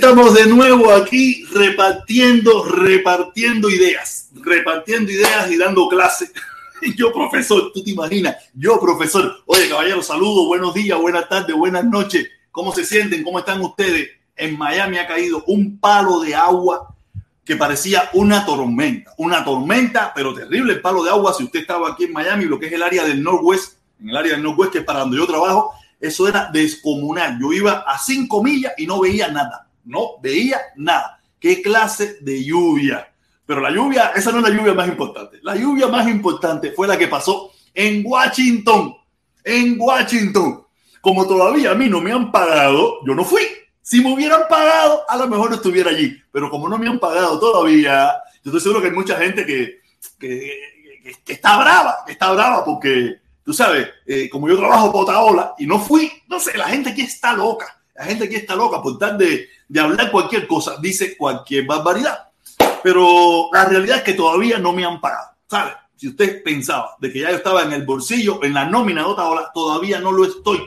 Estamos de nuevo aquí repartiendo, repartiendo ideas, repartiendo ideas y dando clase. Yo, profesor, tú te imaginas, yo, profesor. Oye, caballero, saludos, buenos días, buenas tardes, buenas noches. ¿Cómo se sienten? ¿Cómo están ustedes? En Miami ha caído un palo de agua que parecía una tormenta, una tormenta, pero terrible el palo de agua. Si usted estaba aquí en Miami, lo que es el área del Northwest, en el área del Northwest, que es para donde yo trabajo, eso era descomunal. Yo iba a cinco millas y no veía nada. No veía nada. ¿Qué clase de lluvia? Pero la lluvia, esa no es la lluvia más importante. La lluvia más importante fue la que pasó en Washington. En Washington. Como todavía a mí no me han pagado, yo no fui. Si me hubieran pagado, a lo mejor estuviera allí. Pero como no me han pagado todavía, yo estoy seguro que hay mucha gente que, que, está brava, que está brava porque tú sabes, eh, como yo trabajo por ola y no fui, no sé, la gente aquí está loca. La gente aquí está loca por tal de, de hablar cualquier cosa, dice cualquier barbaridad. Pero la realidad es que todavía no me han pagado, ¿sabes? Si usted pensaba de que ya yo estaba en el bolsillo, en la nómina de ola todavía no lo estoy.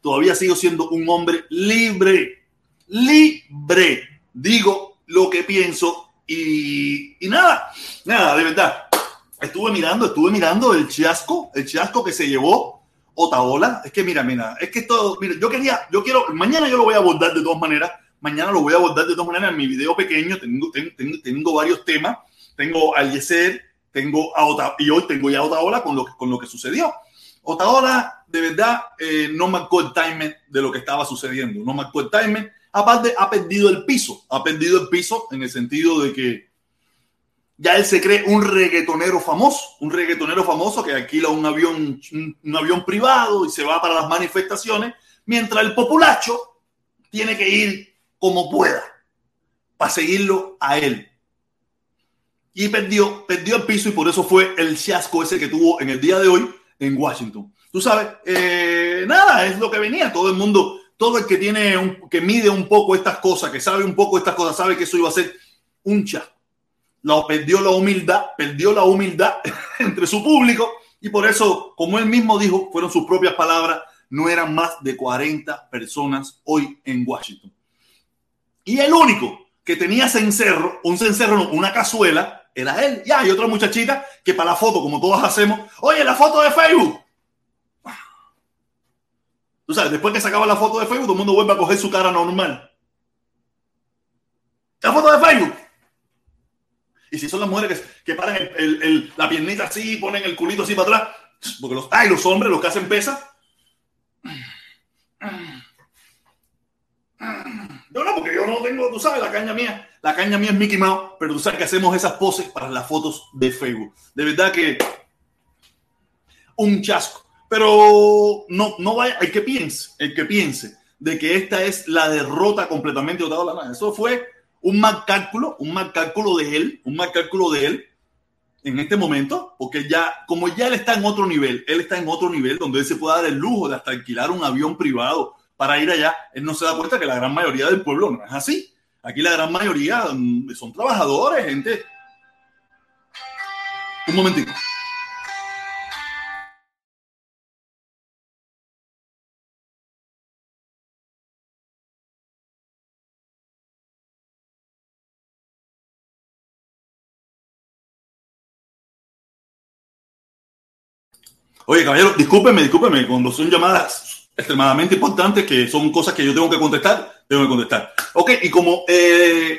Todavía sigo siendo un hombre libre. Libre. Digo lo que pienso y, y nada, nada, de verdad estuve mirando, estuve mirando el chasco, el chasco que se llevó Otaola. Es que mira, mira, es que todo, mira, yo quería, yo quiero, mañana yo lo voy a abordar de todas maneras, mañana lo voy a abordar de todas maneras en mi video pequeño, tengo, tengo, tengo, varios temas, tengo al Yeser, tengo a Ota, y hoy tengo ya a Otaola con lo, con lo que sucedió. Otaola, de verdad, eh, no marcó el timing de lo que estaba sucediendo, no marcó el timing. Aparte, ha perdido el piso, ha perdido el piso en el sentido de que ya él se cree un reggaetonero famoso, un reggaetonero famoso que alquila un avión, un, avión privado y se va para las manifestaciones, mientras el populacho tiene que ir como pueda para seguirlo a él. Y perdió, perdió el piso y por eso fue el fiasco ese que tuvo en el día de hoy en Washington. Tú sabes, eh, nada, es lo que venía. Todo el mundo, todo el que tiene, un, que mide un poco estas cosas, que sabe un poco estas cosas, sabe que eso iba a ser un chasco lo perdió la humildad, perdió la humildad entre su público y por eso, como él mismo dijo, fueron sus propias palabras, no eran más de 40 personas hoy en Washington. Y el único que tenía cencerro, un cencerro, no, una cazuela, era él. Ya, hay otra muchachita que para la foto, como todos hacemos, oye, la foto de Facebook. Tú sabes, después que sacaba la foto de Facebook, todo el mundo vuelve a coger su cara normal. La foto de Facebook. Y si son las mujeres que, paran la piernita así, ponen el culito así para atrás, porque los, ay, los hombres, los que hacen pesa. Yo no, porque yo no tengo, tú sabes, la caña mía. La caña mía es Mickey Mouse, pero tú sabes que hacemos esas poses para las fotos de Facebook. De verdad que un chasco. Pero no, no vaya, el que piense, el que piense de que esta es la derrota completamente de la Eso fue un mal cálculo, un mal cálculo de él, un mal cálculo de él en este momento, porque ya, como ya él está en otro nivel, él está en otro nivel donde él se puede dar el lujo de hasta alquilar un avión privado para ir allá, él no se da cuenta que la gran mayoría del pueblo no es así. Aquí la gran mayoría mm, son trabajadores, gente. Un momentito. Oye, caballero, discúlpeme, discúlpeme, cuando son llamadas extremadamente importantes, que son cosas que yo tengo que contestar, tengo que contestar. Ok, y como eh,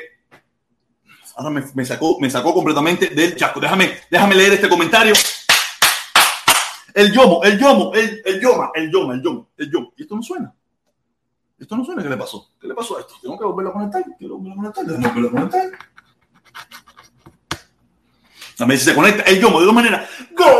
ahora me, sacó, me sacó completamente del chasco. Déjame, déjame leer este comentario. El yomo, el yomo, el, el yoma, el yoma, el yomo, el yomo. Y esto no suena. Esto no suena. ¿Qué le pasó? ¿Qué le pasó a esto? Tengo que volverlo a conectar. Quiero volverlo a conectar. Que volverlo a conectar. También si se conecta el yomo de dos maneras. ¡Gol!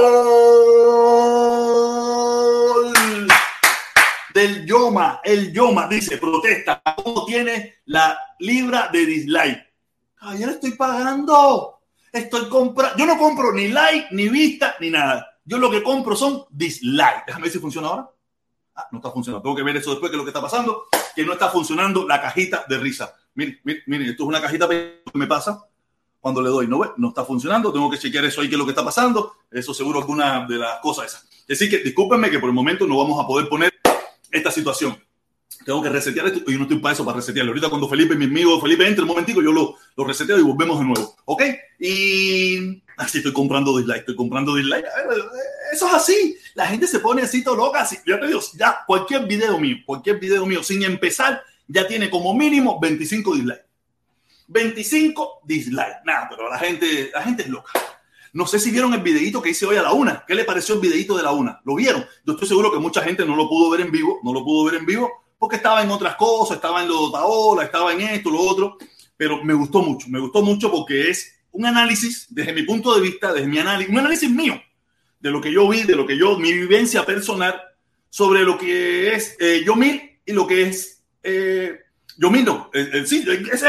Del Yoma, el Yoma dice, protesta, ¿cómo tiene la libra de dislike? Ayer estoy pagando, estoy comprando, yo no compro ni like, ni vista, ni nada. Yo lo que compro son dislike. Déjame ver si funciona ahora. Ah, no está funcionando. Tengo que ver eso después, que es lo que está pasando, que no está funcionando la cajita de risa. Miren, miren, miren esto es una cajita que me pasa cuando le doy, no, no está funcionando, tengo que chequear eso ahí, qué es lo que está pasando, eso seguro alguna de las cosas esas. Así que discúlpenme que por el momento no vamos a poder poner esta situación. tengo que resetear esto y yo no estoy para eso, para resetearlo. Ahorita cuando Felipe, mi amigo Felipe, entre un momentico, yo lo, lo reseteo y volvemos de nuevo. ¿Ok? Y así estoy comprando dislike, estoy comprando dislike. Eso es así. La gente se pone así todo loca. Así. Ya te digo, ya cualquier video mío, cualquier video mío, sin empezar, ya tiene como mínimo 25 dislikes. 25 dislikes. Nada, pero la gente, la gente es loca. No sé si vieron el videito que hice hoy a la una. ¿Qué le pareció el videito de la una? ¿Lo vieron? Yo estoy seguro que mucha gente no lo pudo ver en vivo, no lo pudo ver en vivo porque estaba en otras cosas, estaba en lo de Taola, estaba en esto, lo otro, pero me gustó mucho, me gustó mucho porque es un análisis desde mi punto de vista, desde mi análisis, un análisis mío, de lo que yo vi, de lo que yo, mi vivencia personal sobre lo que es eh, Yomil y lo que es eh, Yomil, no, sí,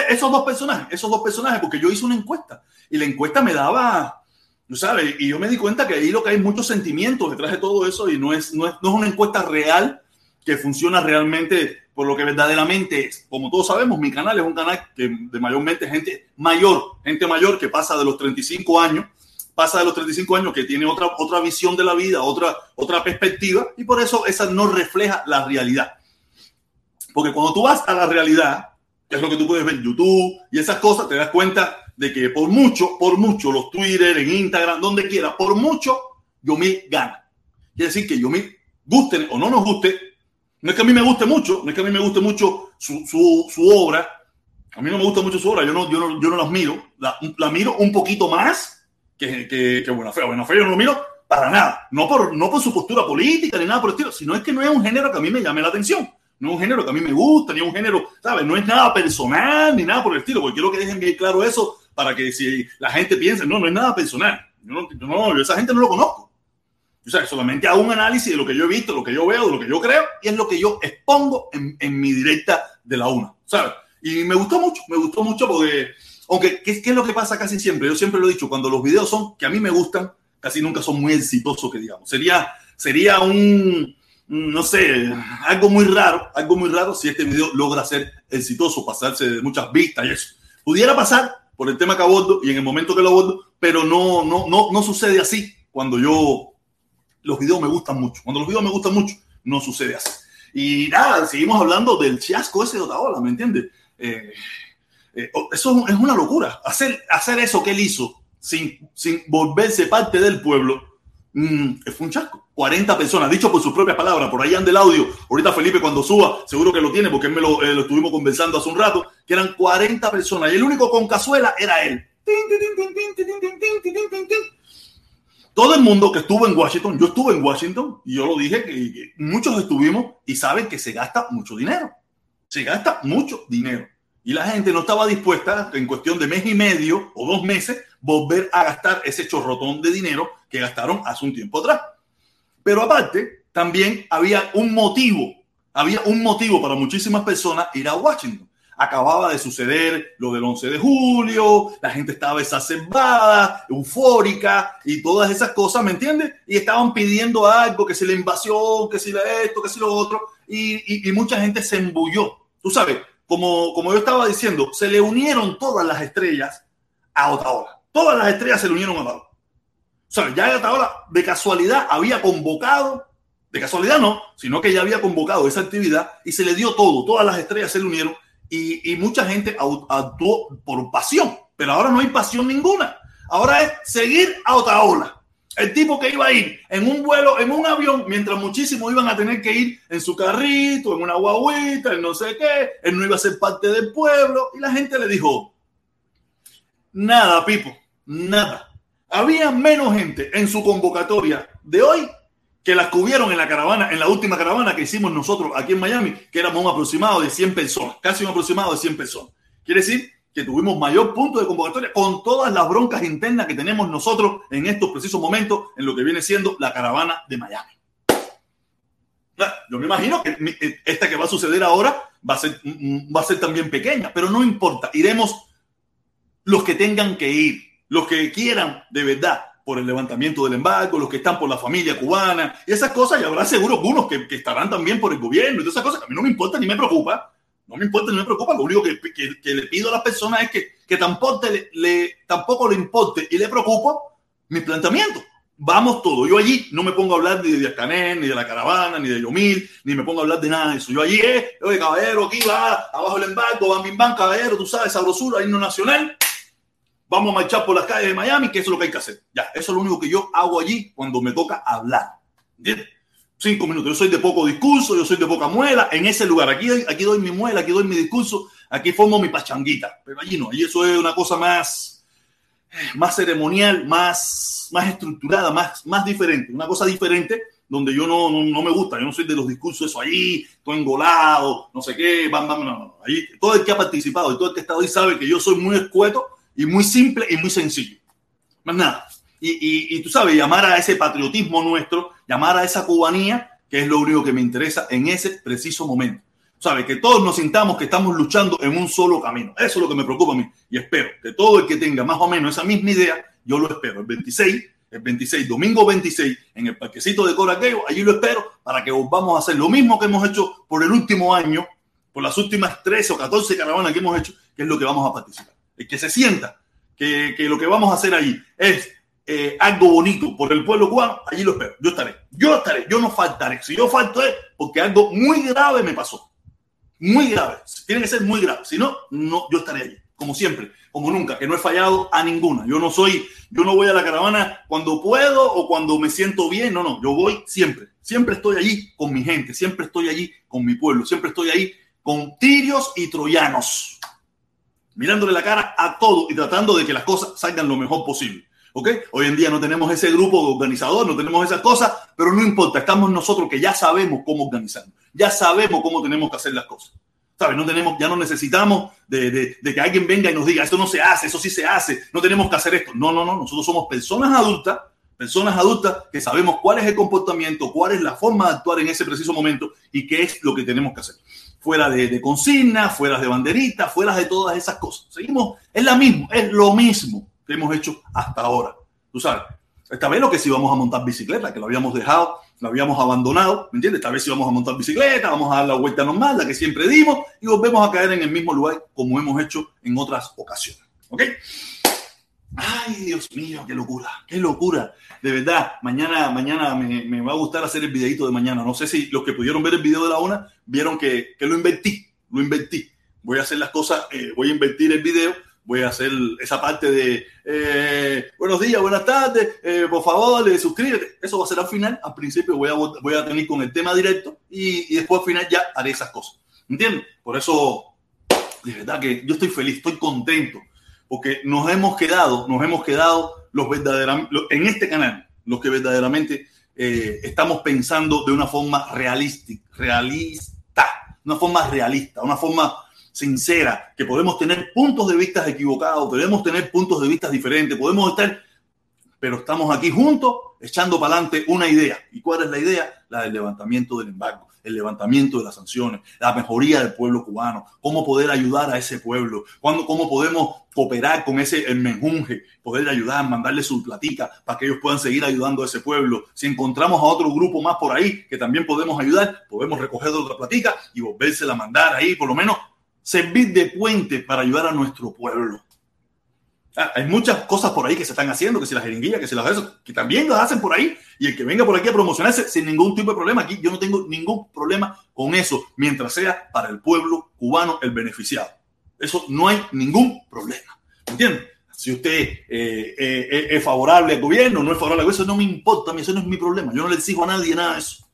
esos dos personajes, esos dos personajes, porque yo hice una encuesta y la encuesta me daba, ¿tú sabes? Y yo me di cuenta que ahí lo que hay muchos sentimientos detrás de todo eso y no es, no es, no es una encuesta real que funciona realmente por lo que verdaderamente es. Como todos sabemos, mi canal es un canal que de mayormente gente mayor, gente mayor que pasa de los 35 años, pasa de los 35 años que tiene otra, otra visión de la vida, otra, otra perspectiva, y por eso esa no refleja la realidad. Porque cuando tú vas a la realidad, que es lo que tú puedes ver en YouTube y esas cosas, te das cuenta de que por mucho, por mucho, los Twitter, en Instagram, donde quiera, por mucho, Yomil gana. Quiere decir que Yomil, guste o no nos guste, no es que a mí me guste mucho, no es que a mí me guste mucho su, su, su obra. A mí no me gusta mucho su obra, yo no, yo no, yo no las miro. La, la miro un poquito más que, que, que Buena Fe. Buena Fe yo no lo miro para nada. No por, no por su postura política ni nada por el estilo, sino es que no es un género que a mí me llame la atención. No es un género que a mí me gusta, ni un género, ¿sabes? No es nada personal ni nada por el estilo, porque quiero que dejen bien claro eso para que si la gente piense, no, no es nada personal. Yo no, no, esa gente no lo conozco. O sea, solamente hago un análisis de lo que yo he visto, lo que yo veo, de lo que yo creo, y es lo que yo expongo en, en mi directa de la una, ¿sabes? Y me gustó mucho, me gustó mucho porque, aunque, ¿qué, ¿qué, es lo que pasa casi siempre? Yo siempre lo he dicho, cuando los videos son que a mí me gustan, casi nunca son muy exitosos, que digamos. Sería, sería un, no sé, algo muy raro, algo muy raro si este video logra ser exitoso, pasarse de muchas vistas y eso. Pudiera pasar por el tema que abordo y en el momento que lo abordo, pero no, no, no, no sucede así cuando yo los videos me gustan mucho. Cuando los videos me gustan mucho, no sucede así. Y nada, seguimos hablando del chasco ese de Otaola, ¿me entiendes? Eh, eh, eso es una locura. Hacer, hacer eso que él hizo sin, sin volverse parte del pueblo mmm, fue un chasco. 40 personas, dicho por sus propias palabras, por ahí anda el audio. Ahorita Felipe cuando suba, seguro que lo tiene porque él me lo, eh, lo estuvimos conversando hace un rato, que eran 40 personas y el único con cazuela era él. Todo el mundo que estuvo en Washington, yo estuve en Washington y yo lo dije que, muchos estuvimos y saben que se gasta mucho dinero. Se gasta mucho dinero. Y la gente no estaba dispuesta en cuestión de mes y medio o dos meses volver a gastar ese chorrotón de dinero que gastaron hace un tiempo atrás. Pero aparte, también había un motivo, había un motivo para muchísimas personas ir a Washington acababa de suceder lo del 11 de julio, la gente estaba exacerbada, eufórica y todas esas cosas, ¿me entiendes? Y estaban pidiendo algo, que si la invasión, que si la esto, que si lo otro, y, y, mucha gente se embulló. Tú sabes, como, como yo estaba diciendo, se le unieron todas las estrellas a Otaola. Todas las estrellas se le unieron a Otaola. O sea, ya Otaola de casualidad había convocado, de casualidad no, sino que ya había convocado esa actividad y se le dio todo, todas las estrellas se le unieron y, y mucha gente actuó por pasión, pero ahora no hay pasión ninguna. Ahora es seguir a Otaola. El tipo que iba a ir en un vuelo, en un avión, mientras muchísimos iban a tener que ir en su carrito, en una guaguita, en no sé qué, él no iba a ser parte del pueblo. Y la gente le dijo, nada, Pipo, nada. Había menos gente en su convocatoria de hoy que las cubrieron en la caravana, en la última caravana que hicimos nosotros aquí en Miami, que éramos un aproximado de 100 personas, casi un aproximado de 100 personas. Quiere decir que tuvimos mayor punto de convocatoria con todas las broncas internas que tenemos nosotros en estos precisos momentos en lo que viene siendo la caravana de Miami. Yo me imagino que eh, esta que va a suceder ahora va a ser, va a ser también pequeña, pero no importa, iremos los que tengan que ir, los que quieran de verdad por el levantamiento del embargo, los que están por la familia cubana, y esas cosas, y habrá seguro algunos que, que estarán también por el gobierno, y todas esas cosas a mí no me importa ni me preocupa, no me importa ni me preocupa, lo único que, que, le pido a las personas es que, que tampoco, le, tampoco le importe y le preocupa mi planteamiento. Vamos todos. Yo allí no me pongo a hablar ni de Díaz Canel, ni de la caravana, ni de Yomil, ni me pongo a hablar de nada de eso. Yo allí es, oye, caballero, aquí va, abajo el embargo, van bim bam, caballero, tú sabes, sabrosura, himno nacional. Vamos a marchar por las calles de Miami, que eso es lo que hay que hacer. Ya, eso es lo único que yo hago allí cuando me toca hablar. ¿Entiendes? Cinco minutos. Yo soy de poco discurso, yo soy de poca muela. En ese lugar, aquí, aquí doy mi muela, aquí doy mi discurso, aquí formo mi pachanguita. Pero allí no, allí eso es una cosa más, más ceremonial, más, más estructurada, más, más diferente. Una cosa diferente donde yo no, no, no, me gusta. Yo no soy de los discursos, eso ahí, todo engolado, no sé qué, bam, bam, no, no. Ahí, todo el que ha participado y todo el que ha estado ahí sabe que yo soy muy escueto y muy simple y muy sencillo. Más nada. Y, y, y, tú sabes, llamar a ese patriotismo nuestro, llamar a esa cubanía, que es lo único que me interesa en ese preciso momento. ¿Sabes? Que todos nos sintamos que estamos luchando en un solo camino. Eso es lo que me preocupa a mí. Y espero que todo el que tenga más o menos esa misma idea, yo lo espero. El 26, el 26, domingo 26, en el parquecito de Coraqueo, allí lo espero para que vamos a hacer lo mismo que hemos hecho por el último año, por las últimas 13 o 14 caravanas que hemos hecho, que es lo que vamos a participar. El que se sienta que, que lo que vamos a hacer ahí es eh, algo bonito por el pueblo cubano, allí lo espero. Yo estaré, yo estaré, yo no faltaré. Si yo falto es porque algo muy grave me pasó. Muy grave. Tiene que ser muy grave. Si no, no, yo estaré allí. Como siempre, como nunca, que no he fallado a ninguna. Yo no soy, yo no voy a la caravana cuando puedo o cuando me siento bien. No, no, yo voy siempre. Siempre estoy allí con mi gente, siempre estoy allí con mi pueblo, siempre estoy ahí con tirios y troyanos, mirándole la cara a todo y tratando de que las cosas salgan lo mejor posible. ¿Ok? Hoy en día no tenemos ese grupo de organizador, no tenemos esas cosas, pero no importa, estamos nosotros que ya sabemos cómo organizarnos, ya sabemos cómo tenemos que hacer las cosas. ¿Sabes? No tenemos, ya no necesitamos de, de, de, que alguien venga y nos diga, esto no se hace, eso sí se hace, no tenemos que hacer esto. No, no, no, nosotros somos personas adultas, personas adultas que sabemos cuál es el comportamiento, cuál es la forma de actuar en ese preciso momento y qué es lo que tenemos que hacer. Fuera de, de consigna, fuera de banderita, fuera de todas esas cosas. Seguimos, es la misma, es lo mismo que hemos hecho hasta ahora. Tú sabes, esta vez lo que sí vamos a montar bicicleta, que lo habíamos dejado, lo habíamos abandonado, ¿me entiendes? Esta vez sí vamos a montar bicicleta, vamos a dar la vuelta normal, la que siempre dimos, y volvemos a caer en el mismo lugar como hemos hecho en otras ocasiones. ¿Ok? Ay, Dios mío, qué locura, qué locura. De verdad, mañana, mañana me, me, va a gustar hacer el videito de mañana. No sé si los que pudieron ver el video de la una vieron que, que lo invertí, lo invertí. Voy a hacer las cosas, eh, voy a invertir el video voy a hacer esa parte de eh, buenos días, buenas tardes, eh, por favor, le suscríbete. Eso va a ser al final. Al principio voy a, voy a tener con el tema directo y, y después al final ya haré esas cosas. ¿Entiendes? Por eso, de verdad que yo estoy feliz, estoy contento, porque nos hemos quedado, nos hemos quedado los verdaderamente, en este canal, los que verdaderamente eh, estamos pensando de una forma realista, realista, una forma realista, una forma sincera, que podemos tener puntos de vista equivocados, podemos tener puntos de vista diferentes, podemos estar, pero estamos aquí juntos echando para adelante una idea. ¿Y cuál es la idea? La del levantamiento del embargo, el levantamiento de las sanciones, la mejoría del pueblo cubano, cómo poder ayudar a ese pueblo, cuándo, cómo podemos cooperar con ese menjunje, poder ayudar, mandarle su platica para que ellos puedan seguir ayudando a ese pueblo. Si encontramos a otro grupo más por ahí que también podemos ayudar, podemos recoger otra platica y volvérsela a mandar ahí, por lo menos servir de puente para ayudar a nuestro pueblo. Ah, hay muchas cosas por ahí que se están haciendo, que si las jeringuillas, que si las eso, que también las hacen por ahí, y el que venga por aquí a promocionarse sin ningún tipo de problema, aquí yo no tengo ningún problema con eso, mientras sea para el pueblo cubano el beneficiado. Eso no hay ningún problema. ¿Entiendes? Si usted eh, eh, es favorable al gobierno, no es favorable a eso, no me importa, a mí eso no es mi problema. Yo no le exijo a nadie nada de eso.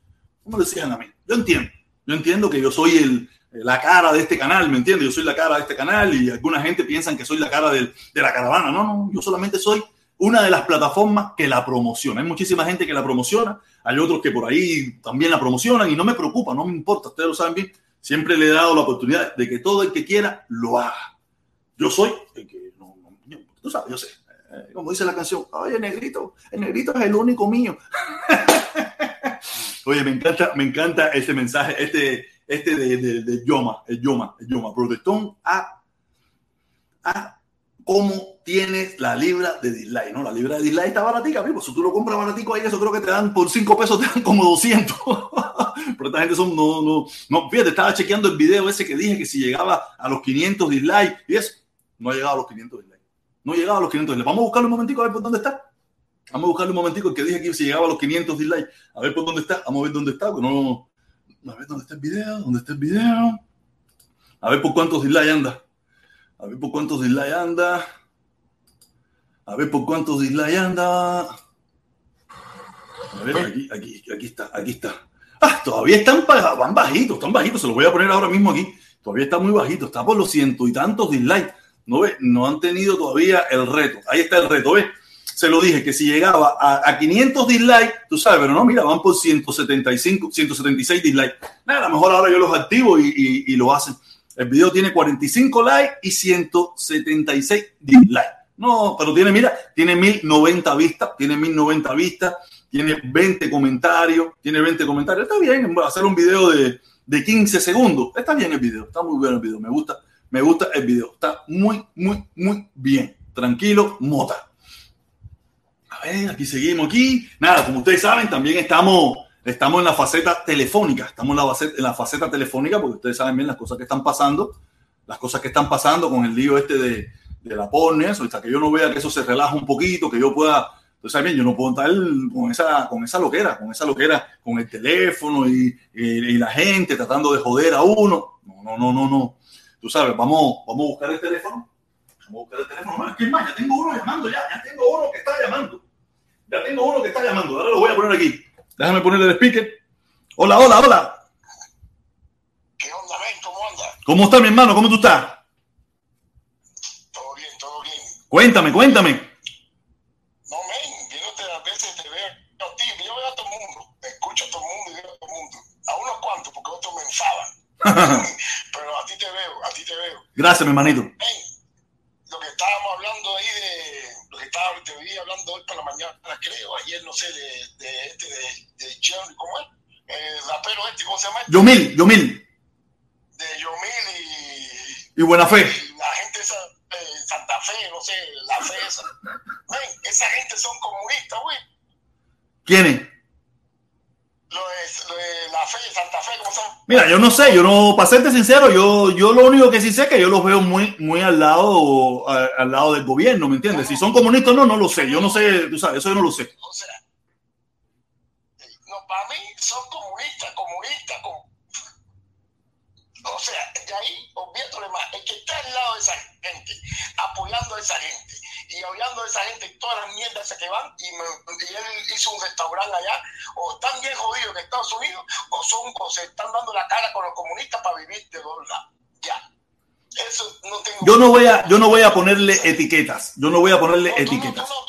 ¿Cómo le exigen a mí? Yo entiendo. Yo entiendo que yo soy el, la cara de este canal, ¿me entiendes? Yo soy la cara de este canal y alguna gente piensan que soy la cara de la caravana. No, no, yo solamente soy una de las plataformas que la promociona. Hay muchísima gente que la promociona, hay otros que por ahí también la promocionan y no me preocupa, no me importa, ustedes lo saben bien. Siempre le he dado la oportunidad de que todo el que quiera lo haga. Yo soy el que, tú sabes, yo sé, eh, como dice la canción, oye, negrito, el negrito es el único mío. oye, me encanta, me encanta este mensaje, este, este de, de, de Yoma, el Yoma, el Yoma, protestón a, a cómo tienes la libra de dislike, ¿no? La libra de dislike está baratica, amigo. Si tú lo compras baratico ahí, eso creo que te dan por 5 pesos, te dan como 200. Pero esta gente son, no, no, no, fíjate, estaba chequeando el video ese que dije que si llegaba a los 500 dislikes y eso, no ha llegado a los 500 dislikes. No ha llegado a los 500 dislikes. Vamos a buscarlo un momentico a ver por dónde está. Vamos a buscarle un momentico el que dije aquí si llegaba a los 500 dislikes. A ver por dónde está. Vamos a ver dónde está. no... A ver dónde está el video. ¿Dónde está el video? A ver por cuántos dislikes anda. A ver por cuántos dislikes anda. A ver por cuántos dislikes anda. A ver, aquí, aquí, aquí está, aquí está. Ah, todavía están van bajitos, están bajitos. Se los voy a poner ahora mismo aquí. Todavía está muy bajito, está por los ciento y tantos dislikes. No ve, no han tenido todavía el reto. Ahí está el reto, ¿ves? Se lo dije que si llegaba a, 500 dislikes, tú sabes, pero no, mira, van por 175, 176 dislikes. Nada, a lo mejor ahora yo los activo y, y lo hacen. El video tiene 45 likes y 176 dislikes. No, pero tiene, mira, tiene 1090 vistas, tiene 1090 vistas tiene 20 comentarios, tiene 20 comentarios. Está bien hacer un video de, de 15 segundos. Está bien el video, está muy bueno el video. Me gusta, me gusta el video. Está muy, muy, muy bien. Tranquilo, mota. Ver, aquí seguimos aquí. Nada, como ustedes saben, también estamos, estamos en la faceta telefónica. Estamos en la, faceta, en la faceta telefónica porque ustedes saben bien las cosas que están pasando. Las cosas que están pasando con el lío este de, de la pornia. Hasta que yo no vea que eso se relaja un poquito, que yo pueda entonces, bien, yo no puedo estar con esa, con esa loquera, con esa loquera, con el teléfono y, y, la gente tratando de joder a uno. No, no, no, no, no. Tú sabes, vamos, vamos a buscar el teléfono. Vamos a buscar el teléfono. ¿Quién más? Ya tengo uno llamando, ya, ya tengo uno que está llamando. Ya tengo uno que está llamando. Ahora lo voy a poner aquí. Déjame ponerle el speaker. Hola, hola, hola. ¿Qué onda, Ben? ¿Cómo anda? ¿Cómo está mi hermano? ¿Cómo tú estás? Todo bien, todo bien. Cuéntame, cuéntame. Pero a ti te veo, a ti te veo. Gracias, mi hermanito. lo que estábamos hablando ahí de. Lo que estaba, te vi hablando hoy por la mañana, creo, ayer, no sé, de, de este, de, de John, ¿cómo es? El rapero este, ¿cómo se llama? Yomil, Yomil. De Yomil y. Y Buena Fe. Y la gente esa, eh, Santa Fe, no sé, la fe esa. Ven, esa gente son comunistas, güey. ¿Quiénes? Lo de, la fe, Santa Fe, ¿cómo son? Mira, yo no sé, yo no, para serte sincero, yo, yo lo único que sí sé es que yo los veo muy, muy al lado, al lado del gobierno, ¿me entiendes? Si son comunistas o no, no lo sé, yo no sé, tú sabes, eso yo no lo sé. O sea, no, para mí son comunistas, comunistas, o sea, de ahí, más, el que está al lado de esa gente, que van, y, él hizo un restaurante allá, o están bien jodidos en Estados Unidos, o son o se están dando la cara con los comunistas para vivir de lados. Ya. Eso no tengo. Yo no voy a, yo no voy a ponerle etiquetas. Yo no voy a ponerle etiquetas. No, tú no,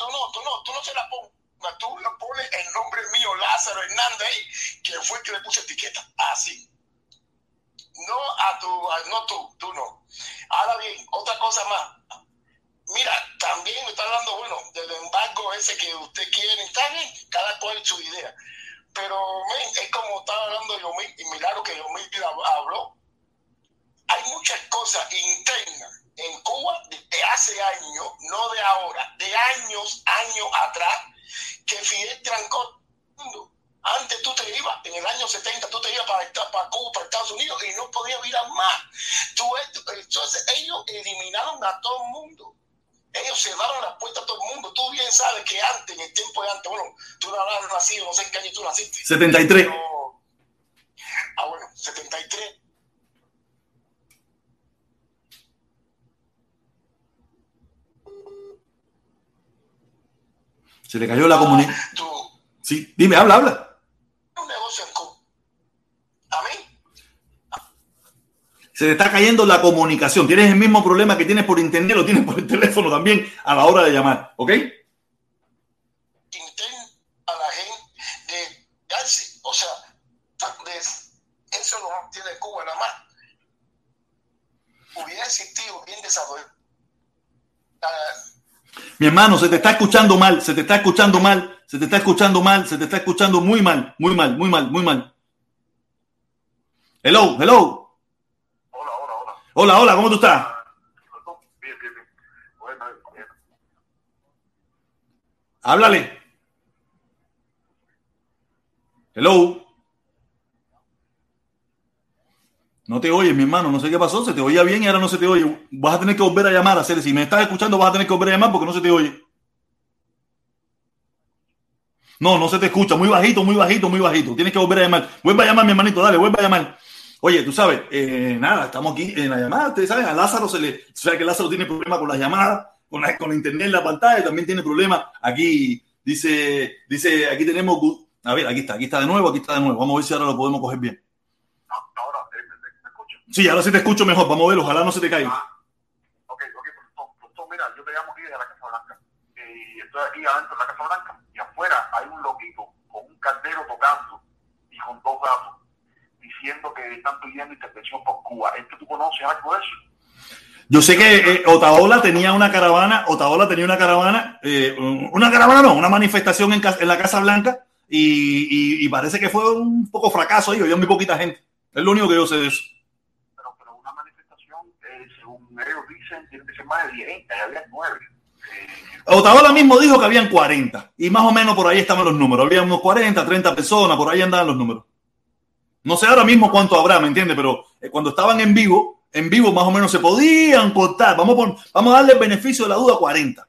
73. Ah, bueno, 73. Se le cayó la comunidad. Sí, dime, habla, habla. Se te está cayendo la comunicación. Tienes el mismo problema que tienes por internet, lo tienes por el teléfono también a la hora de llamar, ¿ok? Mi hermano, se te está escuchando mal, se te está escuchando mal, se te está escuchando mal, se te está escuchando muy mal, muy mal, muy mal, muy mal. Hello, hello. Hola, hola, ¿cómo tú estás? Bien, bien, bien. Háblale. Hello. No te oyes, mi hermano. No sé qué pasó. Se te oía bien y ahora no se te oye. Vas a tener que volver a llamar a hacer. Si me estás escuchando, vas a tener que volver a llamar porque no se te oye. No, no se te escucha. Muy bajito, muy bajito, muy bajito. Tienes que volver a llamar. Vuelve a llamar, mi hermanito. Dale, vuelve a llamar. Oye, tú sabes, eh, nada, estamos aquí en la llamada. Ustedes saben, a Lázaro se le. O sea que Lázaro tiene problemas con las llamadas, con la, con internet en la pantalla, también tiene problemas. Aquí dice, dice, aquí tenemos. A ver, aquí está, aquí está de nuevo, aquí está de nuevo. Vamos a ver si ahora lo podemos coger bien. Sí, ahora sí te escucho mejor. Vamos a ver, ojalá no se te caiga. Ah, ok, ok, profesor, profesor, mira, yo te llamo aquí desde la Casa Blanca. Y estoy aquí adentro de la Casa Blanca y afuera hay un loquito con un caldero tocando y con dos gatos diciendo que están pidiendo intervención por Cuba. ¿Es que tú conoces algo de eso? Yo sé que eh, Otaola tenía una caravana, Otaola tenía una caravana, eh, una caravana no, una manifestación en, la Casa Blanca y, y- y parece que fue un poco fracaso ahí, había muy poquita gente. Es lo único que yo sé de eso. Pero, pero una manifestación, eh, según ellos dicen, tiene que ser más de 10, y había 9. Eh, Otaola mismo dijo que habían 40 y más o menos por ahí estaban los números. Había unos 40, 30 personas, por ahí andaban los números. No sé ahora mismo cuánto habrá, ¿me entiendes? Pero eh, cuando estaban en vivo, en vivo más o menos se podían contar. Vamos, a pon- vamos a darle el beneficio de la duda a 40.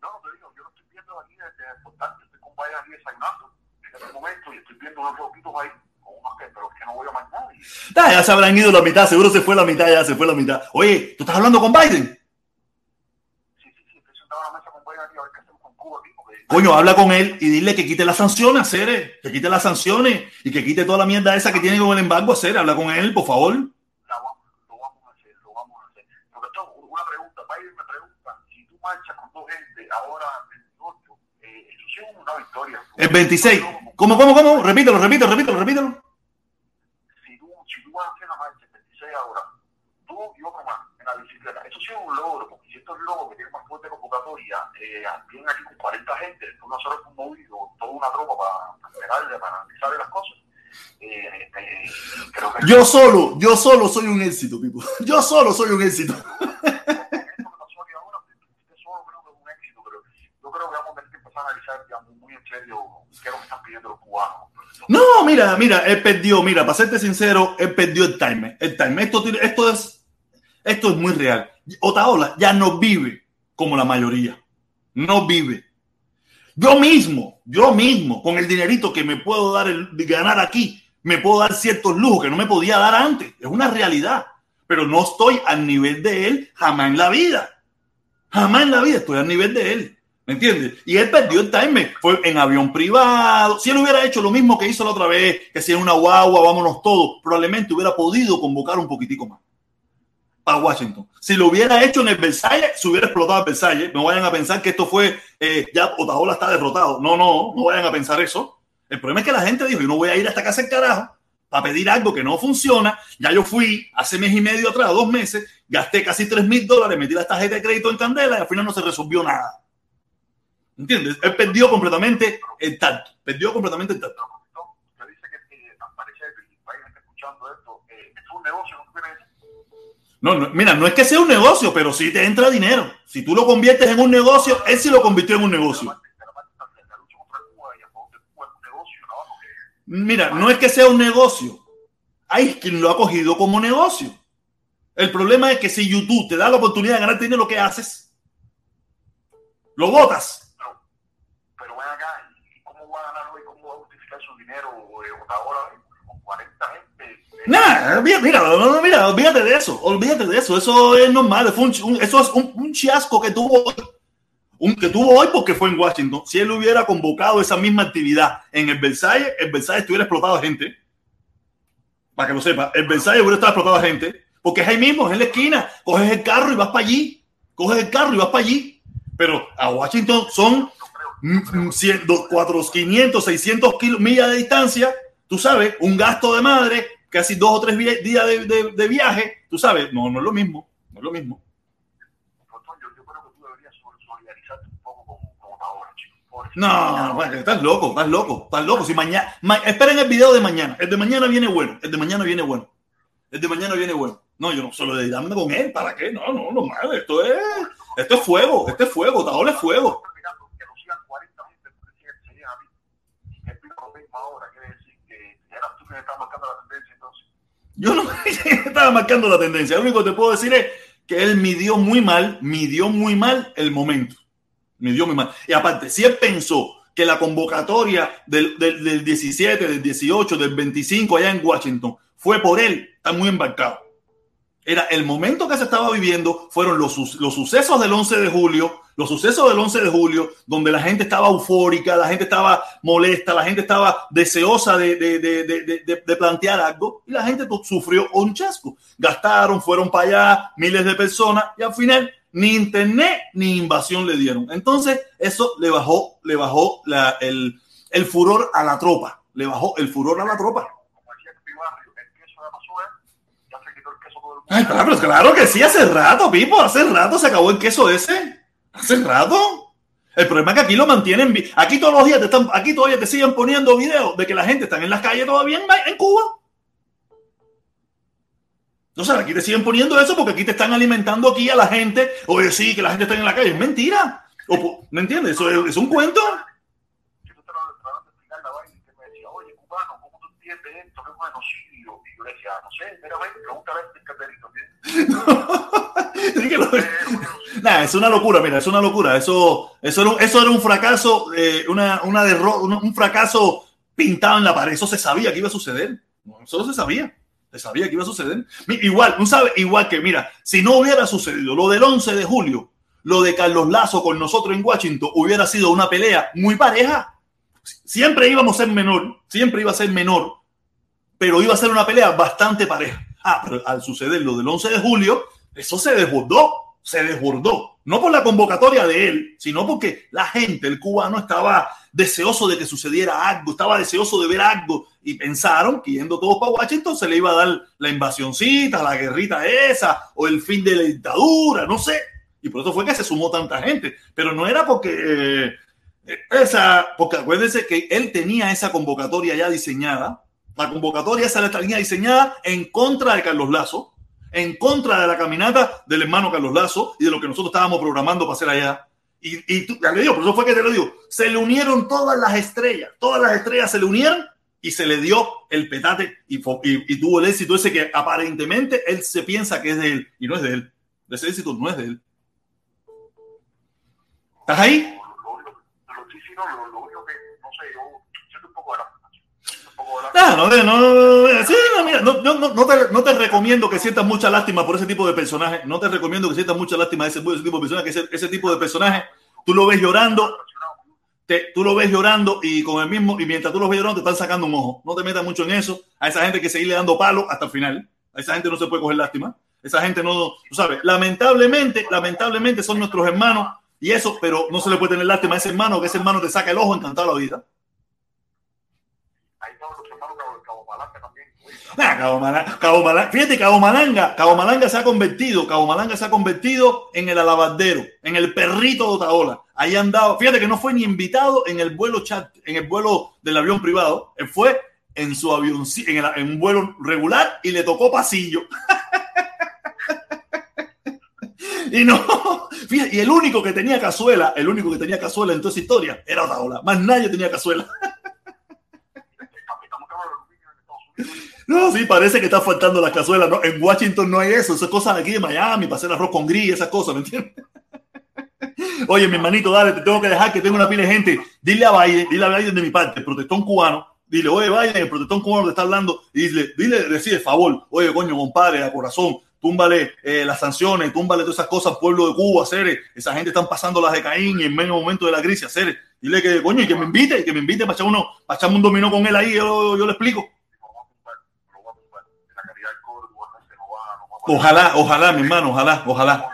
no, te digo, yo lo estoy viendo aquí desde el portante, estoy con Vaya aquí desayunando en este momento y estoy viendo unos loquitos ahí con unos que, pero es que no voy a más nadie. Ah, ya se habrán ido la mitad, seguro se fue la mitad, ya se fue la mitad. Oye, ¿tú estás hablando con Biden? Sí, sí, sí, estoy sentado a la mesa con Vaya aquí a ver qué hacemos con Cuba aquí, porque Coño, habla con él y dile que quite las sanciones, Cere, que quite las sanciones y que quite toda la mierda esa que tiene con el embargo, Cere. Habla con él, por favor. la vamos- lo vamos a hacer, lo vamos a hacer. Porque esto, una pregunta, Biden me pregunta, si tú marchas con dos gente ahora en el 28, eh, eso sí es una victoria. El 26. ¿Cómo, cómo, cómo? Repítelo, repítelo, repítelo, repítelo. Si tú, si tú vas a hacer una marcha el 26 ahora, tú y otro más en la bicicleta, eso sí es un logro, estos logros que tienen más fuerte convocatoria, eh, vienen aquí con 40 gente, tú no solo un movido, toda una tropa para, pegarle, para analizar las cosas. Eh, eh, creo que Yo solo, yo solo soy un éxito, Pipo. Yo solo soy un éxito. No, mira, mira, él perdió, mira, para serte sincero, él perdió el time. El time. Esto, esto es, esto es muy real. Otaola ya no vive como la mayoría. No vive. Yo mismo, yo mismo, con el dinerito que me puedo dar el, ganar aquí, me puedo dar ciertos lujos que no me podía dar antes. Es una realidad. Pero no estoy al nivel de él jamás en la vida. Jamás en la vida estoy al nivel de él. ¿Me entiendes? Y él perdió el time, fue en avión privado. Si él hubiera hecho lo mismo que hizo la otra vez, que si una guagua, vámonos todos, probablemente hubiera podido convocar un poquitico más para Washington. Si lo hubiera hecho en el Versalles, se hubiera explotado el Versalles. No vayan a pensar que esto fue, eh, ya Otaola está derrotado. No, no, no vayan a pensar eso. El problema es que la gente dijo, yo no voy a ir hasta casa el carajo para pedir algo que no funciona. Ya yo fui hace mes y medio atrás, dos meses, gasté casi 3 mil dólares, metí las tarjetas de crédito en candela y al final no se resolvió nada. ¿Entiendes? Él perdió completamente el tacto. Perdió completamente el tacto. No, usted dice que eh, parece que el país está escuchando esto. Eh, es un negocio, ¿no quiere decir? No, no, mira, no es que sea un negocio, pero sí te entra dinero. Si tú lo conviertes en un negocio, él sí lo convirtió en un negocio. Mira, no es que sea un negocio. Hay quien lo ha cogido como negocio. El problema es que si YouTube te da la oportunidad de ganar dinero, ¿qué haces? Lo botas. pero ven acá, ¿y cómo va a hoy? ¿Cómo va a justificar su dinero eh, ahora con 40 gente? Nah, mira, mira, mira, olvídate de eso, olvídate de eso, eso es normal, fue un eso es un, un que tuvo un, que tuvo hoy porque fue en Washington. Si él hubiera convocado esa misma actividad en el Versalles, el Versalles estuviera explotado de gente, para que lo sepa, el Versalles hubiera estado explotado de gente, porque es ahí mismo, es en la esquina, coges el carro y vas para allí, coges el carro y vas para allí, pero a Washington son mm, mm, 100, 400, 500, 600 kilo- millas de distancia, tú sabes, un gasto de madre, casi dos o tres días de, de- de viaje, tú sabes, no, no es lo mismo, no es lo mismo. No, bueno, estás loco, estás loco, estás loco. Si mañana, ma- esperen el video de mañana, el de mañana viene bueno, el de mañana viene bueno, el de mañana viene bueno. No, yo no solo de darme con él, ¿para qué? No, no, no mames, esto es, esto es fuego, esto es fuego, Taola es fuego. Estoy mirando que lo sigan 40 gente, pero que se sigan a mí. Y que pido lo mismo ahora, quiere decir que eras tú que estás marcando la tendencia, entonces. Yo no estaba marcando la tendencia. Lo único que te puedo decir es que él midió muy mal, midió muy mal el momento. Midió muy mal. Y aparte, si él pensó que la convocatoria del, del, del 17, del 18, del 25 allá en Washington fue por él, está muy embarcado. Era el momento que se estaba viviendo, fueron los, los sucesos del 11 de julio, los sucesos del 11 de julio, donde la gente estaba eufórica, la gente estaba molesta, la gente estaba deseosa de, de, de, de plantear algo y la gente sufrió un chasco. Gastaron, fueron para allá miles de personas y al final ni internet ni invasión le dieron. Entonces eso le bajó, le bajó el, el furor a la tropa, le bajó el furor a la tropa. Ay, claro, claro que sí, hace rato, Pipo, hace rato se acabó el queso ese. Hace rato. El problema es que aquí lo mantienen. Aquí todos los días te están, aquí todavía te siguen poniendo videos de que la gente está en las calles todavía en, en Cuba. Sé, aquí te siguen poniendo eso porque aquí te están alimentando aquí a la gente. Oye, sí, que la gente está en la calle. Es mentira. ¿Me entiendes? Eso es, es un cuento. Yo te tratando de explicar la vaina y me decía, oye, cubano, ¿cómo tú entiendes esto? ¿Qué es genocidio? Y no mira, es una locura, mira, es una locura. Eso, eso, era, eso era un fracaso, eh, una, una un, un, fracaso pintado en la pared. Eso se sabía que iba a suceder. Eso se sabía. Se sabía que iba a suceder. Igual, un sabe, igual que, mira, si no hubiera sucedido lo del 11 de julio, lo de Carlos Lazo con nosotros en Washington, hubiera sido una pelea muy pareja. Siempre íbamos a ser menor, siempre iba a ser menor, pero iba a ser una pelea bastante pareja. Ah, pero al suceder lo del 11 de julio, eso se desbordó, se desbordó. No por la convocatoria de él, sino porque la gente, el cubano, estaba deseoso de que sucediera algo, estaba deseoso de ver algo y pensaron que yendo todos para Washington se le iba a dar la invasioncita, la guerrita esa o el fin de la dictadura, no sé. Y por eso fue que se sumó tanta gente. Pero no era porque eh, esa, porque acuérdense que él tenía esa convocatoria ya diseñada la convocatoria esa la tenía diseñada en contra de Carlos Lazo, en contra de la caminata del hermano Carlos Lazo y de lo que nosotros estábamos programando para hacer allá. Y, y tú, ya le digo, por eso fue que te lo digo, se le unieron todas las estrellas, todas las estrellas se le unieron y se le dio el petate y, y, tuvo el éxito ese que aparentemente él se piensa que es de él y no es de él. Ese éxito no es de él. ¿Estás ahí? Ah, no, no, no, sí, no, no, no, no, te, no te recomiendo que sientas mucha lástima por ese tipo de personaje. No te recomiendo que sientas mucha lástima de ese, tipo de personaje. Ese, ese, tipo de personaje, tú lo ves llorando, tú lo ves llorando y con el mismo, y mientras tú lo ves llorando, te están sacando un ojo. No te metas mucho en eso. A esa gente que seguirle dando palo hasta el final. A esa gente no se puede coger lástima. Esa gente no, tú sabes, lamentablemente, lamentablemente son nuestros hermanos y eso, pero no se le puede tener lástima a ese hermano, que ese hermano te saca el ojo encantado la vida. Ah, Cabo Malanga, Cabo Malanga, fíjate, Cabo Malanga, Cabo Malanga se ha convertido, Cabo Malanga se ha convertido en el alabardero, en el perrito de Otaola. Ahí andaba, fíjate que no fue ni invitado en el vuelo chat, en el vuelo del avión privado, él fue en su avión, en, el, en un vuelo regular y le tocó pasillo. y no, fíjate, y el único que tenía cazuela, el único que tenía cazuela en toda esa historia era Otaola, más nadie tenía cazuela. No, sí, parece que está faltando la cazuela. ¿no? En Washington no hay eso. Esas cosas aquí de Miami, para hacer arroz con gris, esas cosas, ¿me entiendes? Oye, mi hermanito, dale, te tengo que dejar que tengo una pila de gente. Dile a Biden, dile a Biden de mi parte, el protestón cubano. Dile, oye, Biden, el protestón cubano te está hablando. Y dile, dile, decide, favor, oye, coño, compadre, a corazón, túmbale eh, las sanciones, túmbale todas esas cosas pueblo de Cuba, hacer esa gente están pasando las de Caín en medio momento de la crisis, hacer dile que, coño, y que me invite, que me invite para echar uno, para echarme un dominó con él ahí, yo, yo le explico. Ojalá, ojalá, mi hermano, ojalá, ojalá.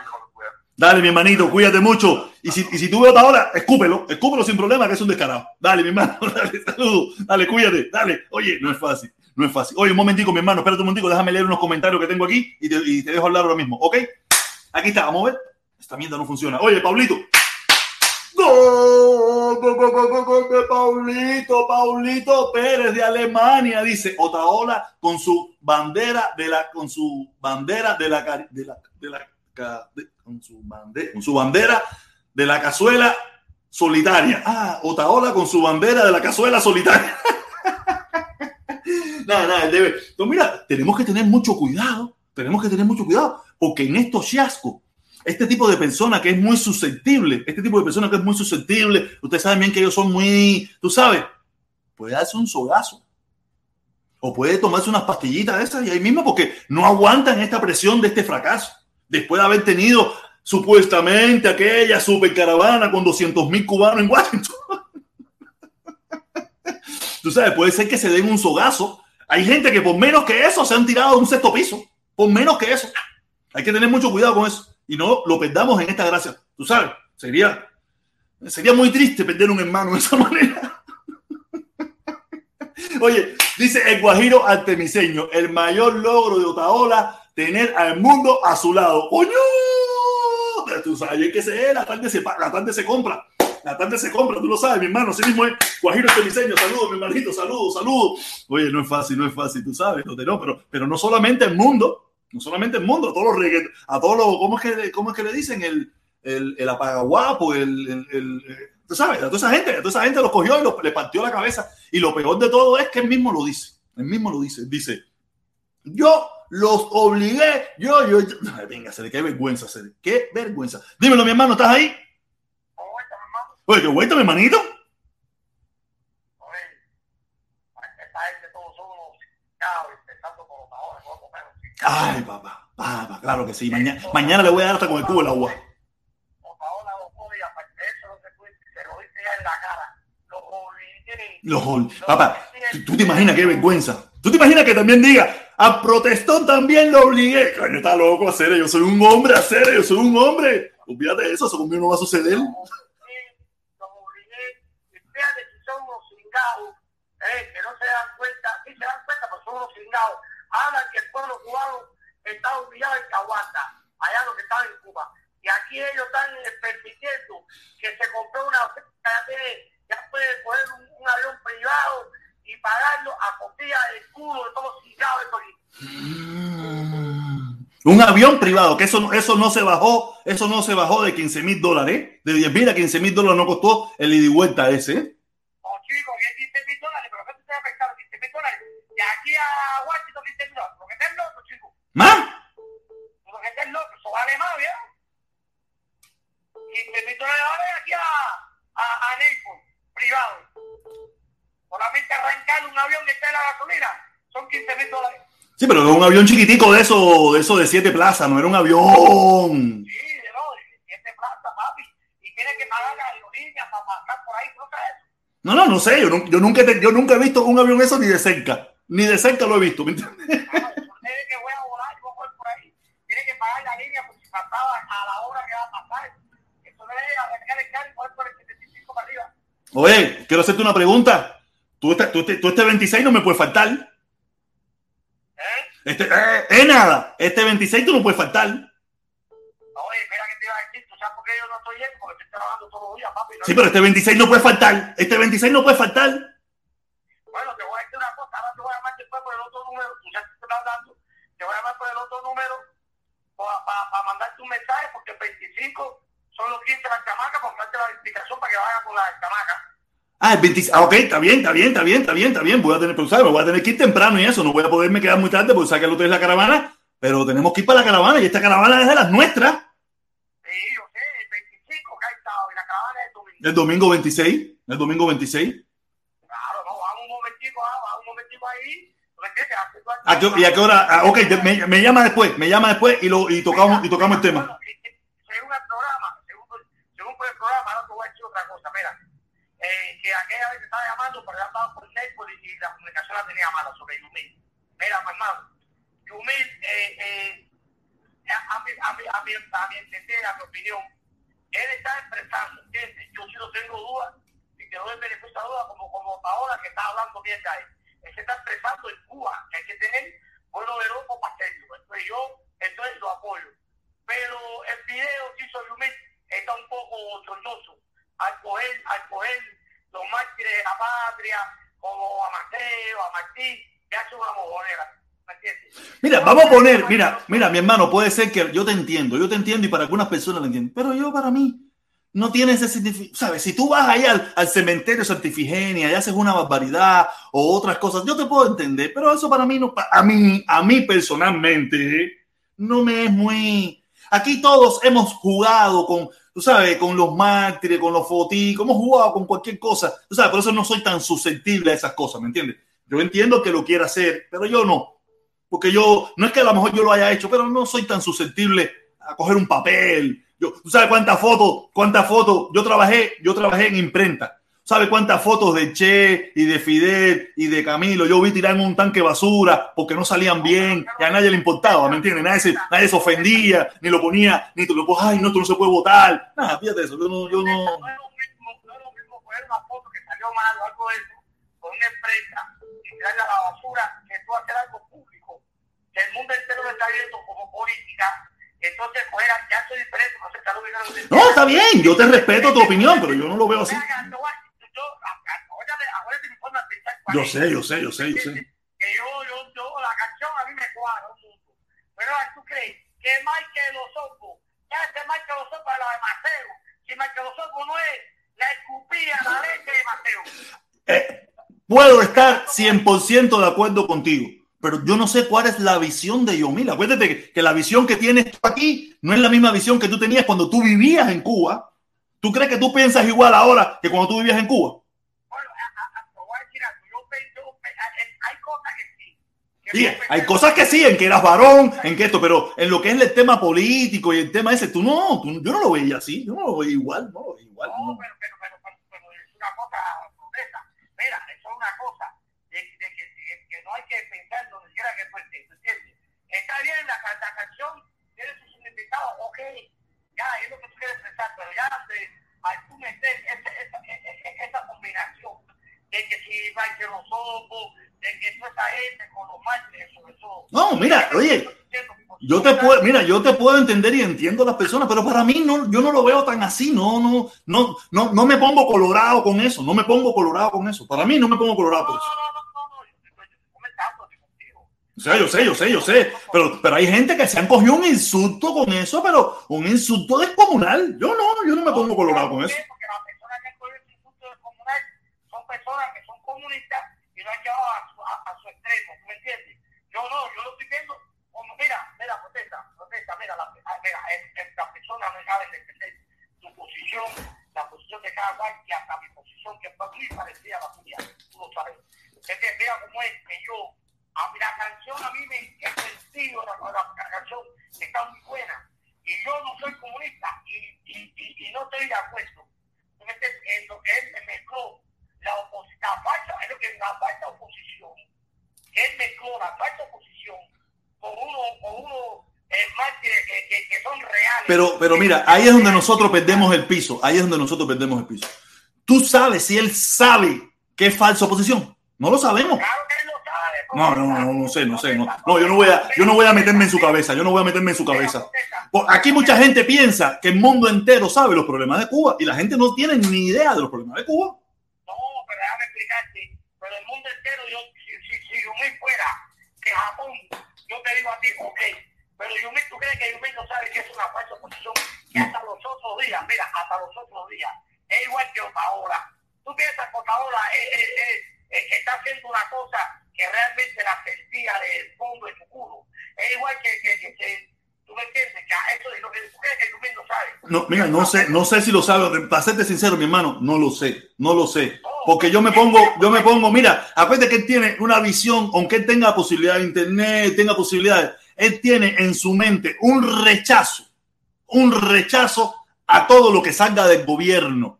Dale, mi hermanito, cuídate mucho. Y si, y si tú ves ahora, escúpelo, escúpelo sin problema, que es un descarado. Dale, mi hermano, dale, saludos, dale, cuídate, dale. Oye, no es fácil, no es fácil. Oye, un momentico, mi hermano, espérate un momentico, déjame leer unos comentarios que tengo aquí y te, y te dejo hablar ahora mismo, ¿ok? Aquí está, vamos a ver. Esta mierda no funciona. Oye, Pablito. Gol, gol, gol, gol, gol Paulito, Paulito Pérez de Alemania, dice Otaola con su bandera de la, con su bandera de la, con, su bandera, con su bandera de la cazuela solitaria. Ah, Otaola con su bandera de la cazuela solitaria. nada, nada, debe. Entonces, mira, tenemos que tener mucho cuidado, tenemos que tener mucho cuidado, porque en estos chascos este tipo de persona que es muy susceptible, este tipo de persona que es muy susceptible, ustedes saben bien que ellos son muy, tú sabes, puede darse un sogazo. O puede tomarse unas pastillitas de esas y ahí mismo porque no aguantan esta presión de este fracaso. Después de haber tenido supuestamente aquella supercaravana con 200 mil cubanos en Washington. Tú sabes, puede ser que se den un sogazo. Hay gente que por menos que eso se han tirado de un sexto piso. Por menos que eso. Hay que tener mucho cuidado con eso. Y no lo perdamos en esta gracia. Tú sabes, sería, sería muy triste perder un hermano de esa manera. Oye, dice el Guajiro Artemiseño, el mayor logro de Otaola, tener al mundo a su lado. ¡Coño! Tú sabes que se la tarde se, la tarde se compra. La tarde se compra, tú lo sabes, mi hermano. Así mismo es Guajiro Artemiseño. Saludos, mi hermanito, saludos, saludos. Oye, no es fácil, no es fácil, tú sabes. No, pero, pero no solamente el mundo, no solamente el mundo, a todos los a todos los, ¿cómo es que, cómo es que le dicen? El, el, el apagaguapo, el, el, el Tú sabes, a toda esa gente, a toda esa gente lo cogió y le partió la cabeza. Y lo peor de todo es que él mismo lo dice. Él mismo lo dice. Dice, yo los obligué, yo, yo, yo. Ay, venga, se le qué vergüenza, se le, qué vergüenza. Dímelo, mi hermano, ¿estás ahí? Oye, qué vuelta, mi hermanito. Ay, papá, papá, claro que sí. Mañana, mañana le voy a dar hasta con el cubo el agua. Los Papá, ¿tú te imaginas qué vergüenza? ¿Tú te imaginas que también diga, a protestón también lo obligué? Coño, está loco a hacer, yo soy un hombre a hacer, yo soy un hombre. Olvídate de eso, eso conmigo no va a suceder. Los obligué, fíjate si son unos cingados, eh, que no se dan cuenta, sí se dan cuenta, pero son unos cingados. Hablan que el pueblo cubano está humillado en Caguanta, allá lo que estaba en Cuba. Y aquí ellos están permitiendo que se compró una ya tiene ya puede poner un, avión privado y pagarlo a copia del culo de todos los cigarros mm. Un avión privado, que eso, eso no se bajó, eso no se bajó de 15 mil dólares, de 10 mil a 15 mil dólares no costó el ida y vuelta ese. Aquí a Washington 15 mil dólares, porque estás loco, chico. ¿Más? Porque estás loco, eso vale más, ¿ya? 15 mil dólares aquí a, a, a Naples privado. Solamente arrancar un avión que esté en la gasolina son 15 mil dólares. Sí, pero un avión chiquitico de eso, de eso de siete plazas, no era un avión. Sí, de no, de siete plazas, papi. Y tiene que pagar la aerolínea para pasar por ahí, ¿no sabes? No, no, no sé, yo, no, yo, nunca yo nunca he visto un avión eso ni de cerca. Ni de cerca lo he visto, ¿me entiendes? Claro, tiene que voy a volar, yo voy por ahí. Tiene que pagar la línea por si pasaba a la hora que va a pasar. Eso no es arrancar el carro y poder por el 75 para arriba. Oye, quiero hacerte una pregunta. Tú este, tú, tú este 26 no me puedes faltar. ¿Eh? Este, eh, eh, nada. Este 26 tú no puedes faltar. Oye, espera que te iba a decir, tú sabes por qué yo no estoy yendo, porque estoy trabajando todos los días, papi. No sí, pero este 26 no puede faltar. Este 26 no puede faltar. Te voy a llamar por el otro número para pa, pa mandarte un mensaje, porque el 25 son los 15 de las camacas, comprarte la explicación para que vaya con las camacas. Ah, el 26. Ah, ok, está bien, está bien, está bien, está bien, está bien. Voy a tener, pero, ¿sabes? Me voy a tener que ir temprano y eso. No voy a poderme quedar muy tarde porque sabes que el otro es la caravana. Pero tenemos que ir para la caravana y esta caravana es de las nuestras. Sí, yo sé, el 25 que ha estado y la caravana es el domingo. El domingo 26. El domingo 26. Claro, no, vamos un momentico, ah, vamos un momentico ahí. ¿A qué, ¿Y a qué hora? Ah, ok, me, me, llama después, me llama después y, lo, y tocamos, y tocamos el tema. Bueno, según el programa, según, según el programa, no te voy a decir otra cosa, mira. Eh, que aquella vez estaba llamando, pero ya estaba por Netflix y la comunicación la tenía mala sobre Yumil. Mira, mi hermano, Yumil, eh, eh, a, mi, a, mi, a, mi, a mi entender, a mi opinión, él está expresando, ¿entiendes? Yo sí no tengo dudas y que doy beneficio a duda como, como ahora que está hablando bien de ahí. Él se está expresando en Cuba, que hay que tener bueno de loco para hacerlo. Entonces yo, entonces lo apoyo. Pero el video que hizo Yumil está un poco chornoso al coger, al coger los mártires de la patria, como a Mateo, a Martín, que hace una mojonera. Mira, vamos a poner, mira, mira, mi hermano, puede ser que yo te entiendo, yo te entiendo y para algunas personas lo entiendo, pero yo para mí no tiene ese significado. ¿Sabes? Si tú vas ahí al, al cementerio Santifigenia y haces una barbaridad o otras cosas, yo te puedo entender, pero eso para mí no, a mí, a mí personalmente, no me es muy. Aquí todos hemos jugado con, tú sabes, con los mártires, con los foticos, hemos jugado con cualquier cosa. Tú sabes, por eso no soy tan susceptible a esas cosas, ¿me entiendes? Yo entiendo que lo quiera hacer, pero yo no. Porque yo, no es que a lo mejor yo lo haya hecho, pero no soy tan susceptible a coger un papel. Yo, ¿Tú sabes cuántas fotos, cuántas fotos? Yo trabajé, yo trabajé en imprenta ¿Sabe cuántas fotos de Che y de Fidel y de Camilo yo vi tirar en un tanque basura porque no salían bien y a nadie le importaba, ¿me entiendes? Nadie se, nadie se ofendía, ni lo ponía, ni tú lo ay, no, tú no se puede votar. Nada, fíjate eso, yo no, yo no. No es lo mismo, no es lo mismo una foto que salió mal o algo de eso con una empresa y tirarla a la basura que tú hacer algo público, que el mundo entero lo está viendo como política. Entonces, fuera, ya soy diferente, no se está lo No, está bien, yo te respeto tu opinión, pero yo no lo veo así. Yo sé, yo sé, yo sé, yo sé. Que yo, yo, yo, la canción a mí me cuadra un mundo. Pero tú crees que Michael Osopo, ya este Michael Osopo es la de Mateo. Si Michael Osopo no es la escupía, la leche de Mateo. Eh, puedo estar 100% de acuerdo contigo pero yo no sé cuál es la visión de Yomil. Acuérdate que, que, la visión que tienes aquí no es la misma visión que tú tenías cuando tú vivías en Cuba. ¿Tú crees que tú piensas igual ahora que cuando tú vivías en Cuba? Sí, hay cosas que sí, en que eras varón, en que esto, pero en lo que es el tema político y el tema ese, tú no, tú, yo no lo veía así, yo no lo veía igual, no lo veía igual. No, no. Pero, pero, es una cosa promesa. Mira, eso es una cosa de, de que, de, que, no hay que pensar donde quiera que fuese, ¿entiendes? Está bien, la, la canción tiene su significado, ok, ya es lo que tú quieres pensar, pero ya de, al tú meter esa, esa, esa, esa combinación de que si va a ser los ojos, no, mira, oye, yo te puedo, mira, yo te puedo entender y entiendo a las personas, pero para mí no, yo no lo veo tan así, no, no, no, no, no me pongo colorado con eso, no me pongo colorado con eso. Para mí no me pongo colorado por eso. O sea, yo sé, yo sé, yo sé, pero, pero hay gente que se han cogido un insulto con eso, pero un insulto descomunal. Yo no, yo no me pongo colorado con eso. Porque las personas que han cogido el insulto descomunal son personas que son comunistas y no han llevado a su extremo, ¿me entiendes? Yo no, yo lo estoy viendo como, mira, mira, protesta, protesta, mira, la, ah, mira, esta persona no sabe defender su posición, la posición de cada cual y hasta mi posición, que fue muy parecida a la tuya, tú lo sabes. Es que mira cómo es que yo, a mí la canción a mí me he sentido, la, la, la canción está muy buena, y yo no soy comunista y, y, y, y no estoy de acuerdo en lo que él me mezcló la oposición, la falsa, es lo que la falsa oposición, él mezcló la falsa oposición con uno, con uno eh, mártires que, que, que, son reales. Pero, pero mira, ahí es donde nosotros perdemos el piso, ahí es donde nosotros perdemos el piso. Tú sabes si él sabe que es falsa oposición. No lo sabemos. Claro que. No, no, no, no sé, no sé. No, no, yo no voy a, yo no voy a meterme en su cabeza. Yo no voy a meterme en su cabeza. Aquí mucha gente piensa que el mundo entero sabe los problemas de Cuba y la gente no tiene ni idea de los problemas de Cuba pero déjame explicarte, pero el mundo entero, yo, si, si, Yumi fuera de Japón, yo te digo a ti, ok, pero Yumi, ¿tú crees que Yumi no sabe que es una falsa oposición? Y hasta los otros días, mira, hasta los otros días, es igual que Otaola. Tú piensas que Otaola está haciendo una cosa que realmente la sentía del fondo de su culo. Es igual que, que, que, que ¿Tú me entiendes? Que eso es lo que tú crees que Yumi no sabe. No, mira, no sé, no sé si lo sabe. Para serte sincero, mi hermano, no lo sé, no lo sé. Porque yo me pongo, yo me pongo, mira, acuérdate que él tiene una visión, aunque él tenga posibilidad de internet, tenga posibilidades, él tiene en su mente un rechazo, un rechazo a todo lo que salga del gobierno.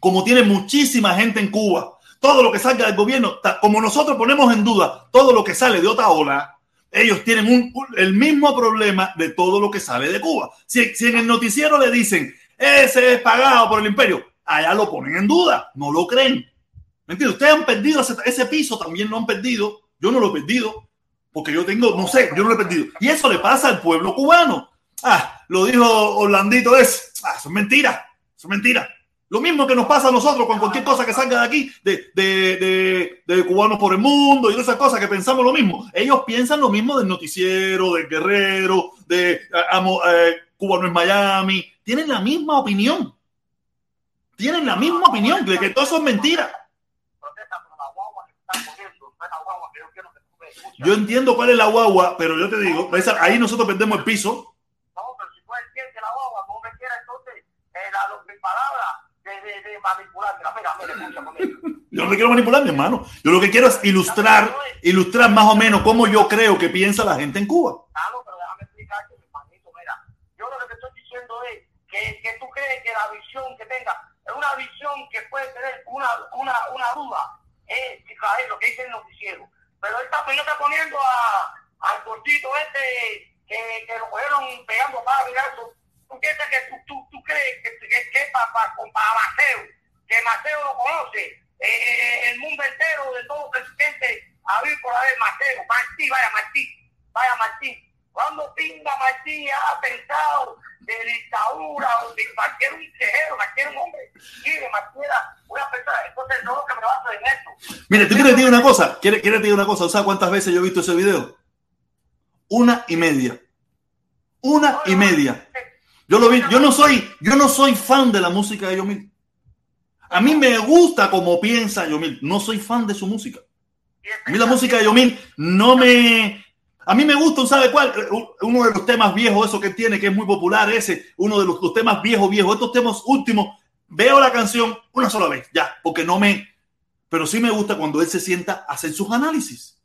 Como tiene muchísima gente en Cuba, todo lo que salga del gobierno, como nosotros ponemos en duda todo lo que sale de otra ola, ellos tienen el mismo problema de todo lo que sale de Cuba. Si, en el noticiero le dicen, ese es pagado por el imperio, allá lo ponen en duda, no lo creen. ¿Me entiendes? Ustedes han perdido ese, piso, también lo han perdido. Yo no lo he perdido, porque yo tengo, no sé, yo no lo he perdido. Y eso le pasa al pueblo cubano. Ah, lo dijo Orlandito, es, ah, eso es mentira. Lo mismo que nos pasa a nosotros con cualquier cosa que salga de aquí, de, de, de, cubanos por el mundo y esas cosas que pensamos lo mismo. Ellos piensan lo mismo del noticiero, del guerrero, de amo, eh, Cubano en Miami. Tienen la misma opinión. Tienen la misma opinión de que todo eso es mentira. Yo entiendo cuál es la guagua, pero yo te digo, ahí nosotros perdemos el piso. No, pero si puedes manipular. Mira, mira, Yo no te quiero manipular, mi hermano. Yo lo que quiero es ilustrar, ilustrar más o menos cómo yo creo que piensa la gente en Cuba. Claro, pero déjame explicarte, mi hermanito. Mira, yo lo que te estoy diciendo es que, que tú crees que la visión que tenga es una visión que puede tener una, una, una duda. Es lo que dice el noticiero. Pero él está, está poniendo a, al cortito este que, que lo fueron pegando para eso. Tú piensas que tú, tú, tú crees que, que, que para, para, para Maceo, que Maceo lo conoce, eh, el mundo entero de todos los presidentes, a ver por haber Maceo, Martí, vaya Martí, vaya Martí. Cuando pinga Martí ha pensado de dictadura o de cualquier un cejero, cualquier un hombre, y de Martiera, una persona, entonces no lo que me hacer en esto. Mire, tú quieres decir una cosa, quieres, quieres decir una cosa, ¿sabes cuántas veces yo he visto ese video? Una y media. Una y media. Yo lo vi, yo no soy, yo no soy fan de la música de Yomil. A mí me gusta como piensa Yomil, no soy fan de su música. A mí la música de Yomil no me, a mí me gusta, ¿sabe cuál? Uno de los temas viejos, eso que tiene, que es muy popular, ese, uno de los, temas viejos, viejos, estos temas últimos. Veo la canción una sola vez, ya, porque no me. Pero sí me gusta cuando él se sienta a hacer sus análisis.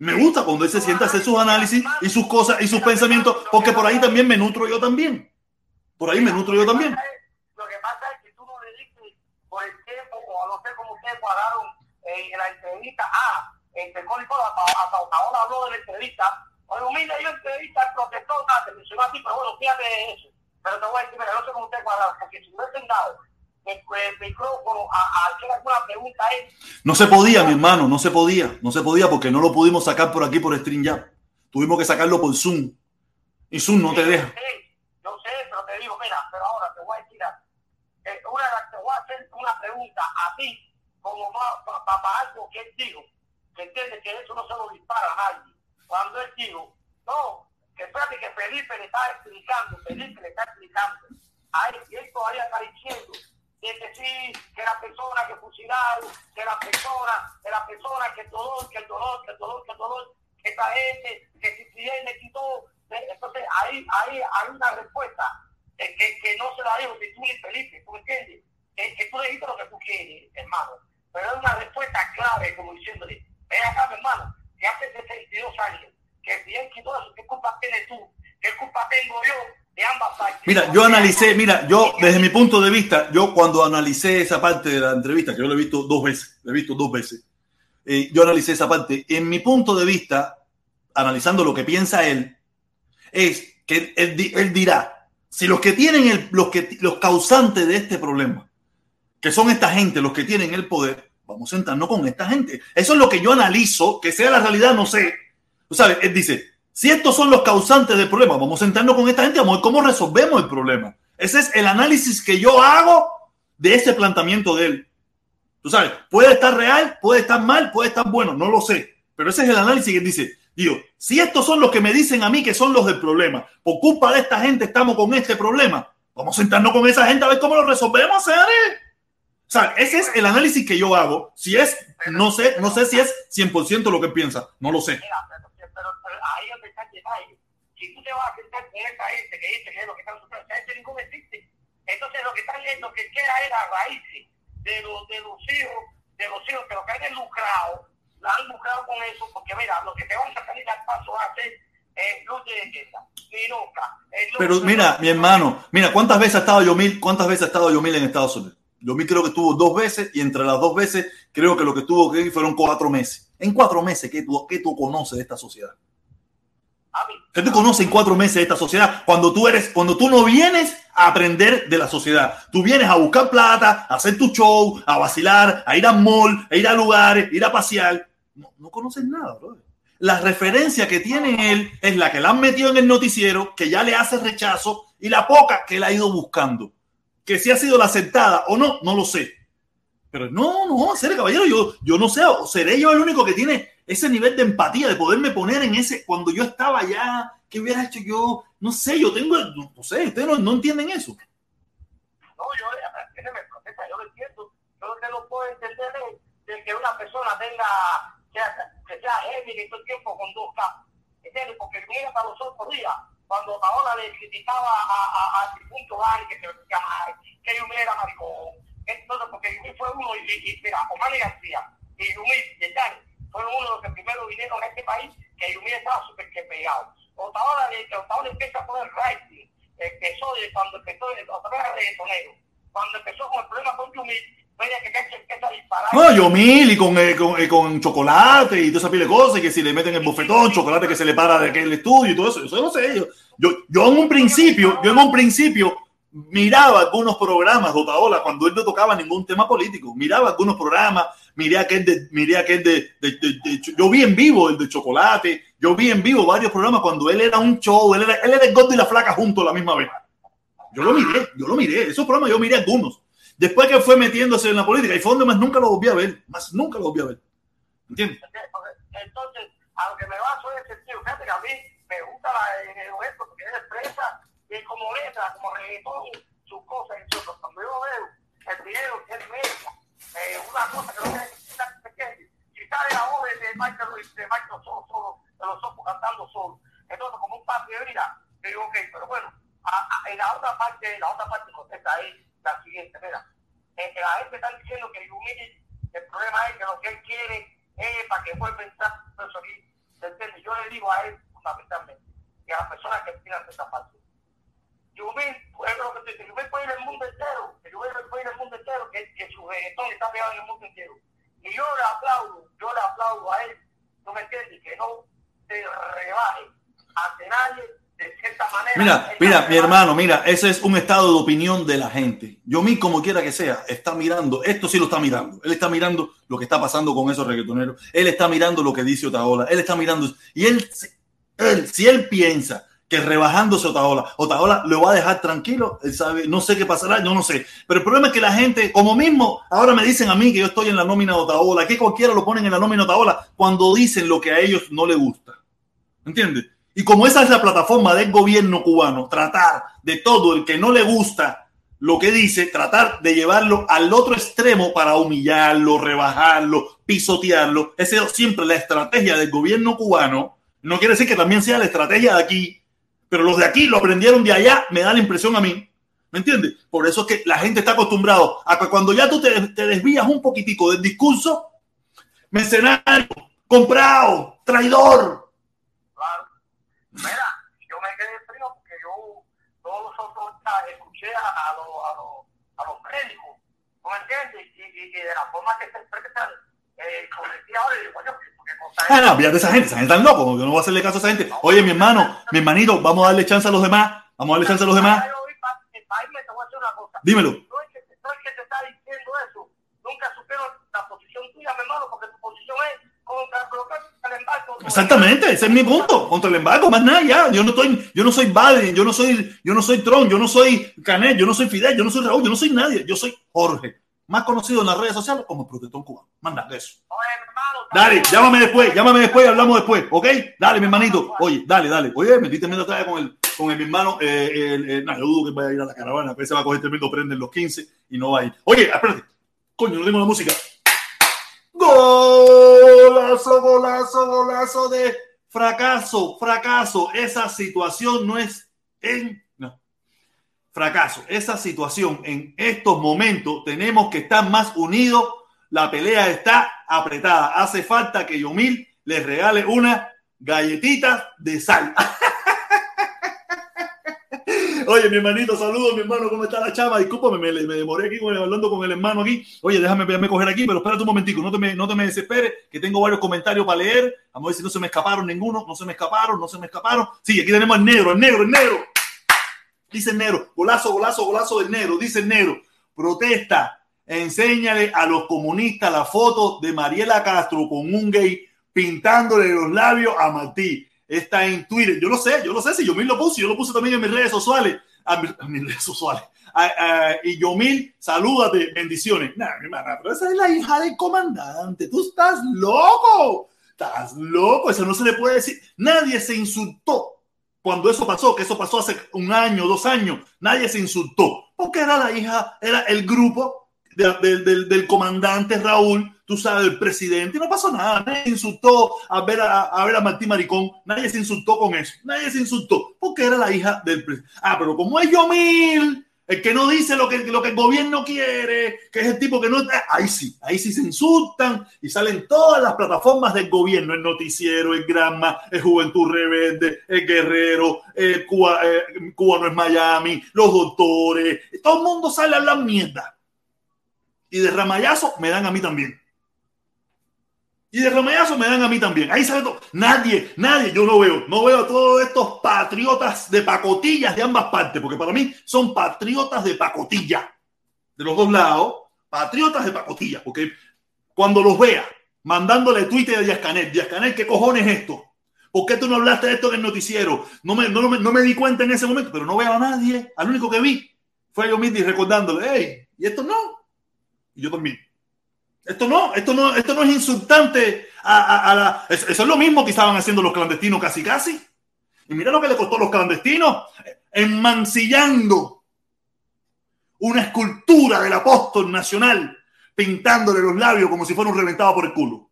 Me gusta cuando él se sienta a hacer sus análisis y sus cosas y sus pensamientos, porque por ahí también me nutro yo también. Por ahí me nutro yo también. Lo que pasa es que tú no le dices por el tiempo, o no sé cómo ustedes pagaron en la entrevista, ah, este Código ahora habló de la entrevista. Oye, humilde, yo entrevista al protector, te mencionó a pero bueno, fíjate eso. Pero te voy a decir, mira, no sé cómo usted cuadrado, porque si hubiesen dado el, micrófono a, hacer alguna pregunta a él. No se podía, mi hermano, no se podía, no se podía porque no lo pudimos sacar por aquí por StreamYard. Tuvimos que sacarlo por Zoom. Y Zoom no te deja. Yo sé, pero te digo, mira, pero ahora te voy a decir, eh, una, te voy a hacer una pregunta a ti, como para pa, pa, algo que él dijo entiende que eso no se lo dispara a nadie. Cuando él dijo, no, que espérate que Felipe le está explicando, Felipe le está explicando, a él, y él todavía está diciendo que sí, que la persona que fusilaron, que la persona, que la persona, que el dolor, que el dolor, que el dolor, que el dolor, que esta gente, que si, si él le quitó, entonces ahí, ahí hay una respuesta que, que no se la dijo ni tú ni Felipe, ¿tú entiendes? Que, que tú le dices lo que tú quieres, hermano, pero es una respuesta clave, como diciéndole, Ven acá, mi hermano, que hace 62 años, que que todo eso, ¿qué culpa tienes tú? ¿Qué culpa tengo yo de ambas partes? Mira, yo analicé, mira, yo desde mi punto de vista, yo cuando analicé esa parte de la entrevista, que yo lo he visto dos veces, lo he visto dos veces, eh, yo analicé esa parte, en mi punto de vista, analizando lo que piensa él, es que él, dirá, si los que tienen el, los, que, los causantes de este problema, que son esta gente, los que tienen el poder, Vamos a sentarnos con esta gente. Eso es lo que yo analizo, que sea la realidad, no sé. Sabes, él dice, si estos son los causantes del problema, vamos a sentarnos con esta gente, vamos a ver cómo resolvemos el problema. Ese es el análisis que yo hago de ese planteamiento de él. Tú sabes, puede estar real, puede estar mal, puede estar bueno, no lo sé. Pero ese es el análisis que dice. Digo, si estos son los que me dicen a mí que son los del problema, por culpa de esta gente estamos con este problema, vamos a sentarnos con esa gente a ver cómo lo resolvemos, señores. O sea, ese es el análisis que yo hago. Si es, no sé, no sé si es 100% lo que piensa, no lo sé. Ahí donde está. Si tú te vas a sentar con esta gente que dice que es lo que están sufriendo, esa gente ningún existe. Entonces lo que están lo que queda es la raíz de los, de los hijos, de los hijos lo que han lucrado, la han lucrado con eso, porque mira, lo que te van a salir al paso va a ser eh, luz de belleza, ni nunca. Pero mira, mi hermano, mira, ¿cuántas veces ha estado Yomil, cuántas veces ha estado Yomil en Estados Unidos? Yomil creo que estuvo dos veces y entre las dos veces creo que lo que tuvo que fueron cuatro meses. En cuatro meses, ¿qué tú, qué tú conoces de esta sociedad? ¿Qué tú conoces en cuatro meses esta sociedad? Cuando tú eres, cuando tú no vienes a aprender de la sociedad, tú vienes a buscar plata, a hacer tu show, a vacilar, a ir al mall, a ir a lugares, ir a pasear. No, no conoces nada, bro. La referencia que tiene él es la que le han metido en el noticiero, que ya le hace rechazo, y la poca que él ha ido buscando que si ha sido la aceptada o no, no lo sé. Pero no, no, ser caballero, yo, yo no sé, seré yo el único que tiene ese nivel de empatía, de poderme poner en ese, cuando yo estaba allá, ¿qué hubiera hecho yo? No sé, yo tengo, no sé, ustedes no, no entienden eso. No, yo, yo lo entiendo, yo lo que no puedo entender es de que una persona tenga, que que sea heavy todo el tiempo con capas, ¿entiendes? Porque mira para los otros días, cuando Paola le criticaba a, a, a punto que, que, que yo era maricón, entonces, porque fue uno, y, y mira, Omar García y Yumi y Dani fueron uno de los que primero vinieron a este país, que Yumi estaba súper que pegado. Otaola, Otaola empieza a poner writing, empezó de cuando empezó, otra vez reggaetonero, cuando empezó con el problema con Yumi, no, Yomil y con, eh, con, eh, con, chocolate y toda esa pila de cosas, que si le meten el bofetón, chocolate que se le para de aquel estudio y todo eso, eso no sé. Yo, yo, yo en un principio, yo en un principio miraba algunos programas Otaola cuando él no tocaba ningún tema político. Miraba algunos programas, miré aquel de, miré aquel de, de, de, yo vi en vivo el de chocolate, yo vi en vivo varios programas cuando él era un show, él era, él era el gordo y la flaca juntos a la misma vez. Yo lo miré, yo lo miré, esos programas yo miré algunos. Después que fue metiéndose en la política, y fue donde más nunca lo volví a ver, más nunca lo volví a ver. ¿Entiendes? Y como letra, como reggaetón, sus cosas. Entonces, cuando yo veo el video que él mezcla, eh, una cosa que no es pequeña, si sale la voz de Michael, de Michael solo, solo, de los ojos cantando solo, entonces como un patio de vida, digo, ok, pero bueno, en la otra parte, la otra parte contesta ahí la siguiente, mira, eh, la gente está diciendo que el problema es que lo que él quiere es para que vuelva a entrar eso aquí, ¿se Yo le digo a él fundamentalmente, y a las personas que tiran esa parte, Yumi, es lo que te dice, Yumi puede ir el mundo entero, que Yumi puede ir el mundo entero, que, que su reggaetón está pegado en el mundo entero. Y yo le aplaudo, yo le aplaudo a él, ¿no me entiendes? Que no se rebaje ante nadie Mira, mira, mi hermano, mira, ese es un estado de opinión de la gente. Yo mí, como quiera que sea, está mirando, esto sí lo está mirando. Él está mirando lo que está pasando con esos reggaetoneros. Él está mirando lo que dice Otaola. Él está mirando. Y él, él si él piensa que rebajándose Otaola, Otaola lo va a dejar tranquilo, él sabe, no sé qué pasará, yo no sé. Pero el problema es que la gente, como mismo, ahora me dicen a mí que yo estoy en la nómina de Otaola, que cualquiera lo ponen en la nómina de Otaola cuando dicen lo que a ellos no les gusta. ¿Entiendes? Y como esa es la plataforma del gobierno cubano, tratar de todo el que no le gusta lo que dice, tratar de llevarlo al otro extremo para humillarlo, rebajarlo, pisotearlo. Esa es siempre la estrategia del gobierno cubano. No quiere decir que también sea la estrategia de aquí, pero los de aquí lo aprendieron de allá, me da la impresión a mí. ¿Me entiendes? Por eso es que la gente está acostumbrado a que cuando ya tú te, te desvías un poquitico del discurso, mercenario, comprado, traidor, Mira, yo me quedé frío porque yo todos los otros escuché a, los, a, los, a los médicos, ¿no me entiendes? Y, y, y, de la forma que se expresan, eh, decía ahora, yo, porque Ah, no, fíjate esa gente, esa gente está loco, yo no voy a hacerle caso a esa gente. Oye, mi hermano, mi hermanito, vamos a darle chance a los demás, vamos a darle chance a los demás. Dímelo. No es que, no es que te está diciendo eso, nunca supieron la posición tuya, mi hermano, porque tu posición es contra el embargo. Exactamente, ese es mi punto, contra el embargo, más nada ya. Yo no estoy, yo no soy Biden, yo no soy, yo no soy Trump, yo no soy Canet, yo no soy Fidel, yo no soy Raúl, yo no soy nadie, yo soy Jorge, más conocido en las redes sociales como protector cubano. De eso. Dale, llámame después, llámame después, hablamos después, ¿ok? Dale, mi hermanito. Oye, dale, dale. Oye, me metí tremendo con el, con el, mi hermano. Eh, el, no, yo dudo que vaya a ir a la caravana, a veces va a coger tremendo prende en los 15 y no va a ir. Oye, espérate. Coño, no tengo la música. Golazo, golazo, golazo de fracaso, fracaso. Esa situación no es en... Fracaso. Esa situación en estos momentos tenemos que estar más unidos. La pelea está apretada. Hace falta que Yomil les regale una galletita de sal. Oye, mi hermanito, saludos, mi hermano, ¿cómo está la chava? Discúlpame, me, demoré aquí hablando con el hermano aquí. Oye, déjame, déjame coger aquí, pero espérate un momentico, no te, me, no te me desesperes, que tengo varios comentarios para leer. Vamos a ver si no se me escaparon ninguno, no se me escaparon, no se me escaparon. Sí, aquí tenemos el negro, el negro, el negro. Dice el negro, golazo, golazo, golazo del negro, dice el negro. Protesta, enséñale a los comunistas la foto de Mariela Castro con un gay pintándole los labios a Martí está en Twitter. Yo lo sé, yo lo sé, si Yomil lo puse, yo lo puse también en mis redes sociales. A, mis, redes sociales. y Yomil, salúdate, bendiciones. Nah, mi hermana, pero esa es la hija del comandante. Tú estás loco. Estás loco. Eso no se le puede decir. Nadie se insultó cuando eso pasó, que eso pasó hace un año, dos años. Nadie se insultó porque era la hija, era el grupo del comandante Raúl tú sabes, el presidente, no pasó nada, nadie insultó a ver a, a, ver a Martín Maricón, nadie se insultó con eso, nadie se insultó, porque era la hija del presidente. Ah, pero como es Yomil, El que no dice lo que, lo que el gobierno quiere, que es el tipo que no... Ahí sí, ahí sí se insultan y salen todas las plataformas del gobierno, el noticiero, el Granma, el Juventud Rebelde, el Guerrero, el Cuba, eh, no es Miami, los doctores, todo el mundo sale a hablar mierda. Y de ramayazo me dan a mí también. Y de ramayazo me dan a mí también. Ahí sale todo. Nadie, nadie, yo no veo, no veo a todos estos patriotas de pacotillas de ambas partes, porque para mí son patriotas de pacotilla. De los dos lados, patriotas de pacotilla, porque cuando los vea mandándole Twitter a Díaz Canel, Díaz Canel, ¿qué cojones es esto? ¿Por qué tú no hablaste de esto en el noticiero? No me, no, no me di cuenta en ese momento, pero no veo a nadie. Al único que vi fue a yo mismo recordándole, hey, ¿y esto no? Y yo también. Esto no, esto no, esto no es insultante a, la. Eso es lo mismo que estaban haciendo los clandestinos casi casi. Y mira lo que le costó a los clandestinos, enmancillando una escultura del apóstol nacional, pintándole los labios como si fuera un reventado por el culo.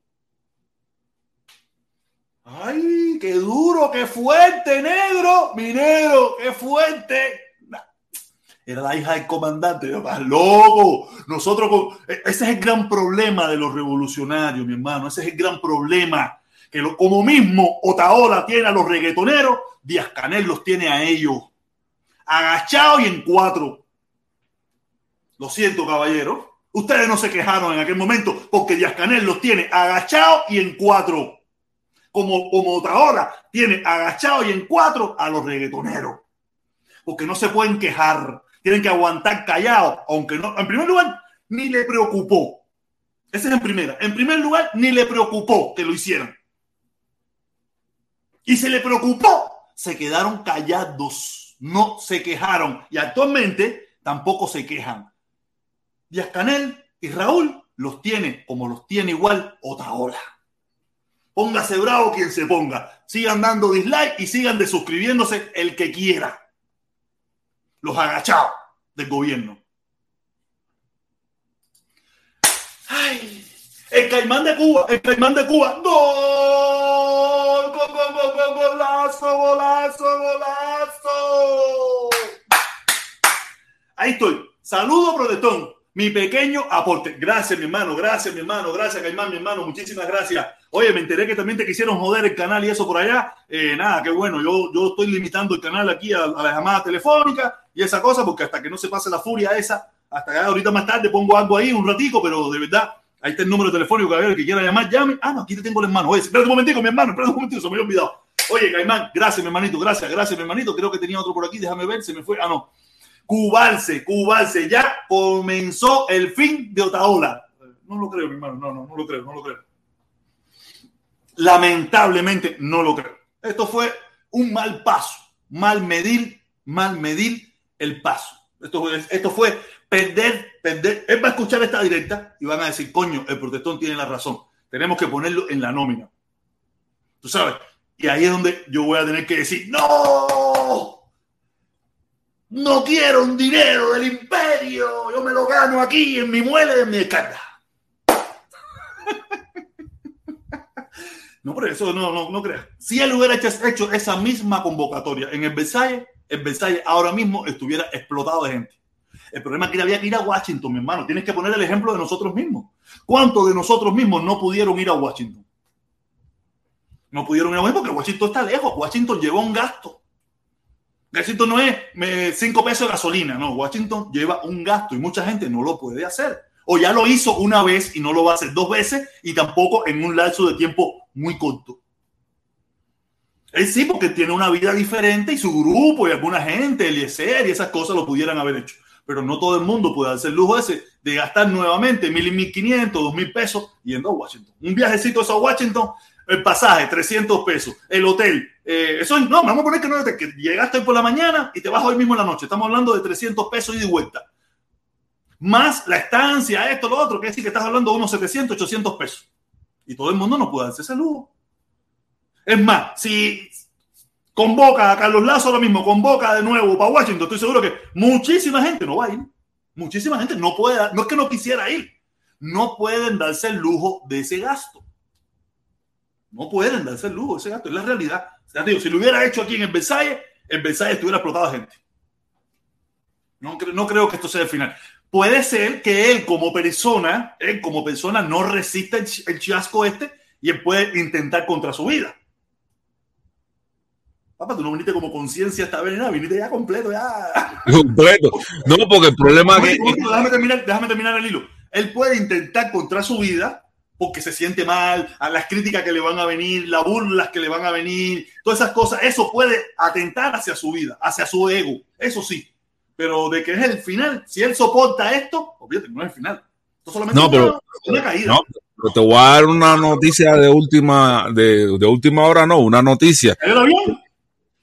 ¡Ay, qué duro, qué fuerte, negro! Mi negro, qué fuerte era la hija del comandante. Yo, loco! Nosotros, e, ese es el gran problema de los revolucionarios, mi hermano. Ese es el gran problema. Que lo, como mismo Otaola tiene a los reggaetoneros, Díaz Canel los tiene a ellos. Agachados y en cuatro. Lo siento, caballero. Ustedes no se quejaron en aquel momento porque Díaz Canel los tiene agachados y en cuatro. Como, como Otaola tiene agachados y en cuatro a los reggaetoneros. Porque no se pueden quejar tienen que aguantar callado, aunque no, en primer lugar, ni le preocupó. Ese es en primera. En primer lugar, ni le preocupó que lo hicieran. Y se le preocupó, se quedaron callados, no se quejaron. Y actualmente tampoco se quejan. Díaz Canel y Raúl los tiene como los tiene igual otra hora. Póngase bravo quien se ponga. Sigan dando dislike y sigan desuscribiéndose el que quiera los agachados del gobierno. Ay, el caimán de Cuba, el caimán de Cuba. ¡Gol! ¡Gol, gol, gol, gol, golazo, golazo, golazo! Ahí estoy. Saludo, protestón. Mi pequeño aporte. Gracias, mi hermano. Gracias, mi hermano. Gracias, Caimán, mi hermano. Muchísimas gracias. Oye, me enteré que también te quisieron joder el canal y eso por allá. Eh, nada, qué bueno. Yo, yo estoy limitando el canal aquí a, a la llamada telefónica y esa cosa, porque hasta que no se pase la furia esa, hasta ahorita más tarde pongo algo ahí, un ratico, pero de verdad, ahí está el número telefónico, que, que quiera llamar, llame. Ah, no, aquí te tengo el hermano. Oye, espera un momentico, mi hermano, espera un momentito, se me había olvidado. Oye, Caimán, gracias, mi hermanito, gracias, gracias, mi hermanito. Creo que tenía otro por aquí, déjame ver, se me fue. Ah, no. Cubarse, cubarse, ya comenzó el fin de Otaola. No lo creo, mi hermano, no, no, no lo creo, no lo creo. Lamentablemente no lo creo. Esto fue un mal paso, mal medir, mal medir el paso. Esto, esto fue perder, perder. Él va a escuchar esta directa y van a decir, coño, el protestón tiene la razón. Tenemos que ponerlo en la nómina. Tú sabes. Y ahí es donde yo voy a tener que decir, no, no quiero un dinero del imperio. Yo me lo gano aquí en mi muela de mi escala. No, por eso no, no, no creas. Si él hubiera hecho, esa misma convocatoria en el Versailles, el Versailles ahora mismo estuviera explotado de gente. El problema es que había que ir a Washington, mi hermano. Tienes que poner el ejemplo de nosotros mismos. ¿Cuántos de nosotros mismos no pudieron ir a Washington? No pudieron ir a Washington porque Washington está lejos. Washington lleva un gasto. Washington no es 5 pesos de gasolina, no. Washington lleva un gasto y mucha gente no lo puede hacer. O ya lo hizo una vez y no lo va a hacer dos veces y tampoco en un lapso de tiempo muy corto. Él sí, porque tiene una vida diferente y su grupo y alguna gente, Eliezer y esas cosas lo pudieran haber hecho. Pero no todo el mundo puede hacer el lujo ese de gastar nuevamente mil y mil quinientos, dos mil pesos yendo a Washington. Un viajecito a Washington, el pasaje, 300 pesos, el hotel. Eh, eso no, vamos a poner que, no, que llegaste por la mañana y te vas hoy mismo en la noche. Estamos hablando de 300 pesos y de vuelta. Más la estancia, esto, lo otro, que decir que estás hablando de unos 700, 800 pesos. Y todo el mundo no puede hacer ese lujo. Es más, si convoca a Carlos Lazo ahora mismo, convoca de nuevo para Washington, estoy seguro que muchísima gente no va a ir. Muchísima gente no puede, no es que no quisiera ir, no pueden darse el lujo de ese gasto. No pueden darse el lujo de ese gasto, es la realidad. si lo hubiera hecho aquí en el Versailles, el Versailles estuviera explotado de gente. No, no creo que esto sea el final. Puede ser que él como persona, él como persona no resista el, el chasco este y él puede intentar contra su vida. Papá, tú no viniste como conciencia esta vez, viniste ya completo, ya. Completo. No, porque el problema es que. Déjame terminar, déjame terminar el hilo. Él puede intentar contra su vida porque se siente mal, a las críticas que le van a venir, las burlas que le van a venir, todas esas cosas, eso puede atentar hacia su vida, hacia su ego, eso sí. Pero de que es el final, si él soporta esto, obviamente no es el final. Esto solamente no, pero, una, una caída. No, pero te voy a dar una noticia de última, de, de última hora, no, una noticia. ¿El avión?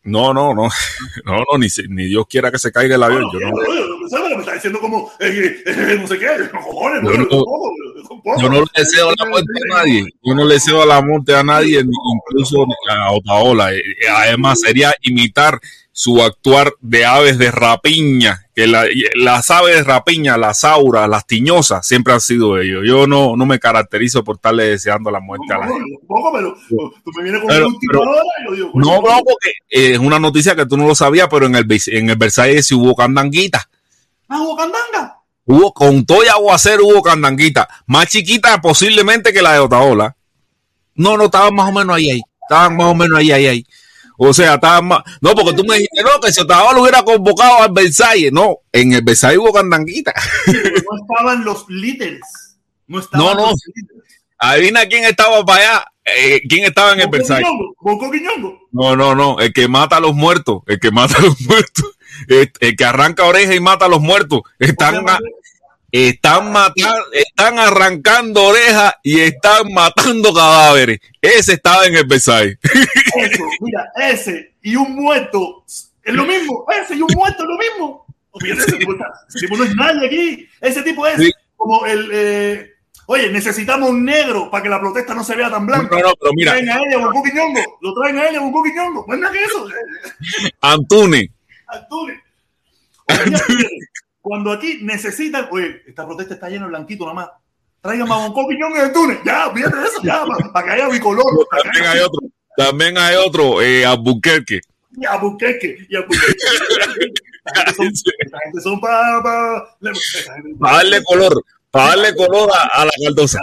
No, no, no, no, no, ni, ni Dios quiera que se caiga el avión. Yo no, me está diciendo como, eh, eh, no sé qué, cojones, yo, no, yo no le deseo la muerte a nadie, yo no le deseo la muerte a nadie, incluso a Otaola. Además, sería imitar su actuar de aves de rapiña, que la, las aves de rapiña, las auras, las tiñosas, siempre han sido ellos. Yo no, no me caracterizo por estarle deseando la muerte a la gente. tú me vienes con pero, pero, y lo digo, no, no, porque es una noticia que tú no lo sabías, pero en el, en el Versailles sí hubo candanguita. Ah, hubo candanga. Hubo, con todo y aguacero hubo candanguita. Más chiquita posiblemente que la de Otaola. No, no, estaban más o menos ahí, ahí. Estaban más o menos ahí, ahí, ahí. O sea, estaba más. No, porque tú me dijiste, no, que si Otaola lo hubiera convocado al Versailles. No, en el Versailles hubo candanguita. no estaban los líderes. No, estaban no, no. Los líderes. Adivina quién estaba para allá. Eh, ¿Quién estaba en el Versailles? No, no, no. El que mata a los muertos. El que mata a los muertos. El, el que arranca oreja y mata a los muertos. Están, O sea, están matando, están arrancando orejas y están matando cadáveres. Ese estaba en el Versailles. Eso, mira, ese y un muerto es lo mismo. Ese y un muerto es lo mismo. Olvídate, ese, tipo está- ese tipo no es nadie aquí. Ese tipo es Sí. como el. eh, oye, necesitamos un negro para que la protesta no se vea tan blanca. No, no, pero mira, Traen a ella, Bonco Quiñongo. Lo traen a ella, Bonco Quiñongo. Que eso. Antunes. Oye, fíjate, Cuando aquí necesitan, oye, esta protesta está llena de blanquito nada más. Traigan Bonco Quiñongo y Antunes. Ya, fíjate eso, ya, para, que haya bicolor. También hay otro. También hay otro, eh, Albuquerque. y a Buqueque, y a Buqueque. Esta gente son- esta gente son para Para darle color, para darle color a, a la caldosa.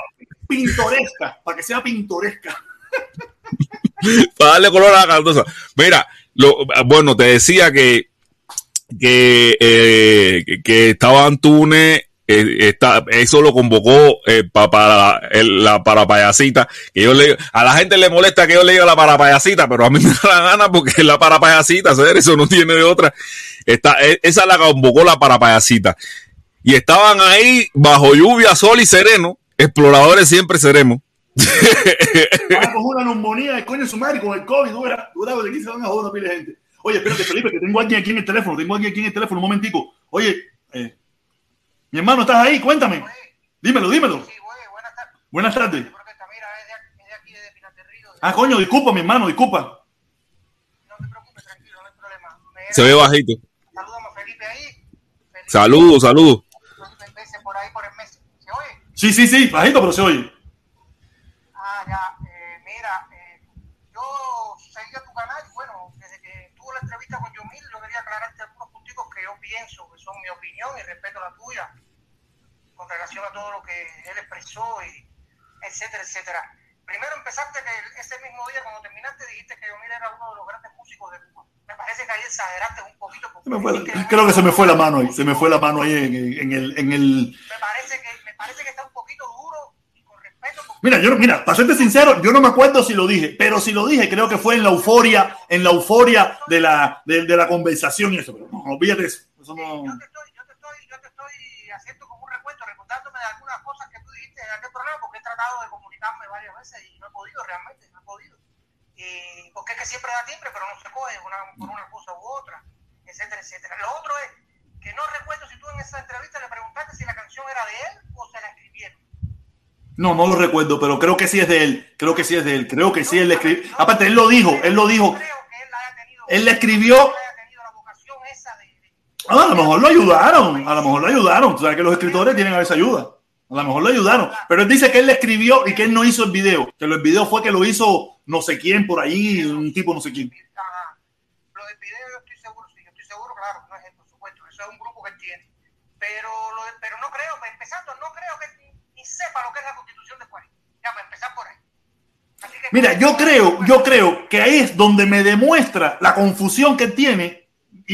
pintoresca, para que sea pintoresca. Para darle color a la caldosa. Mira, lo, bueno, te decía que, que, eh, que- estaba Antunes. eh, está, eso lo convocó eh, pa- para la para payasita. Que yo le, a la gente le molesta que yo le diga la para payasita, pero a mí me da la gana porque es la para payasita, hacer eso no tiene de otra. Está, e- esa la convocó la para payasita. Y estaban ahí bajo lluvia, sol y sereno. Exploradores siempre seremos. A coger una neumonía de coño su madre con el COVID. Dura, dura, porque aquí se van a joder pila de gente. Oye, espérate, Felipe, que tengo a alguien aquí en el teléfono. Tengo a alguien aquí en el teléfono. Un momentico. Oye, eh, mi hermano, ¿estás ahí? Cuéntame. Dímelo, dímelo. Sí, güey, buenas tardes. Buenas tardes. Protesta, mira, es de, es de aquí, de Pinaterrido. Ah, coño, disculpa, mi hermano, disculpa. No te preocupes, tranquilo, no hay problema. Me Se ve bajito. Saludamos a Felipe ahí. Saludos, saludos. Por ahí por el mes. ¿Se oye? Sí, sí, sí, bajito, pero se oye. Ah, ya. Eh, mira, eh, yo seguía tu canal y bueno, desde que tuvo la entrevista con Yomil, yo quería aclararte algunos puntos que yo pienso, que son mi opinión y respeto a la tuya, con relación a todo lo que él expresó y etcétera, etcétera. Primero empezaste que ese mismo día cuando terminaste dijiste que Yomil era uno de los grandes músicos de Cuba. Me parece que ahí exageraste un poquito. me fue- creo que se me fue la mano ahí. Se me fue la mano ahí en, en el, en el. Me parece que, me parece que está un poquito duro y con respeto. porque- Mira, yo, mira, para serte sincero, yo no me acuerdo si lo dije, pero si lo dije, creo que fue en la euforia, en la euforia de la, de, de la conversación y eso. Pero no, olvídate eso. Eso no. yo te estoy, yo te estoy, yo te estoy haciendo como un recuento, recordándome de algunas cosas que tú dijiste en aquel programa, porque he tratado de comunicarme varias veces y no he podido realmente, no he podido. Y porque es que siempre da timbre, pero no se coge una, por una cosa u otra, etcétera, etcétera. Lo otro es que no recuerdo si tú en esa entrevista le preguntaste si la canción era de él o se la escribieron. No, no lo recuerdo, pero creo que sí es de él. Creo que sí es de él. Creo que sí él le escribió. Aparte, él lo dijo, él lo dijo. Creo que él haya tenido, Él le escribió. Ah, a lo mejor lo ayudaron. A lo mejor lo ayudaron. Tú sabes que los escritores tienen a veces ayuda. A lo mejor lo ayudaron. Pero él dice que él le escribió y que él no hizo el video. Que el video fue que lo hizo no sé quién por ahí, un tipo no sé quién. Ajá. Lo del video yo estoy seguro sí, yo estoy seguro, claro, no es él, por supuesto, eso es un grupo que él tiene. Pero, lo, pero no creo, pues, empezando, no creo que ni, ni sepa lo que es la constitución de 40. Ya, para empezar por ahí. Así que- Mira, yo creo, yo creo que ahí es donde me demuestra la confusión que tiene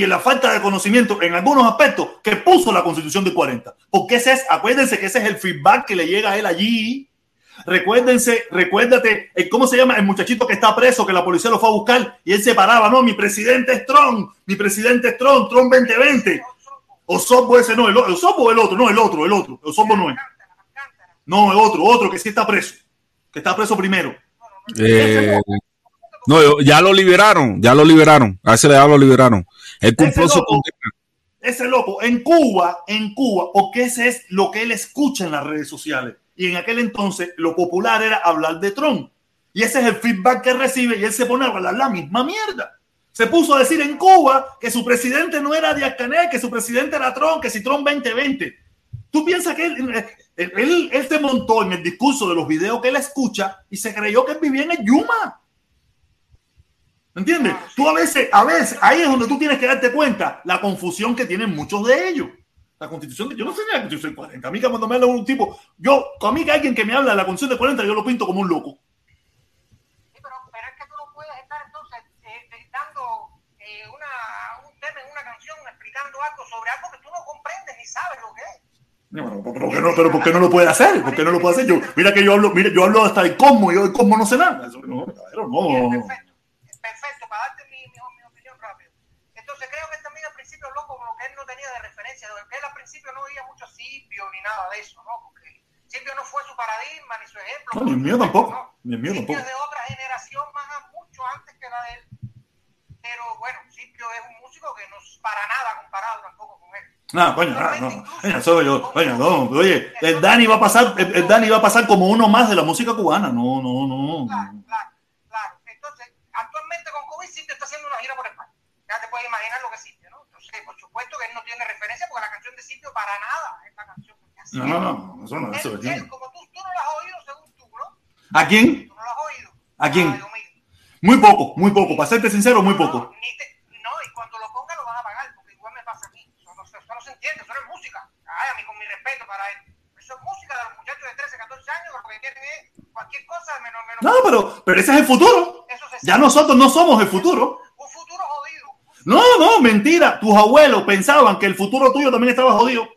y la falta de conocimiento en algunos aspectos que puso la constitución de 40. Porque ese es, acuérdense que ese es el feedback que le llega a él allí. Recuérdense, recuérdate, eh, ¿cómo se llama? El muchachito que está preso, que la policía lo fue a buscar y él se paraba, no, mi presidente es Trump, mi presidente es Trump, Trump 2020. Osobo ese no, el, Osobo el otro, no, el otro, el otro, Osobo no es. No, el otro, otro que sí está preso, que está preso primero. Eh, no, ya lo liberaron, ya lo liberaron. A ese le lo liberaron. Él cumplió Ese su ese loco en Cuba, en Cuba, porque ese es lo que él escucha en las redes sociales. Y en aquel entonces lo popular era hablar de Trump. Y ese es el feedback que recibe y él se pone a hablar la misma mierda. Se puso a decir en Cuba que su presidente no era Díaz Canel, que su presidente era Trump, que si Trump 2020. ¿Tú piensas que él, él, él, él se montó en el discurso de los videos que él escucha y se creyó que él vivía en el Yuma? ¿Entiendes? Tú a veces, a veces, ahí es donde tú tienes que darte cuenta la confusión que tienen muchos de ellos. La constitución, de- yo no sé ni la constitución de 40. A mí cuando me habla un tipo, yo, a mí que alguien que me habla de la constitución de 40, yo lo pinto como un loco. Sí, pero, pero es que tú no puedes estar entonces eh, eh, dando eh, una, un tema en una canción explicando algo sobre algo que tú no comprendes ni sabes lo que es. No, pero, ¿por qué no, pero ¿por qué no lo puede hacer? ¿Por qué no lo puede hacer? Yo, mira que yo hablo, mira, yo hablo hasta el cosmos, yo del cosmos no sé nada. Eso, no, caballero, no. Perfecto, perfecto, para darte mi, mi, mi opinión rápido. Entonces creo que él también al principio loco como que él no tenía de referencia, que él al principio no veía mucho Silvio ni nada de eso, ¿no? Porque Silvio no fue su paradigma ni su ejemplo. No, ni el mío tampoco, ni el mío Silvio tampoco. es de otra generación más mucho antes que la de él. Pero bueno, Silvio es un músico que no es para nada comparado tampoco con él. No, coño, no, no. Coño, soy yo. Coño, no. Oye, el Dani va a pasar, el, el Dani va a pasar como uno más de la música cubana. No, no, no. Claro, claro, claro. Entonces, actualmente con COVID Silvio está haciendo una gira por España. Ya te puedes imaginar lo que es Silvio, ¿no? Entonces, por supuesto que él no tiene referencia porque la canción de Silvio para nada es la canción hace. No, no, no. Eso no, eso es. como tú, tú no lo has oído según tú, ¿no? ¿A quién? Tú no lo has oído. ¿A quién? Muy poco, muy poco. Para serte sincero, muy No, poco. no, y cuando lo ponga lo vas a pagar, porque igual me pasa a mí. Eso no, se- no entiende, eso no es música. Ay, a mí con mi respeto para él. Eso es música de los muchachos de 13, 14 años, lo que quieren es cualquier cosa menos... menos No, pero, pero ese es el futuro. Ya nosotros no somos el futuro. No, no, mentira. Tus abuelos pensaban que el futuro tuyo también estaba jodido.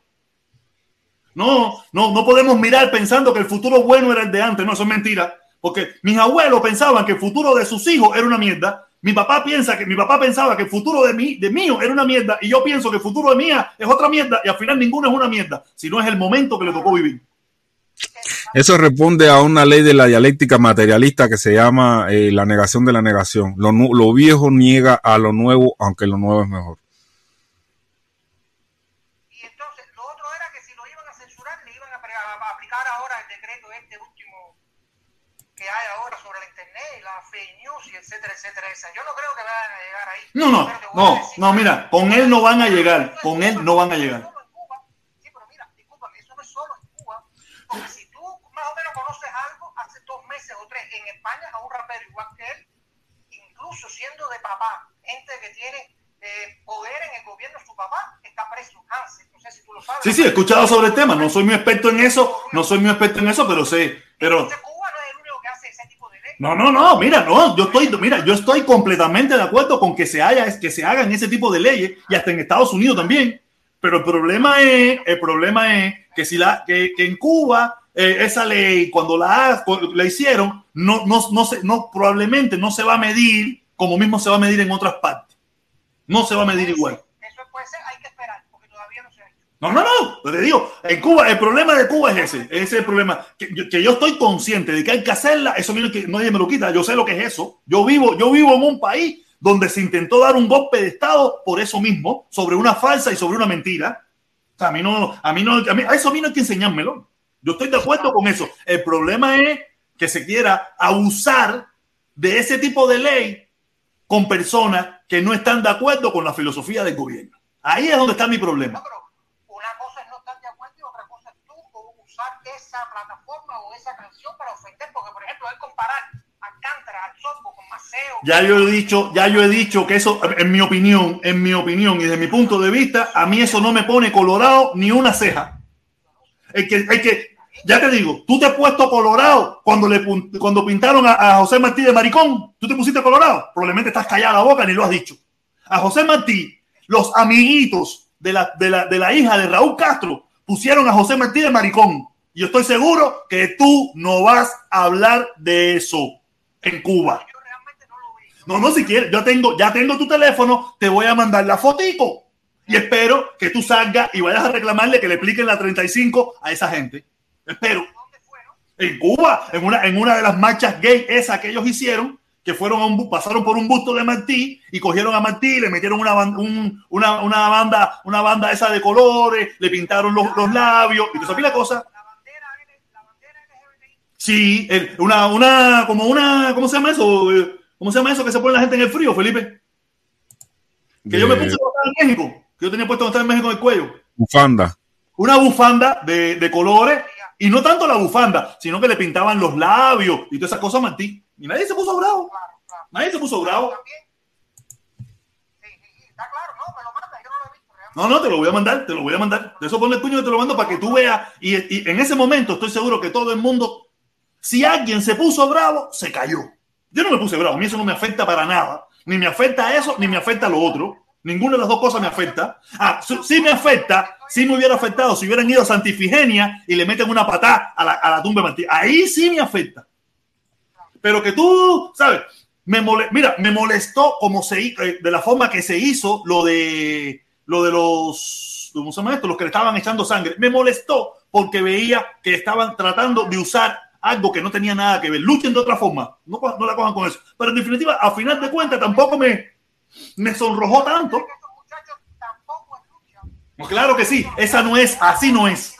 No, no, no podemos mirar pensando que el futuro bueno era el de antes. No, eso es mentira. Porque mis abuelos pensaban que el futuro de sus hijos era una mierda. Mi papá piensa que mi papá pensaba que el futuro de mí, de mío era una mierda. Y yo pienso que el futuro de mía es otra mierda. Y al final ninguno es una mierda. Si no es el momento que le tocó vivir. Eso responde a una ley de la dialéctica materialista que se llama eh, la negación de la negación. Lo, nu- lo viejo niega a lo nuevo, aunque lo nuevo es mejor. Y entonces, lo otro era que si lo iban a censurar, le iban a, aplicar ahora el decreto este último que hay ahora sobre la internet, y la fake news y etcétera, etcétera, esa. Yo no creo que vayan a llegar ahí. No, no, no, no, mira, con él no van a llegar, con él no van a llegar. Solo en Cuba. Sí, pero mira, discúlpame, eso no es solo en Cuba. Porque si tú más o menos conoces algo, hace dos meses o tres, en España a un rapero igual que él, incluso siendo de papá, gente que tiene eh, poder en el gobierno, su papá está preso. No sé si tú lo sabes. Sí, sí, he escuchado sobre el tema. No soy muy experto en eso, no soy muy experto en eso, pero sé. Pero Cuba no es el único que hace ese tipo de ley. no, no, no, mira, no, yo estoy, mira, yo estoy completamente de acuerdo con que se haya, que se hagan ese tipo de leyes y hasta en Estados Unidos también. Pero el problema es, el problema es que si la, que, que en Cuba eh, esa ley cuando la, la hicieron no, no, no se, no probablemente no se va a medir como mismo se va a medir en otras partes. No se va a medir igual. Eso puede ser, hay que esperar, porque todavía no se ha hecho. No, no, no, te digo, en Cuba, el problema de Cuba es ese, ese es el problema, que yo, que yo estoy consciente de que hay que hacerla, eso mira que nadie me lo quita, yo sé lo que es eso, yo vivo, yo vivo en un país donde se intentó dar un golpe de Estado por eso mismo, sobre una falsa y sobre una mentira, o sea, a mí no, a mí no, a, mí, a eso a mí no hay que enseñármelo, yo estoy de acuerdo con eso, el problema es que se quiera abusar de ese tipo de ley con personas que no están de acuerdo con la filosofía del gobierno. Ahí es donde está mi problema. No, una cosa es no estar de acuerdo y otra cosa es tú usar esa plataforma o esa canción para ofender, porque por ejemplo, él comparar Alcántara, al Zorbo con más Ya yo he dicho, ya yo he dicho que eso, en mi opinión, en mi opinión y desde mi punto de vista, a mí eso no me pone colorado ni una ceja. El que, el que, ya te digo, tú te has puesto colorado cuando le cuando pintaron a, a José Martí de maricón. Tú te pusiste colorado. Probablemente estás callado la boca ni lo has dicho. A José Martí, los amiguitos de la, de la, de la hija de Raúl Castro pusieron a José Martí de maricón. Y yo estoy seguro que tú no vas a hablar de eso en Cuba. No, no, si quieres, yo tengo, ya tengo tu teléfono, te voy a mandar la fotico. Y espero que tú salgas y vayas a reclamarle que le expliquen la 35 a esa gente. Espero. En Cuba, en una, en una de las marchas gay esa que ellos hicieron, que fueron a un, pasaron por un busto de Martí y cogieron a Martí, le metieron una, un, una, una, banda, una banda esa de colores, le pintaron los, los labios y te la cosa. Sí, una, una, como una, ¿cómo se llama eso? ¿Cómo se llama eso que se pone la gente en el frío, Felipe? Que yo me puse en México, que yo tenía puesto en México en el cuello. Bufanda. Una bufanda de, de colores y no tanto la bufanda, sino que le pintaban los labios y todas esas cosas a. Y nadie se puso bravo. Nadie se puso bravo. No, no, te lo voy a mandar, te lo voy a mandar. De eso pone el puño y te lo mando para que tú veas. Y, y, en ese momento estoy seguro que todo el mundo, si alguien se puso bravo, se cayó. Yo no me puse bravo, a mí eso no me afecta para nada. Ni me afecta eso, ni me afecta lo otro. Ninguna de las dos cosas me afecta. Ah, sí me afecta, sí me hubiera afectado si hubieran ido a Santifigenia y le meten una patada a la, a la tumba de Martí. Ahí sí me afecta. Pero que tú, ¿sabes? Me mira, me molestó como se eh, de la forma que se hizo lo de lo de los ¿cómo se llama esto? Los que le estaban echando sangre. Me molestó porque veía que estaban tratando de usar algo que no tenía nada que ver. Luchen de otra forma. No, no la cojan con eso. Pero en definitiva, a final de cuentas, tampoco me, me sonrojó tanto. claro que sí, esa no es, así no es.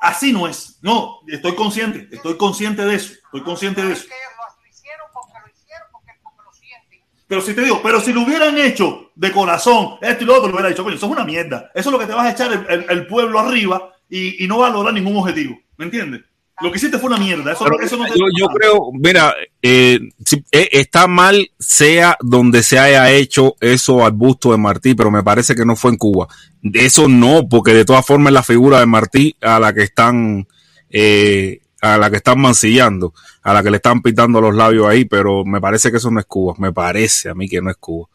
Así no es. No, estoy consciente, estoy consciente de eso, estoy consciente de eso. Pero si te digo, pero si lo hubieran hecho de corazón, esto y lo otro, lo hubiera dicho, coño, eso es una mierda. Eso es lo que te vas a echar el, el, pueblo arriba y, y no va a lograr ningún objetivo. ¿Me entiendes? Lo que hiciste fue una mierda. Eso, eso no yo, yo, creo, mira, eh, eh, está mal sea donde se haya hecho eso al busto de Martí, pero me parece que no fue en Cuba. Eso no, porque de todas formas es la figura de Martí a la que están, eh, a la que están mancillando, a la que le están pintando los labios ahí, pero me parece que eso no es Cuba. Me parece a mí que no es Cuba.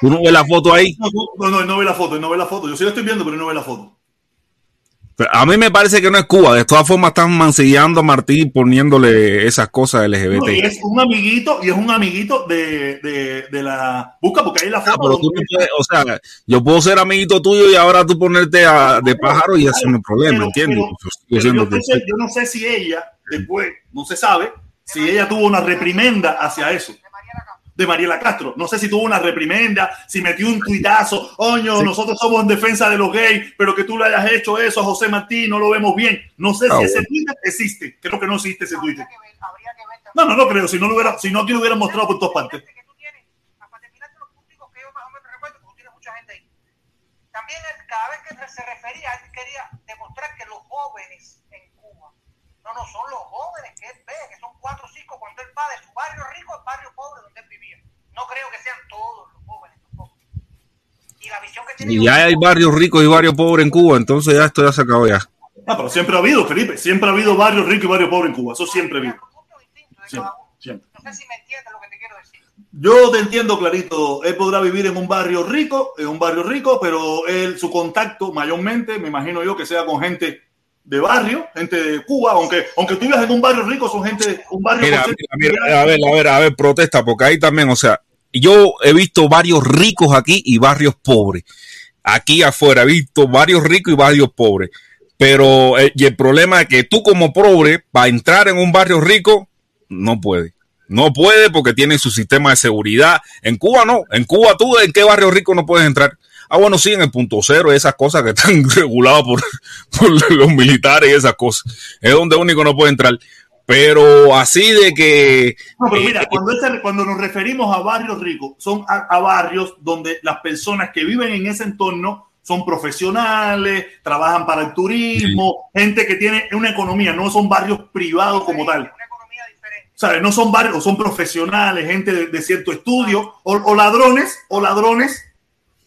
¿Tú no ves la foto ahí? No, no, no ve la foto, no ve la foto. Yo sí la estoy viendo, pero no ve la foto. A mí me parece que no es Cuba. De todas formas, están mancillando a Martí poniéndole esas cosas LGBT. y es un amiguito, y es un amiguito de, de, de la. Busca, porque ahí la foto. pero tú puedes, o sea, yo puedo ser amiguito tuyo y ahora tú ponerte a, de pájaro y eso no es problema, ¿entiendes? yo no sé si ella, después, no se sabe, si ella tuvo una reprimenda hacia eso de Mariela Castro. No sé si tuvo una reprimenda, si metió un tuitazo, oño, nosotros somos en defensa de los gays, pero que tú le hayas hecho eso a José Martín, no lo vemos bien. No sé si ah, ese Twitter existe. Creo que no existe ese Twitter. No, no, no creo. Si no lo hubiera, si no aquí lo hubieran mostrado por todas partes. También cada vez que se refería, él quería demostrar que los jóvenes en Cuba, no, no son los jóvenes que él ve, que son cuatro o cinco cuando él va de su barrio rico al barrio pobre donde él no creo que sean todos los jóvenes tampoco. Y ya hay barrios ricos y barrios pobres en Cuba, entonces ya esto ya se acabó ya. Ah, pero siempre ha habido, Felipe, siempre ha habido barrios ricos y barrios pobres en Cuba, eso siempre ha habido. Siempre, No sé si me entiendes lo que te quiero decir. Yo te entiendo clarito. Él podrá vivir en un barrio rico, en un barrio rico, pero él, su contacto mayormente, me imagino yo que sea con gente de barrio, gente de Cuba, aunque, aunque tú vivas en un barrio rico, son gente, un barrio... Mira, mira, a ver, a ver, a ver, protesta, porque ahí también, o sea, yo he visto barrios ricos aquí y barrios pobres. Aquí afuera he visto barrios ricos y barrios pobres. Pero eh, y el problema es que tú como pobre, para entrar en un barrio rico, no puede. No puede porque tiene su sistema de seguridad. En Cuba no. En Cuba tú en qué barrio rico no puedes entrar. Ah, bueno, sí, en el punto cero, esas cosas que están reguladas por, los militares y esas cosas. Es donde único no puede entrar. Pero así de que... No, pero mira, eh, cuando, cuando nos referimos a barrios ricos, son a, barrios donde las personas que viven en ese entorno son profesionales, trabajan para el turismo, gente que tiene una economía, no son barrios privados como tal. ¿sabes? No son barrios, o son profesionales, gente de, de cierto estudio, o, o, ladrones, o ladrones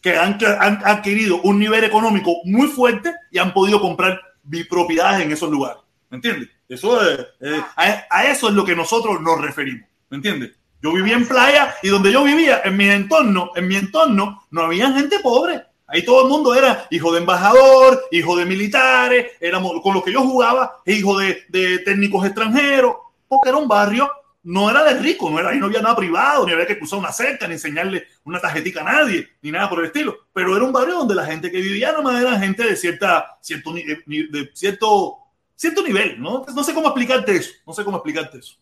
que han, han, adquirido un nivel económico muy fuerte y han podido comprar propiedades en esos lugares. ¿Me entiendes? Eso es, eh, a, a, eso es lo que nosotros nos referimos. ¿Me entiendes? Yo vivía en playa y donde yo vivía, en mi entorno, en mi entorno, no había gente pobre. Ahí todo el mundo era hijo de embajador, hijo de militares, éramos, con los que yo jugaba, hijo de, de técnicos extranjeros, porque era un barrio, no era de rico, no era, ahí no había nada privado, ni había que cruzar una cerca, ni enseñarle una tarjetita a nadie, ni nada por el estilo. Pero era un barrio donde la gente que vivía nomás era gente de cierta, cierto, de cierto, cierto nivel, ¿no? No sé cómo explicarte eso, no sé cómo explicarte eso.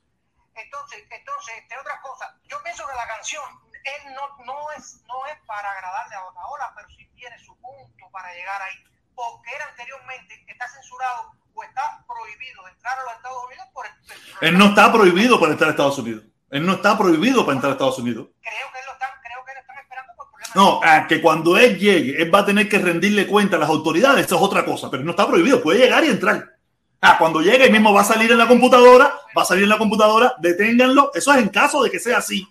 Entonces, entonces, este, otra cosa, yo pienso que la canción él no, no, es, no es para agradarle a Otaola, pero sí tiene su punto para llegar ahí, porque él anteriormente está censurado o está prohibido entrar a los Estados Unidos por el, el Él no está prohibido para entrar a Estados Unidos. Él no está prohibido para entrar a Estados Unidos. Creo que él lo están, creo que él están esperando por problemas. No, ah, que cuando él llegue, él va a tener que rendirle cuenta a las autoridades, eso es otra cosa, pero no está prohibido, puede llegar y entrar. Ah, cuando llegue, mismo va a salir en la computadora, va a salir en la computadora, deténganlo. Eso es en caso de que sea así.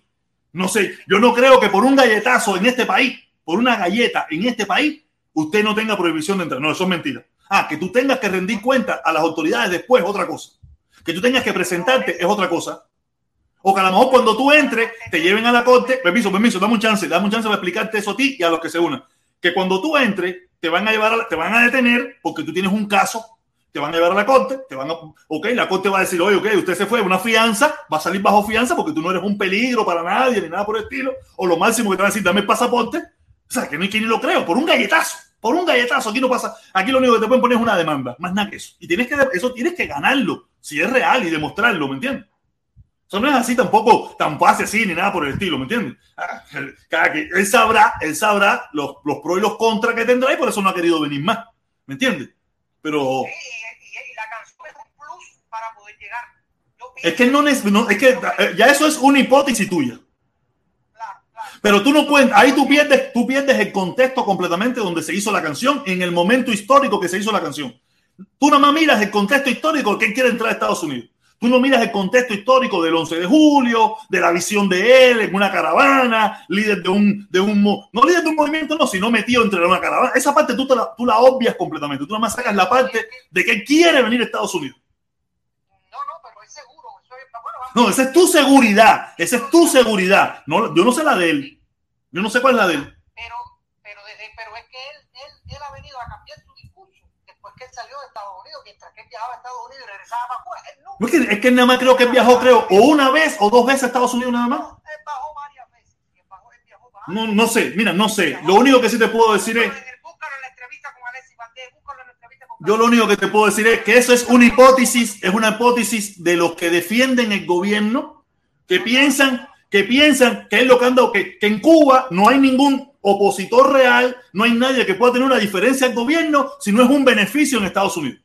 No sé, yo no creo que por un galletazo en este país, por una galleta en este país, usted no tenga prohibición de entrar. No, eso es mentira. Ah, que tú tengas que rendir cuenta a las autoridades después, otra cosa. Que tú tengas que presentarte es otra cosa. O que a lo mejor cuando tú entres, te lleven a la corte. Permiso, permiso, dame un chance, dame un chance para explicarte eso a ti y a los que se unan. Que cuando tú entres, te van a llevar, a, te van a detener porque tú tienes un caso te van a llevar a la corte, te van a, ok, la corte va a decir, oye, ok, usted se fue, una fianza, va a salir bajo fianza porque tú no eres un peligro para nadie ni nada por el estilo, o lo máximo que te van a decir, dame el pasaporte, o sea, que no hay quien ni lo creo, por un galletazo, por un galletazo, aquí no pasa, aquí lo único que te pueden poner es una demanda, más nada que eso, y tienes que, eso tienes que ganarlo, si es real y demostrarlo, ¿me entiendes? Eso no es así tampoco, tan fácil así ni nada por el estilo, ¿me entiendes? Cada que él sabrá, él sabrá los, los pros y los contras que tendrá y por eso no ha querido venir más, ¿me entiendes? Pero y, y, la canción es un plus para poder llegar. Es que no, no, es que ya eso es una hipótesis tuya. Pero tú no cuentas, ahí tú pierdes, tú pierdes el contexto completamente donde se hizo la canción, en el momento histórico que se hizo la canción. Tú nada más miras el contexto histórico que quiere entrar a Estados Unidos. Tú no miras el contexto histórico del 11 de julio, de la visión de él en una caravana, líder de un, de un no líder de un movimiento, no, sino metido entre una caravana. Esa parte tú, la, tú la obvias completamente. Tú nada más sacas la parte de que quiere venir a Estados Unidos. No, no, pero es seguro. Eso es, bueno, vamos No, esa es tu seguridad. Esa es tu seguridad. No, yo no sé la de él. Yo no sé cuál es la de él. Pero, pero, desde, pero es que él, él, él ha venido a cambiar su discurso después que él salió de Estados Unidos, mientras que él viajaba a Estados Unidos y regresaba para afuera. Él no. Es que, es que nada más creo que él viajó, creo, o una vez o dos veces a Estados Unidos nada más. Él bajó varias veces. Él, bajó, él viajó varias No, no sé, mira, no sé. Lo único que sí te puedo decir es, Búscalo en la entrevista con Alexis Valdés, búscalo en la entrevista con yo lo único que te puedo decir es que eso es una hipótesis, es una hipótesis de los que defienden el gobierno, que piensan, que piensan que es lo que anda, que, que en Cuba no hay ningún opositor real, no hay nadie que pueda tener una diferencia al gobierno si no es un beneficio en Estados Unidos.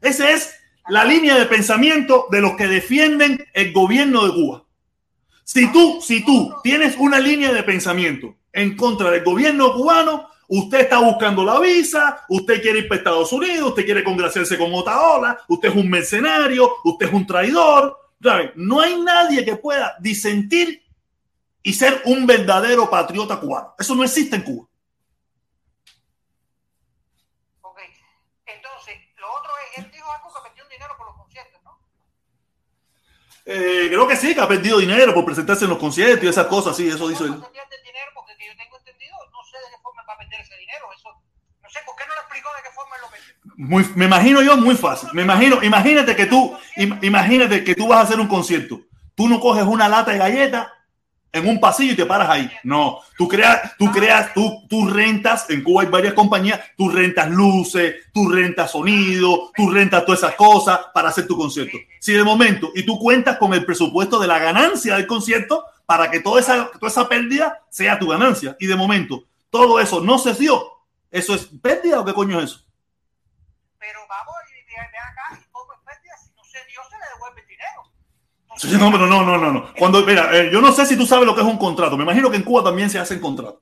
Esa es la línea de pensamiento de los que defienden el gobierno de Cuba. Si tú, si tú tienes una línea de pensamiento en contra del gobierno cubano, usted está buscando la visa, usted quiere ir para Estados Unidos, usted quiere congraciarse con Otaola, usted es un mercenario, usted es un traidor. ¿sabe? No hay nadie que pueda disentir y ser un verdadero patriota cubano. Eso no existe en Cuba. Ok. Entonces, lo otro es, él dijo algo que perdió un dinero por los conciertos, ¿no? Eh, creo que sí, que ha perdido dinero por presentarse en los conciertos y esas cosas, sí, eso dice él. Ese dinero. Eso, no sé, ¿por qué no explicó de qué forma lo? Muy, me imagino yo muy fácil. Me imagino, imagínate que tú, im- imagínate que tú vas a hacer un concierto. Tú no coges una lata de galletas en un pasillo y te paras ahí. No, tú creas, tú creas, tú, tú rentas, en Cuba hay varias compañías, tú rentas luces, tú rentas sonido, tú rentas todas esas cosas para hacer tu concierto. Si de momento, y tú cuentas con el presupuesto de la ganancia del concierto para que toda esa, toda esa pérdida sea tu ganancia. Y de momento, todo eso no se dio, ¿eso es pérdida o qué coño es eso? Pero vamos, y ven acá, y todo es pérdida, si no se dio, se le devuelve el dinero. No, pero no, no, no, no. Cuando, mira, eh, yo no sé si tú sabes lo que es un contrato. Me imagino que en Cuba también se hacen contratos.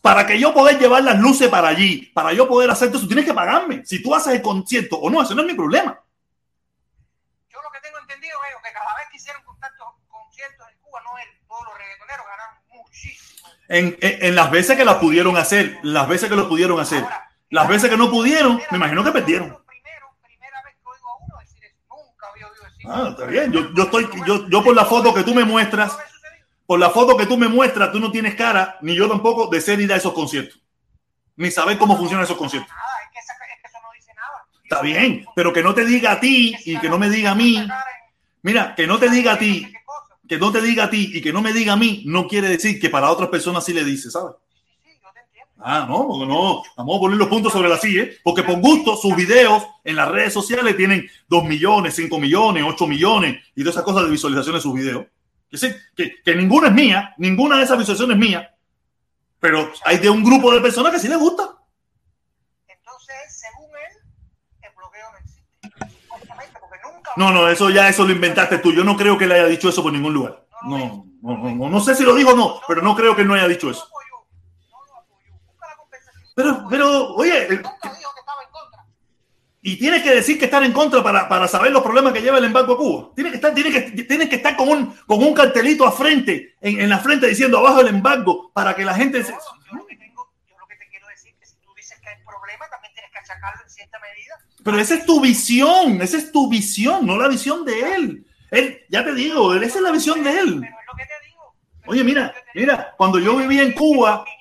Para que yo poder llevar las luces para allí, para yo poder hacerte eso, tienes que pagarme. Si tú haces el concierto o no, eso no es mi problema. Yo lo que tengo entendido es que cada vez que hicieron conciertos en Cuba, no él, todos los reggaetoneros ganaron muchísimo en, en, en las veces que las pudieron hacer, las veces que lo pudieron hacer, Ahora, las veces que no pudieron, me imagino que perdieron. Ah, está bien. Yo, yo estoy, yo, yo por la foto que tú me muestras, por la foto que tú me muestras, tú no tienes cara, ni yo tampoco, de ser ir a esos conciertos. Ni saber cómo funcionan esos conciertos. Está bien, pero que no te diga a ti y que no me diga a mí. Mira, que no te diga a ti. Que no te diga a ti y que no me diga a mí, no quiere decir que para otras personas sí le dice, ¿sabes? Sí, sí, yo te entiendo. Ah, no, porque no, vamos a poner los puntos sobre la silla, ¿eh? porque por gusto sus videos en las redes sociales tienen 2 millones, 5 millones, 8 millones y todas esas cosas de visualización de sus videos. Que, sí, que, que ninguna es mía, ninguna de esas visualizaciones es mía, pero hay de un grupo de personas que sí les gusta. Entonces, según él, el bloqueo no existe. Obviamente, porque nunca. No, no, eso ya eso lo inventaste tú. Yo no creo que le haya dicho eso por ningún lugar. No, no, no, no, no sé si lo dijo o no, pero no creo que no haya dicho eso. Pero, pero, oye, eh, contra. y tienes que decir que estar en contra para, para saber los problemas que lleva el embargo a Cuba. Tienes que estar, tiene que, que estar con un, con un cartelito a frente, en, en la frente diciendo abajo el embargo, para que la gente se- Yo, yo lo que tengo, yo lo que te quiero decir es que si tú dices que hay problema, también tienes que achacarlo en cierta medida. Pero esa es tu visión, esa es tu visión, no la visión de él. Él, ya te digo, esa es la visión de él. Pero es lo que te digo. Pero Oye, mira, mira, cuando yo vivía en Cuba, en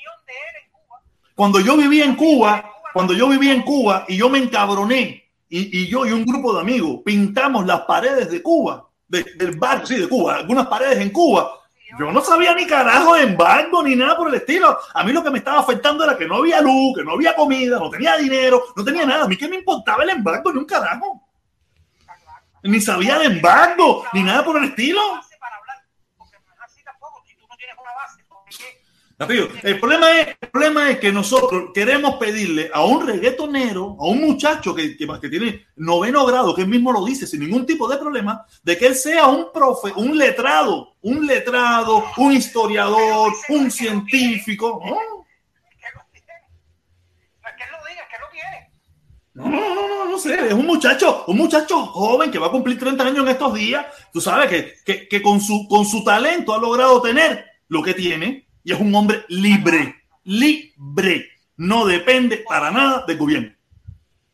cuando yo vivía en Cuba, cuando yo vivía en Cuba y yo me encabroné y, y yo y un grupo de amigos pintamos las paredes de Cuba, de- del barrio, sí, de Cuba, algunas paredes en Cuba. Yo no sabía ni carajo de embargo ni nada por el estilo. A mí lo que me estaba afectando era que no había luz, que no había comida, no tenía dinero, no tenía nada. A mí que me importaba el embargo ni un carajo. Ni sabía de embargo, ni nada por el estilo. El problema, es, el problema es que nosotros queremos pedirle a un reggaetonero, a un muchacho que, que, que tiene noveno grado, que él mismo lo dice sin ningún tipo de problema, de que él sea un profe, un letrado, un letrado, un historiador, un científico. ¿no? No, no, no, no, no sé, es un muchacho, un muchacho joven que va a cumplir 30 años en estos días, tú sabes que, que, que con, su, con su talento ha logrado tener lo que tiene y es un hombre libre, libre, no depende para nada del gobierno.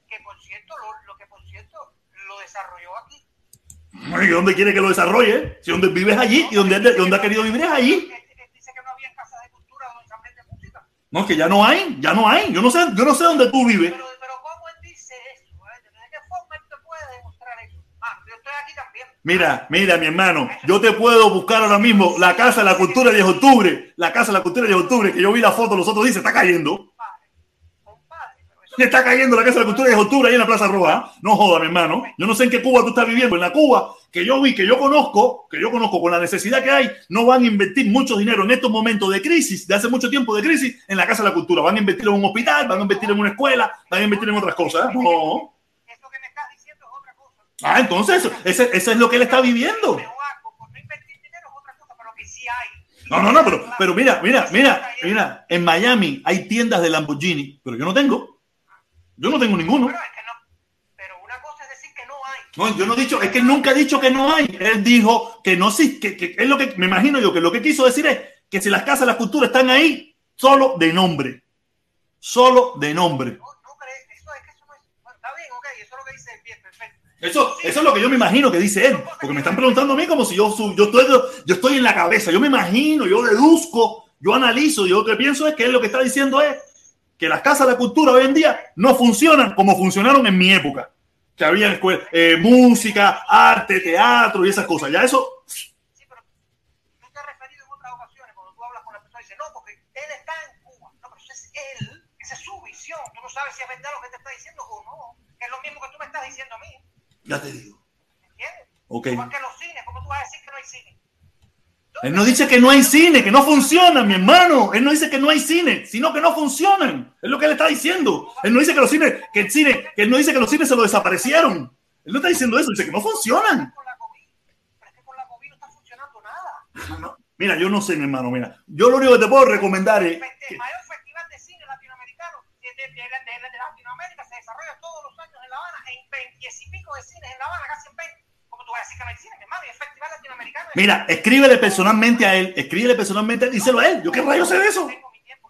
Que por cierto, lo, lo que por cierto lo desarrolló aquí. ¿Y dónde quiere que lo desarrolle? Si donde vives allí y donde, él- donde ha querido vivir es allí. Dice que no había casas de cultura donde se aprende música. No, que ya no hay, ya no hay. Yo no sé, yo no sé dónde tú vives. Pero, pero ¿cómo él dice eso? eh? ¿De qué forma él te puede demostrar eso? Ah, yo estoy aquí también. Mira, mira, mi hermano, yo te puedo buscar ahora mismo la Casa de la Cultura de 10 de octubre. La Casa de la Cultura de 10 de octubre, que yo vi la foto los otros se está cayendo. Está cayendo la Casa de la Cultura de 10 de octubre ahí en la Plaza Roja. No joda, mi hermano. Yo no sé en qué Cuba tú estás viviendo. En la Cuba que yo vi, que yo conozco, que yo conozco con la necesidad que hay, no van a invertir mucho dinero en estos momentos de crisis, de hace mucho tiempo de crisis, en la Casa de la Cultura. Van a invertir en un hospital, van a invertir en una escuela, van a invertir en otras cosas. No. eso que me estás diciendo es otra cosa. Ah, entonces, eso, ese, ese es lo que él está viviendo. No. No, no, pero, pero mira, mira, mira, mira, en Miami hay tiendas de Lamborghini, pero yo no tengo. Yo no tengo ninguno. Pero es que no. Pero una cosa es decir que no hay. No, yo no he dicho, es que él nunca ha dicho que no hay. Él dijo que no sí, que, que es lo que me imagino yo que lo que quiso decir es que si las casas de la cultura están ahí, solo de nombre. Solo de nombre. No, no crees, eso es que eso no es. Bueno, está bien, ok, eso es lo que dice bien, perfecto. Eso, eso es lo que yo me imagino que dice él. Porque me están preguntando a mí como si yo, yo, estoy, yo estoy en la cabeza. Yo me imagino, yo deduzco, yo analizo. Yo lo que pienso es que él lo que está diciendo es que las casas de la cultura hoy en día no funcionan como funcionaron en mi época. Que había eh, música, arte, teatro y esas cosas. Ya eso, Sí, pero tú te has referido en otras ocasiones cuando tú hablas con la persona y dices, no, porque él está en Cuba. No, pero es él, esa es su visión. Tú no sabes si es verdad lo que te está diciendo o no. Es lo mismo que tú me estás diciendo a mí. Ya te digo. ¿Entiendes? Ok. Igual que los cines, ¿cómo tú vas a decir que no hay cine? Él no dice que no hay cine, que no funcionan, mi hermano. Él no dice que no hay cine, sino que no funcionan. Es lo que él está diciendo. Él no dice que los cines, que el cine, que él no dice que los cines se lo desaparecieron. Él no está diciendo eso, dice que no funcionan. Mira, yo no sé, mi hermano, mira. Yo lo único que te puedo recomendar es que- El mayor festival de cine latinoamericano de, de, de, de- de Latinoamérica se desarrolla todos los años en La Habana, en 20 y de cines en La Habana, casi en 20. Como tú vas a decir que no hay cine, mi hermano, y es festival latinoamericano. Mira, escríbele personalmente a él, escríbele personalmente a él, díselo a él. ¿Yo qué rayos sé de eso? Yo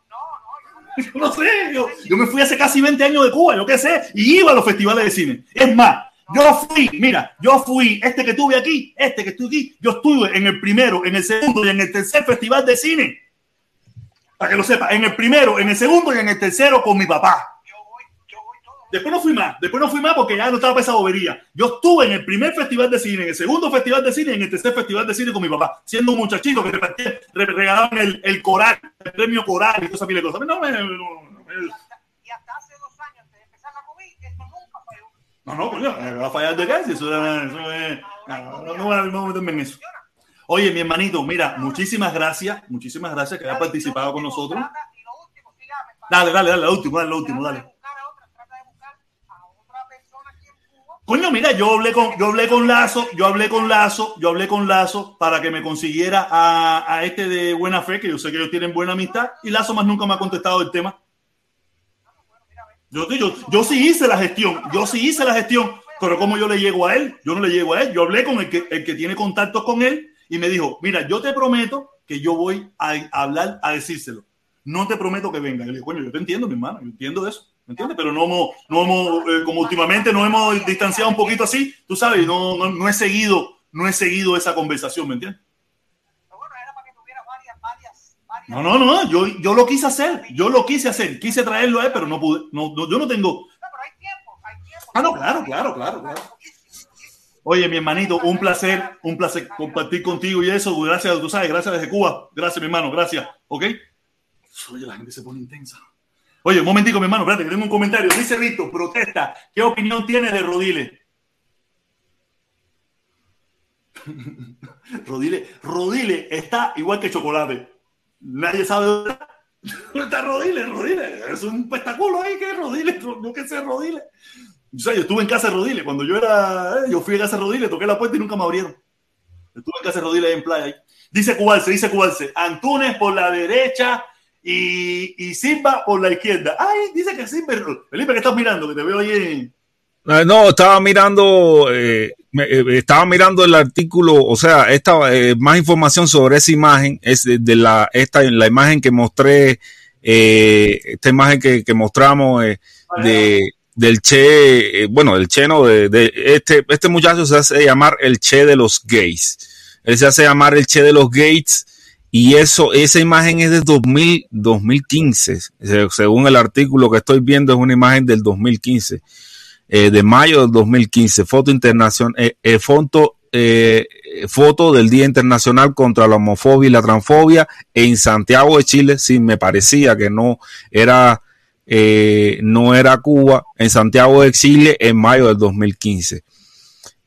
no- Yo no sé, yo, yo me fui hace casi 20 años de Cuba, yo qué sé, y iba a los festivales de cine. Es más, yo fui, mira, yo fui, este que tuve aquí, este que estuve aquí, yo estuve en el primero, en el segundo y en el tercer festival de cine. Para que lo sepa, en el primero, en el segundo y en el tercero con mi papá. Después no fui más, después no fui más porque ya no estaba para esa bobería. Yo estuve en el primer festival de cine, en el segundo festival de cine en el tercer festival de cine con mi papá, siendo un muchachito que repartía- re- regalaban el, el coral, el premio coral y esa pila de cosas. No, me- no, no, Y hasta hace dos años, antes de empezar la COVID, esto nunca falló. no, no, coño, va a fallar de qué, si eso, es- eso es- no, no, no meterme en eso. Oye, mi hermanito, mira, muchísimas gracias, muchísimas gracias que hayas participado con nosotros. Dale, dale, dale, lo último, dale, lo último, dale. Coño, mira, yo hablé con, yo hablé con Lazo, yo hablé con Lazo, yo hablé con Lazo para que me consiguiera a, a este de buena fe, que yo sé que ellos tienen buena amistad, y Lazo más nunca me ha contestado el tema. Yo, yo, yo sí hice la gestión, yo sí hice la gestión, pero ¿cómo yo le llego a él? Yo no le llego a él, yo hablé con el que, el que tiene contactos con él y me dijo, mira, yo te prometo que yo voy a, hablar, a decírselo. No te prometo que venga. Yo le digo, coño, yo te entiendo, mi hermano, yo entiendo eso, ¿me entiendes? Pero no hemos, no hemos eh, como últimamente nos hemos distanciado un poquito así, tú sabes, no, no, no he seguido, no he seguido esa conversación, ¿me entiendes? No, no, no, yo, yo lo quise hacer, yo lo quise hacer, quise traerlo a él, pero no pude, no, no, yo no tengo, No, pero hay tiempo, hay tiempo. Ah, no, claro, claro, claro, claro. Oye, mi hermanito, un placer, un placer compartir contigo y eso. Gracias, tú sabes, gracias desde Cuba. Gracias, mi hermano, gracias. ¿Ok? Oye, la gente se pone intensa. Oye, un momentico, mi hermano, espérate, que tengo un comentario. Dice Víctor, protesta. ¿Qué opinión tiene de Rodile? Rodile, Rodile está igual que chocolate. Nadie sabe dónde está. ¿Dónde está Rodile? Rodile, es un pestaculo ahí que es Rodile. Yo qué sé, Rodile. O sea, yo estuve en casa de Rodile. Cuando yo era, eh, yo fui a casa de Rodile, toqué la puerta y nunca me abrieron. Estuve en casa de Rodile en playa. Dice Cubalce, dice Cubalce. Antunes por la derecha y, y Silva por la izquierda. Ay, dice que Silva. Felipe, ¿qué estás mirando? Que te veo ahí en... Eh, No, estaba mirando, eh, eh, estaba mirando el artículo, o sea, esta eh, más información sobre esa imagen es de, de la esta la imagen que mostré, eh, esta imagen que, que mostramos de del Che, bueno, el Che no, de, de este este muchacho se hace llamar el Che de los gays, él se hace llamar el Che de los gays y eso esa imagen es de 2000 2015, Se- según el artículo que estoy viendo es una imagen del 2015 eh, de mayo del 2015, foto internacional, eh, eh, foto, eh, foto del Día Internacional contra la Homofobia y la Transfobia en Santiago de Chile. Sí, me parecía que no era, eh, no era Cuba, en Santiago de Chile en mayo del 2015.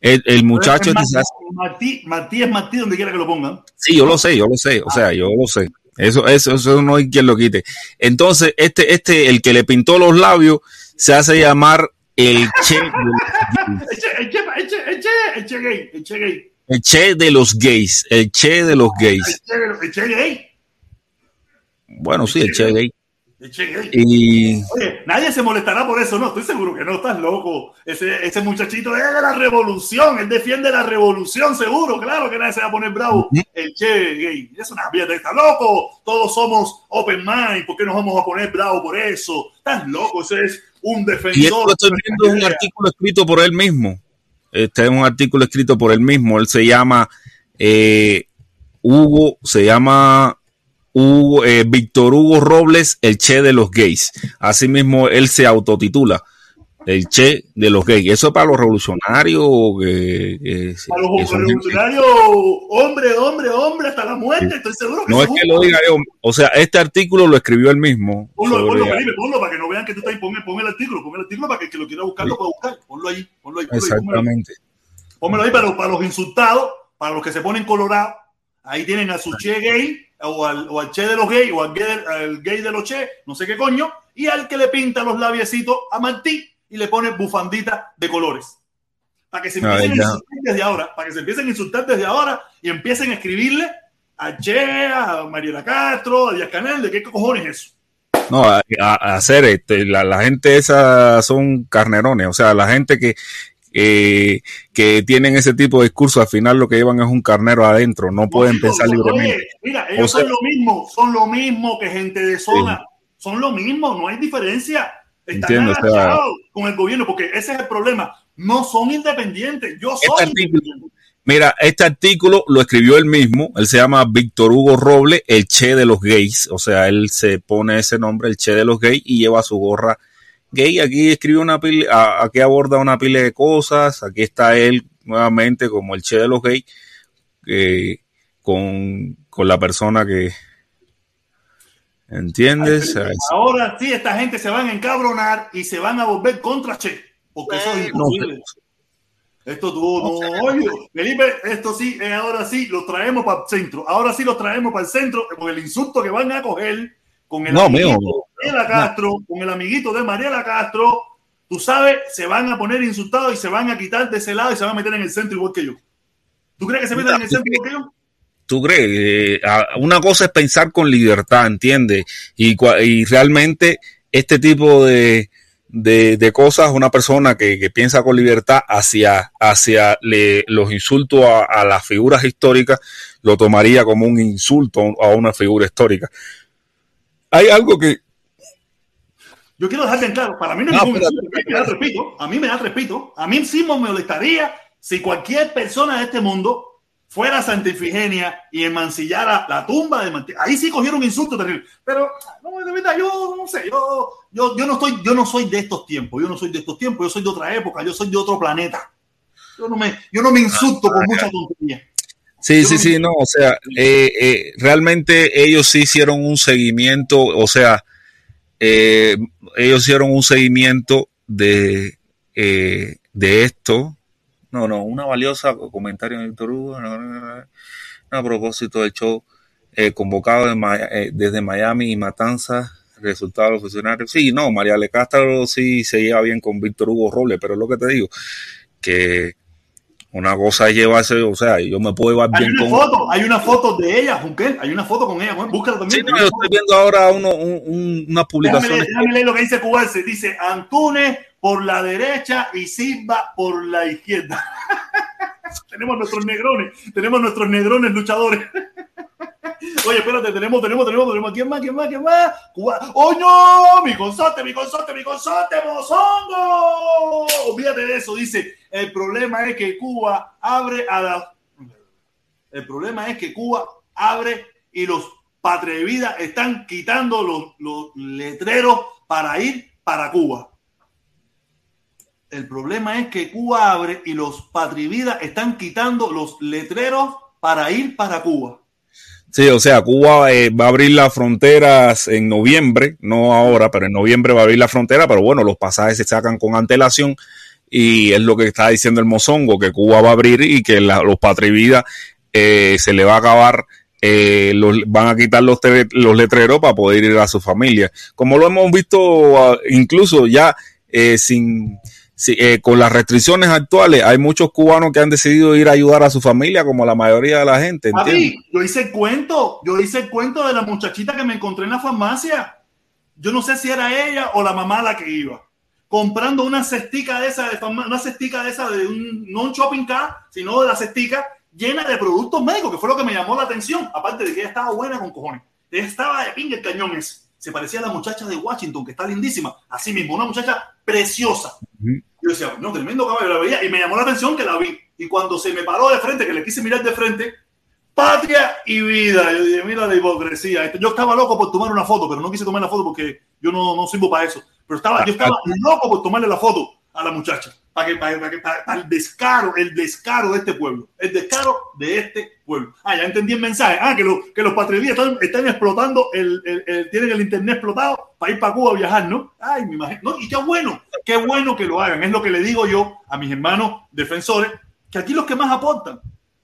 El, el muchacho, Es quizás, Martí, Martí es Martí donde quiera que lo pongan. sí, yo lo sé, yo lo sé, o sea, yo lo sé. Eso, eso, eso no hay quien lo quite. Entonces, este, este, el que le pintó los labios, se hace llamar el Che de los Eche, eche, eche, eche, eche gay, eche gay. El Che de los gays, el Che de los gays. Bueno, sí, el Che gay. Y Oye, nadie se molestará por eso, no, estoy seguro que no, estás loco. Ese, ese muchachito es de la revolución, él defiende la revolución, seguro, claro que nadie se va a poner bravo. El che gay, es una mierda, está loco. Todos somos open mind, ¿por qué nos vamos a poner bravo por eso? Estás loco, ese es un y esto defensor. estoy viendo es un artículo escrito por él mismo. Este es un artículo escrito por él mismo. Él se llama eh, Hugo, se llama Hugo, eh, Víctor Hugo Robles, el Che de los gays. Asimismo, él se autotitula el Che de los gays. Eso es para los revolucionarios. que- que- A los revolucionarios, hombre, hombre, hombre, hasta la muerte, estoy seguro que no es que lo diga yo. O sea, este artículo lo escribió él mismo. Ponlo, ponlo, Felipe, ponlo para que no vean que tú estás ahí. Pon, pon el artículo, pon el artículo para que el que lo quiera buscar lo pueda buscar. Ponlo ahí, ponlo ahí. Ponlo pónmelo ahí. Exactamente. Pónmelo ahí para los, para los insultados, para los que se ponen colorados. Ahí tienen a su che gay, o al, o al che de los gays, o al gay, del- al gay de los che, no sé qué coño, y al que le pinta los labiecitos a Martí y le pone bufandita de colores. Para que se Ay, empiecen a insultar desde ahora, para que se empiecen a insultar desde ahora y empiecen a escribirle a Che, a Mariela Castro, a Díaz Canel, de qué cojones es eso. No, a, a- a hacer este, la, la gente esa son carnerones, o sea, la gente que eh, que tienen ese tipo de discurso, al final lo que llevan es un carnero adentro, no pueden pensar libremente. Mira, ellos son lo mismo, son lo mismo que gente de zona, son lo mismo, no hay diferencia. Están entiendo, con el gobierno, porque ese es el problema. No son independientes. Yo este soy independiente. Mira, este artículo lo escribió él mismo. Él se llama Víctor Hugo Roble, el Che de los gays. O sea, él se pone ese nombre, el Che de los gays, y lleva su gorra gay. Aquí escribe una pila, aquí aborda una pila de cosas. Aquí está él nuevamente como el Che de los gays, eh, con, con la persona que, ¿Entiendes? Ahora sí, esta gente se van a encabronar y se van a volver contra Che. Porque eso es imposible. Esto tú no, oye, Felipe, esto sí, ahora sí, lo traemos para el centro. Ahora sí lo traemos para el centro, con el insulto que van a coger con el amiguito de Mariela Castro, con el amiguito de Mariela Castro, tú sabes, se van a poner insultados y se van a quitar de ese lado y se van a meter en el centro igual que yo. ¿Tú crees que se metan en el centro igual que yo? ¿Tú crees? Eh, una cosa es pensar con libertad, ¿entiendes? Y, y realmente este tipo de, de, cosas, una persona que, piensa con libertad hacia, hacia los insultos a, las figuras históricas, lo tomaría como un insulto a una figura histórica. Hay algo que... Yo quiero dejarte en claro, para mí no, es un insulto, a mí me da respeto, a mí me da respeto, a mí sí me molestaría si cualquier persona de este mundo fuera a Santa Ifigenia y emancillara la tumba de Ahí sí cogieron insultos terribles. Pero, no, de verdad, yo no sé, yo, yo, yo, no estoy, yo no soy de estos tiempos, yo no soy de estos tiempos, yo soy de otra época, yo soy de otro planeta. Yo no me, yo no me insulto con mucha tontería. Sí, sí, sí, no, o sea, eh, eh, realmente ellos sí hicieron un seguimiento, o sea, eh, ellos hicieron un seguimiento de, de esto, no, no, una valiosa comentario de Víctor Hugo a propósito del show eh, convocado eh, desde Miami y Matanzas, resultado de los funcionarios. Sí, no, María Le Castro sí se lleva bien con Víctor Hugo Robles, pero es lo que te digo, que una cosa es llevarse, o sea, yo me puedo llevar hay bien una con. Foto, hay una foto de ella, Junquel, hay una foto con ella, búscala también. Sí, yo estoy viendo ahora uno, un, unas publicaciones. Déjame, leer lo que dice Cubarse, dice Antunes por la derecha y Silva por la izquierda. tenemos nuestros negrones, tenemos nuestros negrones luchadores. Oye, espérate, tenemos, tenemos, tenemos, tenemos. ¿Quién más? ¿Quién más? ¿Quién más? ¡Oh, no! ¡Mi consorte, mi consorte, mi consorte, mozongo! Olvídate de eso. Dice, el problema es que Cuba abre a la... El problema es que Cuba abre y los patria están quitando los, los letreros para ir para Cuba. El problema es que Cuba abre y los patrividas están quitando los letreros para ir para Cuba. Sí, o sea, Cuba eh, va a abrir las fronteras en noviembre, no ahora, pero en noviembre va a abrir la frontera, pero bueno, los pasajes se sacan con antelación y es lo que está diciendo el Mozongo, que Cuba va a abrir y que los patrividas eh, se le va a acabar, eh, los, van a quitar los, los letreros para poder ir a su familia. Como lo hemos visto ah, incluso ya sin sí, eh, con las restricciones actuales, hay muchos cubanos que han decidido ir a ayudar a su familia, como la mayoría de la gente. yo hice el cuento, yo hice el cuento de la muchachita que me encontré en la farmacia. Yo no sé si era ella o la mamá la que iba comprando una cestica de esa, una cestica de esa, de un, no un shopping car, sino de la cestica llena de productos médicos, que fue lo que me llamó la atención, aparte de que ella estaba buena con cojones. Ella estaba de pinga el cañón ese. Se parecía a la muchacha de Washington, que está lindísima. Así mismo, una muchacha preciosa. Yo decía, no, tremendo caballo, la veía y me llamó la atención que la vi. Y cuando se me paró de frente, que le quise mirar de frente, patria y vida. Yo dije, mira la hipocresía. Yo estaba loco por tomar una foto, pero no quise tomar la foto porque yo no, no sirvo para eso. Pero estaba, yo estaba loco por tomarle la foto a la muchacha. Para, que, para, para, el descaro, el descaro de este pueblo. El descaro de este pueblo. Ah, ya entendí el mensaje. Ah, que, que los patriotas están, están, explotando, el, el, tienen el internet explotado para ir para Cuba a viajar, ¿no? Ay, me imagino. No, y qué bueno, qué bueno que lo hagan. Es lo que le digo yo a mis hermanos defensores, que aquí los que más aportan,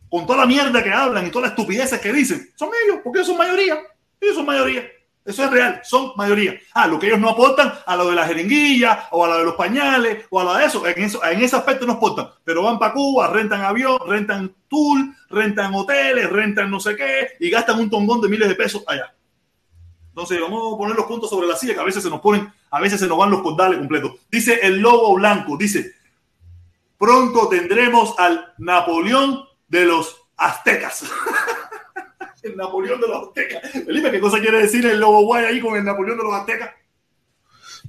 con toda la mierda que hablan y todas las estupideces que dicen, son ellos, porque ellos son mayoría. Ellos son mayoría. Eso es real, son mayoría. Ah, lo que ellos no aportan a lo de la jeringuilla o a lo de los pañales o a lo de eso, en, eso, en ese aspecto no aportan. Pero van para Cuba, rentan avión, rentan tour, rentan hoteles, rentan no sé qué y gastan un tongón de miles de pesos allá. Entonces, vamos a poner los puntos sobre la silla que a veces se nos ponen, a veces se nos van los cordales completos. Dice el lobo blanco, dice, pronto tendremos al Napoleón de los aztecas. Napoleón de los aztecas. Felipe, ¿qué cosa quiere decir el lobo guay ahí con el Napoleón de los aztecas?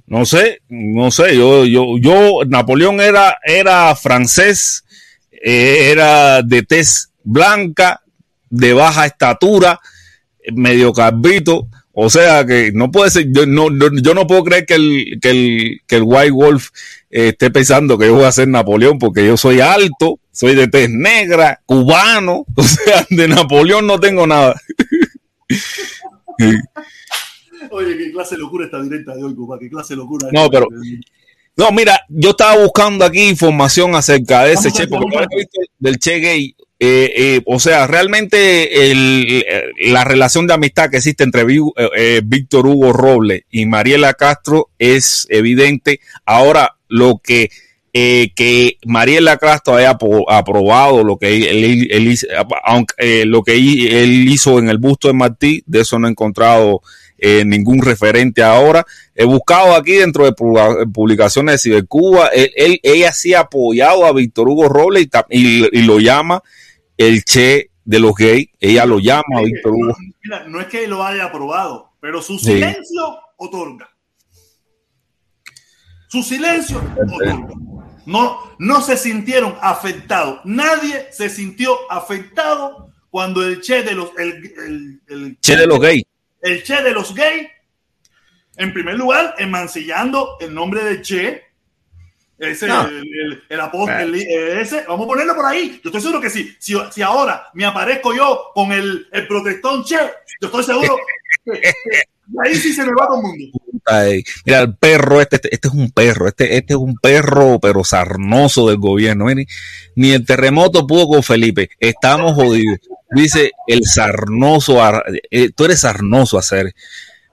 No sé, no sé, yo, yo, yo, Napoleón era, era francés, eh, era de tez blanca, de baja estatura, medio carbito, o sea que no puede ser, yo no, yo no puedo creer que el, que el, que el White Wolf eh, esté pensando que yo voy a ser Napoleón, porque yo soy alto, soy de tez negra, cubano, o sea, de Napoleón no tengo nada. Oye, qué clase de locura esta directa de hoy, Cuba, qué clase de locura. No, pero. No, mira, yo estaba buscando aquí información acerca de ese Che, porque del Che gay. Eh, eh, o sea, realmente el, la relación de amistad que existe entre eh, Víctor Hugo Robles y Mariela Castro es evidente. Ahora, lo que que Mariela Castro haya aprobado lo que él, aunque, lo que él hizo en el busto de Martí, de eso no he encontrado eh, ningún referente ahora. He buscado aquí dentro de publicaciones de Cibercuba, él, ella sí ha apoyado a Víctor Hugo Robles y, lo llama el Che de los gays, ella lo llama a Víctor Hugo. Mira, no es que lo haya aprobado, pero su silencio otorga. Su silencio otorga. No, no se sintieron afectados. Nadie se sintió afectado cuando el Che de los el, el che de los gays el Che de los gays, en primer lugar, emancillando el nombre de Che, ese, el, el, apóstol, ese, vamos a ponerlo por ahí. Yo estoy seguro que sí. Si, si ahora me aparezco yo con el, el protestón Che, yo estoy seguro que, ahí sí se me va todo el mundo. Mira, el perro, este, este, este, es un perro, este, este es un perro, pero sarnoso del gobierno. Ni, ni el terremoto pudo con Felipe. Estamos jodidos dice el sarnoso, eh, tú eres sarnoso a hacer,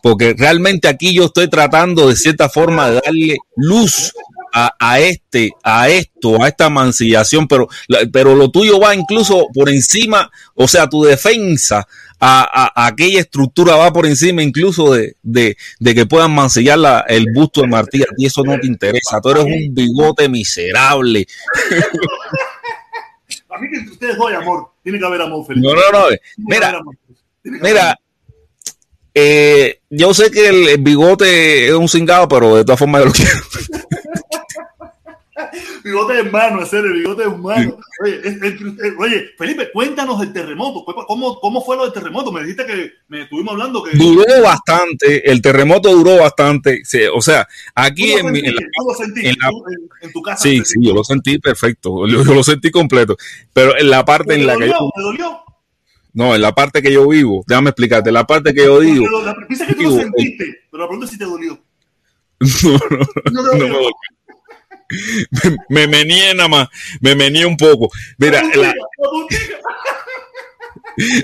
porque realmente aquí yo estoy tratando de cierta forma de darle luz a, este, a esto, a esta mancillación, pero, pero lo tuyo va incluso por encima, o sea, tu defensa a, aquella estructura va por encima incluso de, que puedan mancillar la, el busto de Martí, y eso no te interesa, tú eres un bigote miserable. A mí que entre ustedes hay amor. Tiene que haber amor, Felipe. No, no, no. Mira, mira. Eh, yo sé que el, bigote es un cingado, pero de todas formas yo lo quiero. bigote es mano, hacer el bigote humano. Oye, oye, Felipe, cuéntanos del terremoto. ¿Cómo, ¿Cómo fue lo del terremoto? Me dijiste que me estuvimos hablando que. Duró bastante, el terremoto duró bastante. O sea, aquí en, en, en, tu casa. Sí, sí, yo lo sentí perfecto. Yo, lo sentí completo. Pero en la parte en la dolió, que. ¿Te dolió? No, en la parte que yo vivo, déjame explicarte, la parte que yo digo. Pero la, que tú lo sentiste, pero la pregunta es si te dolió. No, no, no, no me dolió me, me nada más, me mené un poco. Mira,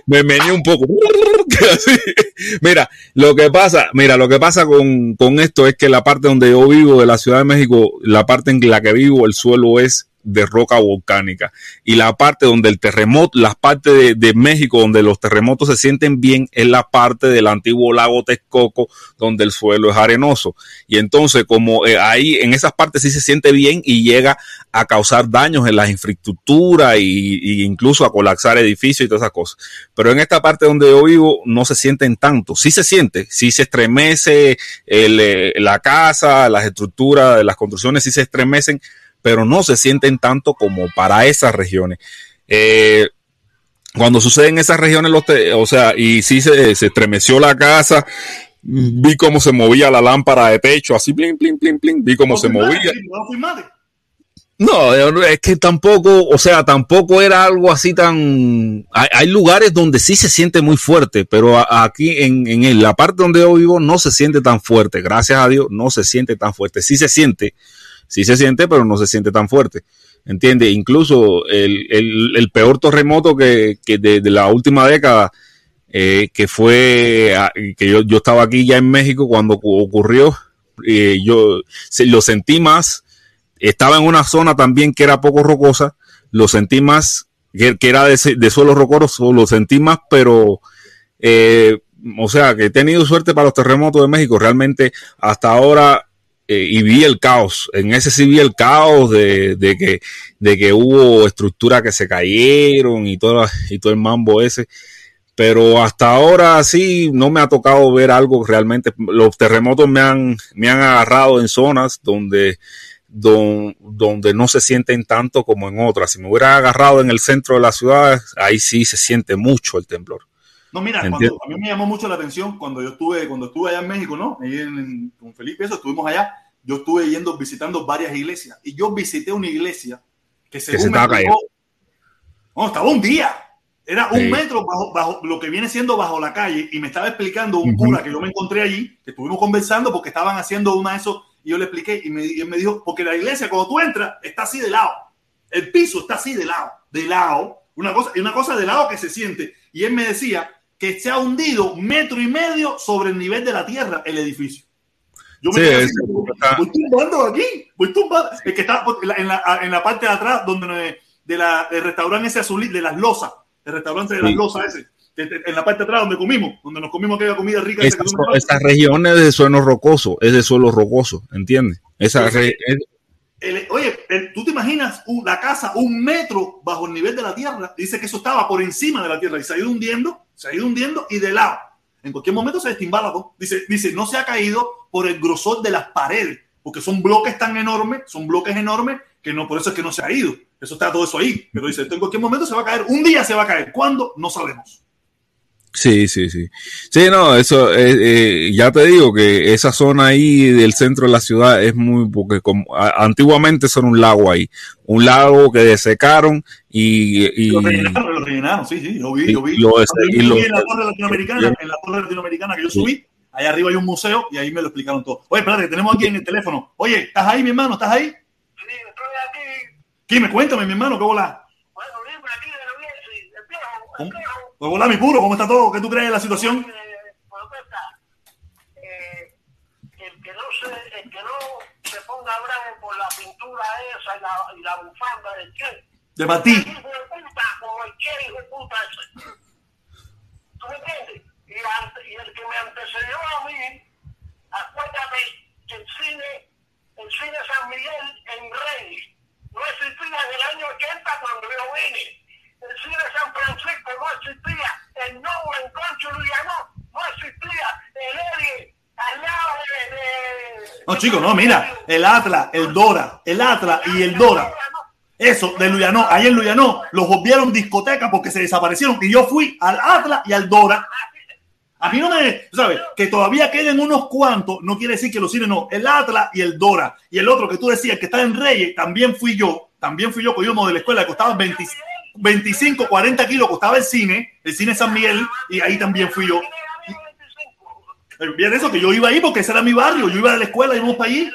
me mené un poco. mira, lo que pasa, mira, lo que pasa con, con esto es que la parte donde yo vivo de la Ciudad de México, la parte en la que vivo, el suelo es de roca volcánica. Y la parte donde el terremoto, la parte de, México donde los terremotos se sienten bien, es la parte del antiguo lago Texcoco, donde el suelo es arenoso. Y entonces, como eh, ahí en esas partes sí se siente bien y llega a causar daños en las infraestructuras y, incluso a colapsar edificios y todas esas cosas. Pero en esta parte donde yo vivo no se sienten tanto. Sí se siente, sí se estremece eh, la casa, las estructuras, las construcciones sí se estremecen, pero no se sienten tanto como para esas regiones. Eh, cuando sucede en esas regiones, los o sea, y sí se, estremeció la casa, vi cómo se movía la lámpara de techo, así, plin, plin, plin, plin, vi cómo se movía. No, es que tampoco, o sea, tampoco era algo así tan... Hay, lugares donde sí se siente muy fuerte, pero aquí en, en, la parte donde yo vivo no se siente tan fuerte, gracias a Dios, no se siente tan fuerte. Sí se siente, sí se siente, pero no se siente tan fuerte. ¿Entiendes? Incluso el, peor terremoto que, de, la última década, eh, que fue, que yo, yo, estaba aquí ya en México cuando ocurrió, eh, yo lo sentí más, estaba en una zona también que era poco rocosa, lo sentí más, que, era de, de suelo rocoso, lo sentí más, pero... Eh, o sea, que he tenido suerte para los terremotos de México. Realmente, hasta ahora eh, y vi el caos. En ese sí vi el caos de, de, que, de que hubo estructuras que se cayeron y todo, y todo el mambo ese. Pero hasta ahora sí no me ha tocado ver algo realmente. Los terremotos me han, me han agarrado en zonas donde, don, donde no se sienten tanto como en otras. Si me hubiera agarrado en el centro de la ciudad, ahí sí se siente mucho el temblor. No, mira, cuando, a mí me llamó mucho la atención cuando yo estuve, cuando estuve allá en México, ¿no? Ahí en, con Felipe, eso, estuvimos allá. Yo estuve yendo, visitando varias iglesias y yo visité una iglesia que según se estaba explicó- no, estaba un día. Era un Sí. metro bajo, bajo lo que viene siendo bajo la calle y me estaba explicando un cura que yo me encontré allí, que estuvimos conversando porque estaban haciendo una de esos y yo le expliqué y me, y él me dijo, porque la iglesia cuando tú entras está así de lado, el piso está así de lado, de lado, una cosa, y una cosa de lado que se siente. Y él me decía que se ha hundido metro y medio sobre el nivel de la tierra el edificio. Yo me Sí, quedé así, voy tumbando aquí, voy tumbando. El que está en la, en parte de atrás, donde de la, del restaurante ese azul, de las losas, el restaurante de las Sí. losas ese, de- de- en la parte de atrás donde comimos, donde nos comimos aquella comida rica. son- esas regiones de suelo rocoso, es de suelo rocoso, ¿entiendes? Esa re- es- El- oye, el- tú te imaginas un- la casa un metro bajo el nivel de la tierra. Dice que eso estaba por encima de la tierra y se ha ido hundiendo, se ha ido hundiendo y de lado. En cualquier momento se destimbala. Dice, dice, no se ha caído por el grosor de las paredes, porque son bloques tan enormes, son bloques enormes que no, por eso es que no se ha ido. Eso está todo eso ahí. Pero dice, en cualquier momento se va a caer. Un día se va a caer. ¿Cuándo? No sabemos. Sí, sí, sí. Sí, no, eso, eh, eh, ya te digo que esa zona ahí del centro de la ciudad es muy, porque como, a- antiguamente eso era un lago ahí, un lago que desecaron y, y Lo rellenaron, lo rellenaron, sí, sí, lo vi, Y lo vi. lo- y yo lo- subí en la torre latinoamericana, en la torre latinoamericana que yo Sí. subí, allá arriba hay un museo y ahí me lo explicaron todo. Oye, espérate, tenemos aquí en el teléfono. Oye, ¿estás ahí, mi hermano? ¿Estás ahí? Sí, estoy aquí. Quime, cuéntame, mi hermano, ¿qué volá? Bueno, dime aquí de la Bielsi, el viejo, el viejo. Pues volá, mi puro, ¿cómo está todo? ¿Qué tú crees de la situación? Protesta. El que no se, el que no se ponga bravo por la pintura esa y la, y la bufanda del que De Martí. hijo de puta, como el que hijo de puta ese. ¿Tú me entiendes? Y, ante- y el que me antecedió a mí, acuérdate que el cine, el cine San Miguel en Reyes, no existía en el año 80 cuando yo vine. El cine San Francisco no existía. El Novo en Concho Luyanó no existía. El Erie, al lado de... No, chicos, no, mira, el Atlas, el Dora, el Atlas y el Dora. Eso, de Luyanó, ahí en Luyanó, los volvieron discoteca porque se desaparecieron. Y yo fui al Atlas y al Dora. A mí no me, ¿sabes? Que todavía queden unos cuantos, no quiere decir que los cines no. El Atlas y el Dora. Y el otro que tú decías que está en Reyes, también fui yo. También fui yo, que de la escuela, que costaba 20 25, 40 kilos, costaba el cine, el cine San Miguel, y ahí también fui yo. Bien eso, que yo iba ahí porque ese era mi barrio, yo iba a la escuela, íbamos para allí.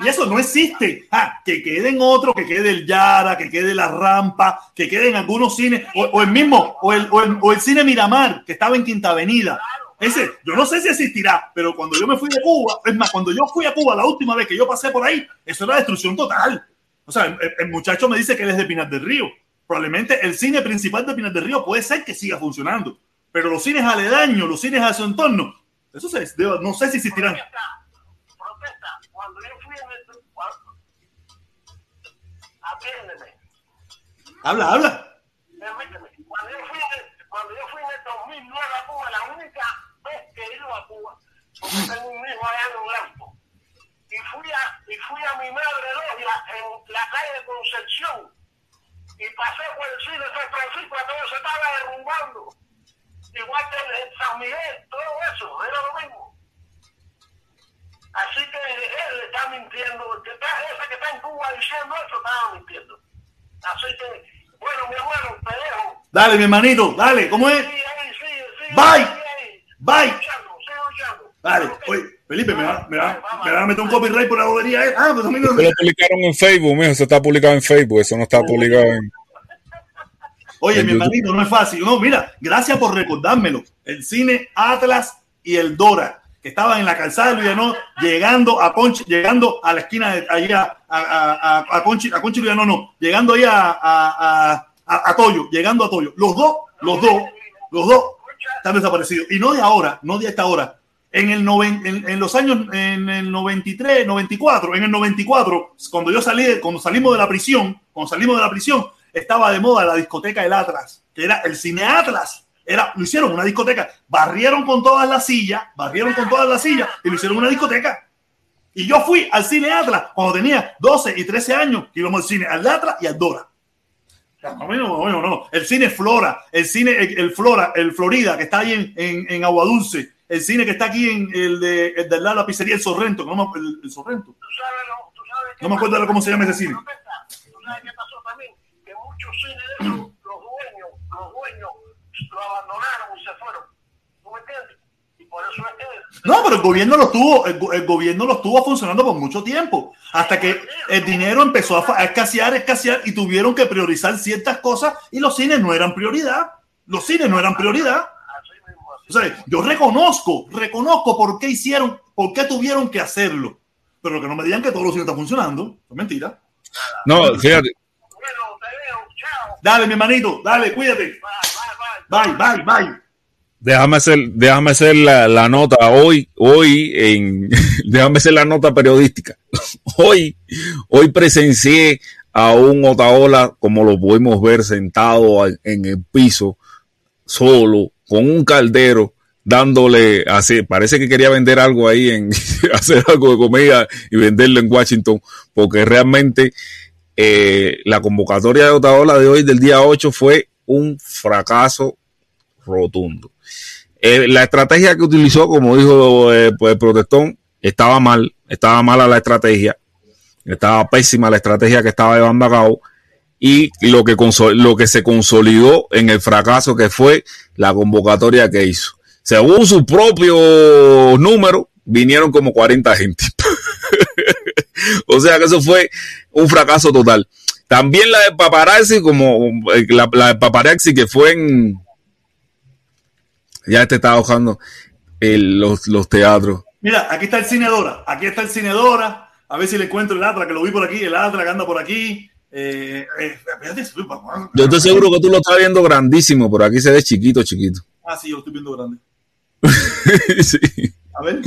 Y eso no existe. Ah, que quede en otro, que quede el Yara, que quede la rampa, que quede en algunos cines, o, o el mismo, o el, o, el, o el cine Miramar, que estaba en Quinta Avenida. Ese, yo no sé si existirá, pero cuando yo me fui de Cuba, es más, cuando yo fui a Cuba la última vez que yo pasé por ahí, eso era destrucción total. O sea, el, el muchacho me dice que él es de Pinar del Río. Probablemente el cine principal de Pinar del Río puede ser que siga funcionando, pero los cines aledaños, los cines a su entorno, eso se, no sé si existirán. Protesta. Cuando yo fui en el... Atiéndeme. Habla, habla. Permíteme. Cuando yo fui, en- cuando yo fui en el 2009 a Cuba, la única vez que he ido a Cuba, porque tengo un hijo allá en Orlando, y fui a, y fui a mi madre logia en la calle de Concepción, y pasé por el cine San Francisco, todo se estaba derrumbando, igual que en San Miguel, todo eso, era lo mismo. Así que él está mintiendo, el que está, ese que está en Cuba diciendo eso estaba mintiendo. Así que, bueno, mi hermano, te dejo. Dale, mi hermanito, dale, ¿cómo es? Sí, ahí, sí, sí, Bye. Bye. Luchando. Dale, oye, Felipe, me va, me va, me va a meter un copyright por la bobería. eh. Ah, pues a mí no lo publicaron en Facebook, mijo, eso está publicado en Facebook, eso no está publicado en... Oye, en mi YouTube. hermanito, no es fácil. No, mira, gracias por recordármelo. El cine Atlas y el Dora, que estaban en la calzada de Luyanó, llegando a Conchi, llegando a la esquina de allí a, a, a, a Conchi, a Conchi Luyanó, no, llegando ahí a, a, a, a, a Toyo, llegando a Toyo. Los dos, los dos, los dos están desaparecidos. Y no de ahora, no de esta hora. En, el noven, en, los años, en el 93, 94, en el 94, cuando yo salí, cuando salimos de la prisión, cuando salimos de la prisión, estaba de moda la discoteca del Atlas, que era el cine Atlas. Era, lo hicieron una discoteca, barrieron con todas las sillas, barrieron con todas las sillas y lo hicieron una discoteca. Y yo fui al cine Atlas cuando tenía 12 y 13 años, íbamos al cine al Atlas y al Dora. No, no, no, no. El cine Flora, el cine, el, el, Flora, el Florida, que está ahí en, en, en el cine que está aquí en el de, el de la, la pizzería El Sorrento, no me, el, el Sorrento. Tú sabes, lo, tú sabes No me acuerdo de cómo se llama ese cine. Tú sabes qué pasó también, que muchos cines de esos, los dueños, los dueños lo abandonaron y se fueron. ¿Tú me entiendes? Y por eso es que No, pero el gobierno lo estuvo, el, el, gobierno lo estuvo funcionando por mucho tiempo, hasta que el dinero empezó a, a escasear, escasear y tuvieron que priorizar ciertas cosas y los cines no eran prioridad. Los cines no eran prioridad. O sea, yo reconozco, reconozco por qué hicieron, por qué tuvieron que hacerlo. Pero que no me digan que todos los cines están funcionando. Es mentira. No, fíjate. Dale, mi hermanito, dale, cuídate. Bye, bye, bye. Déjame hacer, déjame hacer la, la, nota hoy, hoy en, déjame hacer la nota periodística. Hoy, hoy presencié a un Otaola como lo podemos ver sentado en el piso, solo, con un caldero, dándole así, parece que quería vender algo ahí en, hacer algo de comida y venderlo en Washington, porque realmente eh, la convocatoria de Otaola de hoy, del día 8, fue un fracaso rotundo. Eh, la estrategia que utilizó, como dijo eh, pues, el protestón, estaba mal, estaba mala la estrategia, estaba pésima la estrategia que estaba llevando a cabo y lo que, lo que se consolidó en el fracaso que fue la convocatoria que hizo. Según su propio número, vinieron como 40 gente. o sea que eso fue un fracaso total. También la de paparazzi, como la, la de paparazzi que fue en, ya te estaba buscando el, los, los, teatros. Mira, aquí está el Cinedora, aquí está el Cinedora, a ver si le encuentro el Atra, que lo vi por aquí, el Atra que anda por aquí. Eh, eh, yo estoy seguro que tú lo estás viendo grandísimo, pero aquí se ve chiquito, chiquito. Ah, sí, yo lo estoy viendo grande. sí. A ver.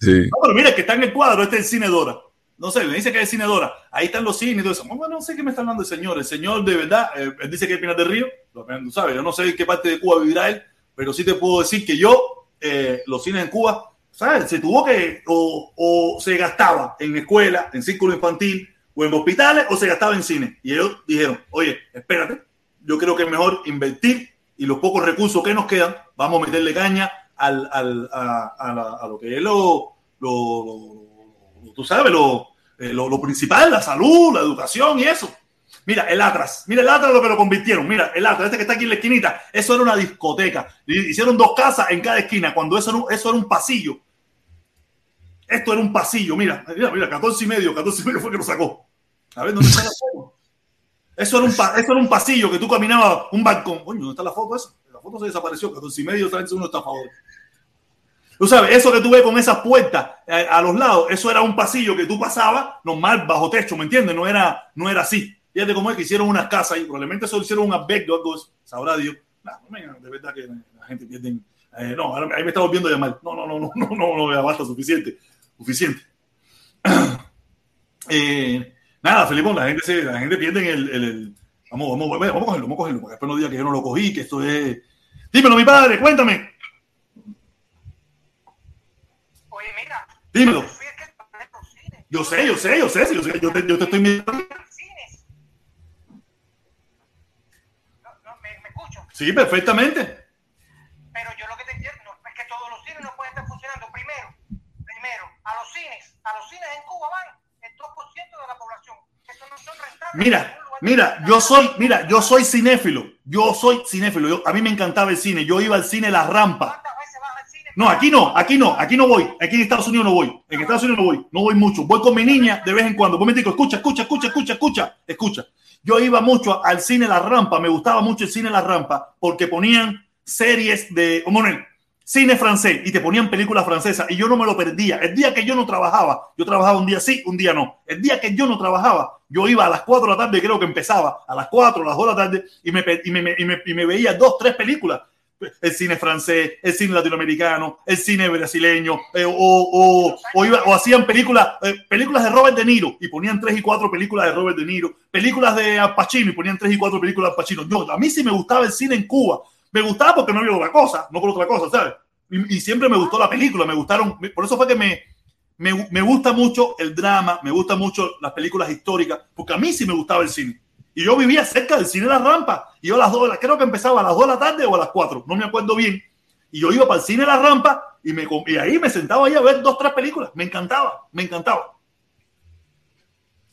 Sí. No, pero mira, que está en el cuadro, este es el Cinedora. No sé, me dice que es Cinedora. Ahí están los cines y todo eso. Bueno, no sé qué me está hablando el señor. El señor, de verdad, eh, él dice que es Pinar del Río. Lo, ¿sabes? Yo no sé en qué parte de Cuba vivirá él pero sí te puedo decir que yo, los cines en Cuba, ¿sabes? Se tuvo que, o, o, se gastaba en escuela, en círculo infantil, o en hospitales, o se gastaba en cine. Y ellos dijeron, oye, espérate, yo creo que es mejor invertir y los pocos recursos que nos quedan, vamos a meterle caña al, al, a, a, la, a, lo que es lo, lo, tú sabes, lo, eh, lo principal, la salud, la educación y eso. Mira, el Atlas. Mira el Atlas lo que lo convirtieron. Mira, el Atlas, este que está aquí en la esquinita. Eso era una discoteca. Hicieron dos casas en cada esquina. Cuando eso era un, eso era un pasillo. Esto era un pasillo. Mira, mira, mira, 14 y medio. 14 y medio fue que lo sacó. A ver, ¿dónde está la foto? Eso era un, eso era un pasillo que tú caminabas, un balcón. Coño, ¿dónde está la foto esa? La foto se desapareció. 14 y medio, está uno está a favor. Tú sabes, eso que tú ves con esas puertas a, a, los lados, eso era un pasillo que tú pasabas normal, bajo techo, ¿me entiendes? No era, no era así. Fíjate cómo es que hicieron unas casas y probablemente solo hicieron un albergue o algo, sabrá Dios. No, de verdad que la gente pierde. Eh, no, ahí me está volviendo a llamar. No, no, no, no, no, no, no, basta, suficiente. Suficiente. eh, nada, Felipón, la gente, se, la gente pierde el, el, el, Vamos, vamos, vamos, vamos a cogerlo, vamos a cogerlo, porque después no diga que yo no lo cogí, que esto es. Dímelo, mi padre, cuéntame. Oye, mira. Dímelo. Yo sé, yo sé, yo sé, yo, sé, yo, te, yo te estoy mirando. Sí, perfectamente. Pero yo lo que te entiendo es que todos los cines no pueden estar funcionando. Primero, primero, a los cines, a los cines en Cuba van el 2% de la población. Eso no son rentables. Mira, mira, yo soy, mira, yo soy cinéfilo. Yo soy cinéfilo. Yo, a mí me encantaba el cine. Yo iba al cine La Rampa. No, aquí no, aquí no, aquí no voy. Aquí en Estados Unidos no voy. En Estados Unidos no voy. No voy mucho. Voy con mi niña de vez en cuando. Voy me digo, escucha, escucha, escucha, escucha, escucha, escucha. Yo iba mucho al cine La Rampa, me gustaba mucho el cine La Rampa porque ponían series de, en cine francés y te ponían películas francesas y yo no me lo perdía. El día que yo no trabajaba, yo trabajaba un día sí, un día no. El día que yo no trabajaba, yo iba a las 4 de la tarde, creo que empezaba, a las 4, a las 2 de la tarde y me, y me, y me, y me veía dos, tres películas el cine francés, el cine latinoamericano, el cine brasileño, eh, o, o, o, iba- o hacían películas, eh, películas de Robert De Niro y ponían tres y cuatro películas de Robert De Niro, películas de Al Pacino y ponían tres y cuatro películas de Al Pacino. Yo, a mí sí me gustaba el cine en Cuba. Me gustaba porque no había otra cosa, no por otra cosa, ¿sabes? Y, siempre me gustó la película, me gustaron, por eso fue que me, me, me gusta mucho el drama, me gusta mucho las películas históricas, porque a mí sí me gustaba el cine. Y yo vivía cerca del cine La Rampa. Y yo a las dos, creo que empezaba a las 2 de la tarde o a las 4, no me acuerdo bien. Y yo iba para el cine La Rampa y, me, y ahí me sentaba ahí a ver dos, tres películas. Me encantaba, me encantaba.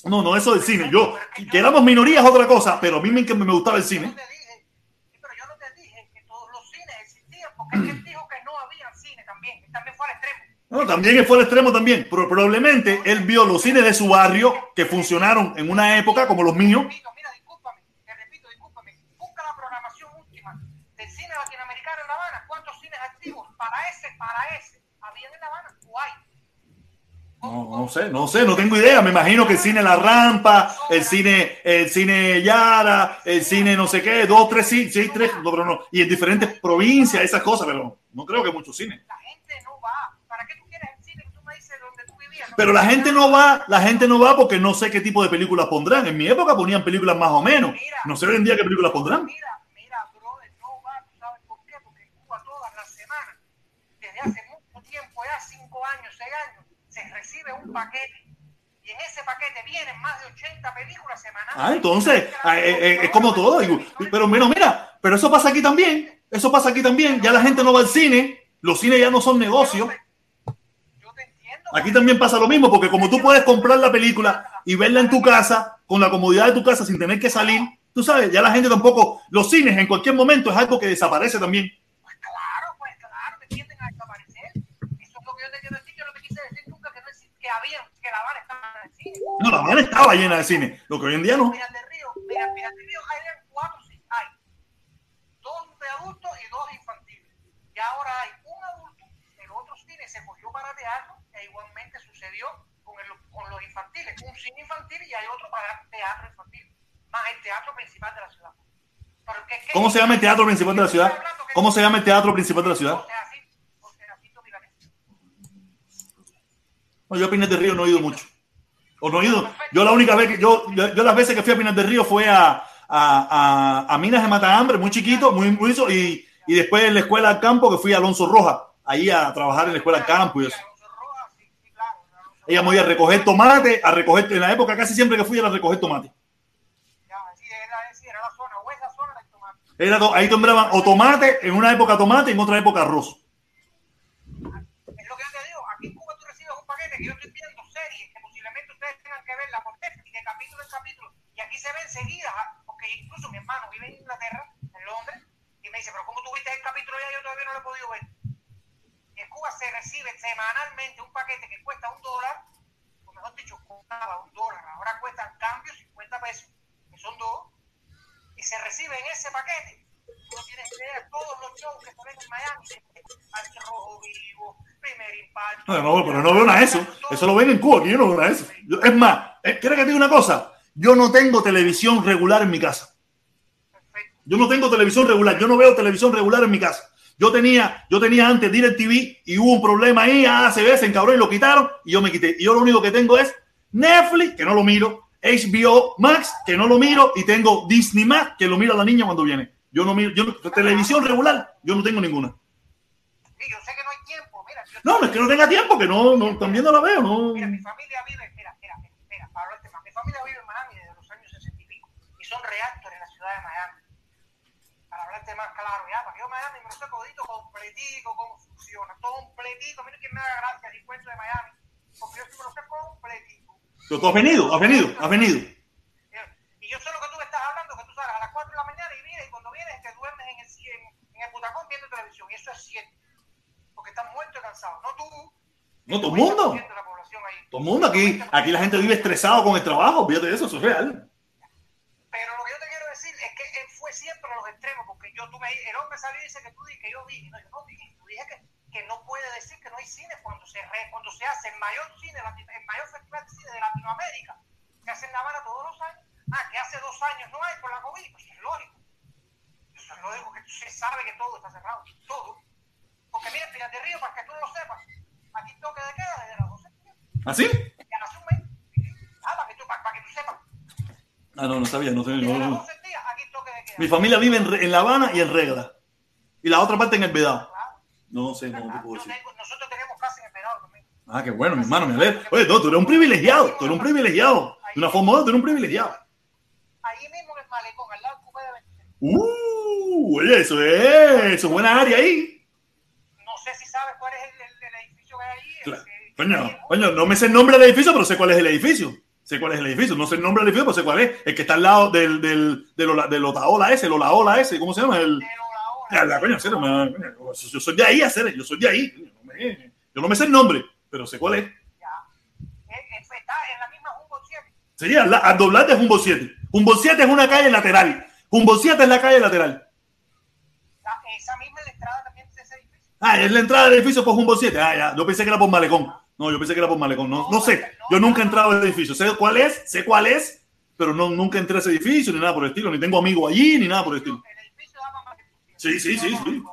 No, no, eso del cine. Yo, que éramos minorías otra cosa, pero a mí me, me gustaba el cine. no te dije, sí, pero yo no te dije que todos los cines existían, porque es que él dijo que no había cine también, también fue al extremo. No, también fue al extremo también. Pero probablemente él vio los cines de su barrio que funcionaron en una época como los míos. Repito, mira, discúlpame, te repito, discúlpame. Busca la programación última del cine latinoamericano en La Habana. ¿Cuántos cines activos para ese, para ese, habían en La Habana? ¿O hay? No, no sé, no sé, no tengo idea. Me imagino que el cine La Rampa, el cine, el cine Yara, el cine no sé qué, dos, tres, sí, sí, tres, no, pero no. Y en diferentes provincias, esas cosas, pero no creo que muchos cines. La gente no va. ¿Para qué tú quieres el cine que tú me dices donde tú vivías? No Pero la gente no va, la gente no va porque no sé qué tipo de películas pondrán. En mi época ponían películas más o menos. No sé hoy en día qué películas pondrán. Mira, mira, brother, no va, ¿tú sabes por qué? Porque en Cuba todas las semanas, desde hace mucho tiempo, ya cinco años, seis años, se recibe un paquete. Y en ese paquete vienen más de 80 películas semanales. Ah, entonces, ah, eh, eh, es como todo. digo, pero bueno, mira, pero eso pasa aquí también. Eso pasa aquí también. Ya la gente no va al cine. Los cines ya no son negocios. Aquí también pasa lo mismo, porque como tú puedes comprar la película y verla en tu casa, con la comodidad de tu casa, sin tener que salir, tú sabes, ya la gente tampoco, los cines en cualquier momento es algo que desaparece también. Pues claro, pues claro, que tienden a desaparecer. Eso es lo que yo te quiero decir. Yo no te quise decir nunca que, no exist- que había, que la Habana estaba en el cine. No, la Habana estaba llena de cine, lo que hoy en día no. Mira, del Río, mira, mira, del Río hay cuatro, sí, hay. Dos de adultos y dos infantiles. Y ahora hay un adulto, el otro cine se cogió para teatro, e igualmente sucedió con, el, con los infantiles. Un cine infantil y hay otro para teatro infantil. Más el teatro principal de la ciudad. Que- ¿Cómo se llama el teatro principal de la ciudad? ¿Cómo se llama el teatro principal de la ciudad? No, yo a Pinar del Río no he ido mucho. O no he ido. Yo la única vez que yo, yo, yo las veces que fui a Pinar del Río fue a, a, a, a Minas de Matahambre, muy chiquito, muy, eso, y, y después en la escuela al campo que fui a Alonso Roja, ahí a trabajar en la escuela al campo y eso. Ella me iba a recoger tomate, a recoger, en la época casi siempre que fui era a recoger tomate. Era, ahí sembraban o tomate, en una época tomate, en otra época arroz. Es lo que yo te digo, aquí en Cuba tú recibes un paquete que yo estoy viendo series que posiblemente ustedes tengan que verla por Netflix de capítulo en capítulo, y aquí se ven seguidas, ah, porque incluso mi hermano vive en Inglaterra, en Londres, y me dice, pero ¿cómo tú viste el capítulo ya? Yo todavía no lo he podido ver. En Cuba se recibe semanalmente un paquete que cuesta un dólar, o mejor dicho, costaba un dólar, ahora cuesta en cambio 50 pesos, que son dos, y se recibe en ese paquete. Tú no tienes idea, todos los shows que se ven en Miami, al rojo vivo, primer impacto. No, no, pero no veo nada de eso. Eso lo ven en Cuba, aquí yo no veo nada de eso. Es más, eh, ¿quieres que te diga una cosa? Yo no tengo televisión regular en mi casa. Yo no tengo televisión regular, yo no veo televisión regular en mi casa. Yo tenía, yo tenía antes DirecTV y hubo un problema ahí, ah, se ve, se encabró y lo quitaron y yo me quité. Y yo lo único que tengo es Netflix, que no lo miro, HBO Max, que no lo miro, y tengo Disney Max, que lo mira la niña cuando viene. Yo no miro, yo no- televisión regular, yo no tengo ninguna. Sí, yo sé que no hay tiempo, mira. No, no es que no tenga tiempo, que no, no también no la veo, no. Mira, mi familia vive, mira, mira, mira, mira, para hablarte más, mi familia vive en Miami desde los años 60 y pico y son reactores en la ciudad de Miami. Para hablarte más claro, ya, para que yo Miami me lo sé todito completico, cómo funciona, completito. Mira quién me da gracia el cuento de Miami, porque yo sí me lo sé completico. Pero tú has venido, has venido, has venido. Y yo sé lo que tú me estás hablando, que tú sales a las 4 de la mañana y vienes, y cuando vienes te duermes en el, en, en el butacón viendo televisión. Y eso es cierto. Porque estás muerto y cansado. No tú. No, todo el mundo. 90% de la población ahí. Todo el mundo aquí, aquí la gente vive estresado con el trabajo, fíjate de eso, eso es real. extremos, porque yo tú me el hombre salió y dice que tú que yo dije, no, yo no dije, tú dije que, que no puede decir que no hay cine cuando se re, cuando se hace el mayor cine, el mayor festival de cine de Latinoamérica, que hace en La todos los años, ah, que hace dos años no hay por la COVID, pues es lógico. Eso es lógico que se sabe que todo está cerrado, todo. Porque mira, Pilar de Río, para que tú no lo sepas, aquí toque de queda desde las 12. ¿Ah, sí? Un mes. Ah, para que tú, para, que tú sepas. Ah, no, no sabía, no sabía. Mi familia vive en, en La Habana y en Regla. Y la otra parte en el Vedado. Claro. No sé, no te puedo decir. nosotros tenemos casa en el Vedado también. Ah, qué bueno, mi hermano, me alegro. Oye, no, tú eres un privilegiado, tú eres un privilegiado. De una forma u otra, tú eres un privilegiado. Ahí mismo en el malecón, al lado del Cupé de 23. Uh, oye, eso es, eso es buena área ahí. No sé si sabes cuál es el, el- el edificio que hay ahí. Claro. Coño, coño, no me sé el nombre del edificio, pero sé cuál es el edificio. Sé cuál es el edificio. No sé el nombre del edificio, pero sé cuál es. El que está al lado del, del, del, Ola- del Otaola ese, el Olaola ese, ¿cómo se llama? El. Ya, la coño, serio, me- yo soy de ahí, hacer, yo soy de ahí. Yo no me, yo no me sé el nombre, pero sé cuál es. Ya. Está en la misma Humboldt 7. Sí, al, al doblar de Humboldt 7. Humboldt 7 es una calle lateral. Humboldt 7 es la calle lateral. La- esa misma es la entrada también de ese edificio. Ah, es la entrada del edificio por Humboldt 7. Ah, ya. Yo pensé que era por Malecón. No, yo pensé que era por Malecón. No, no sé. Yo nunca he entrado al edificio. Sé cuál es, sé cuál es, pero no, nunca entré a ese edificio ni nada por el estilo. Ni tengo amigos allí, ni nada por el estilo. El edificio. Sí, sí, sí, sí.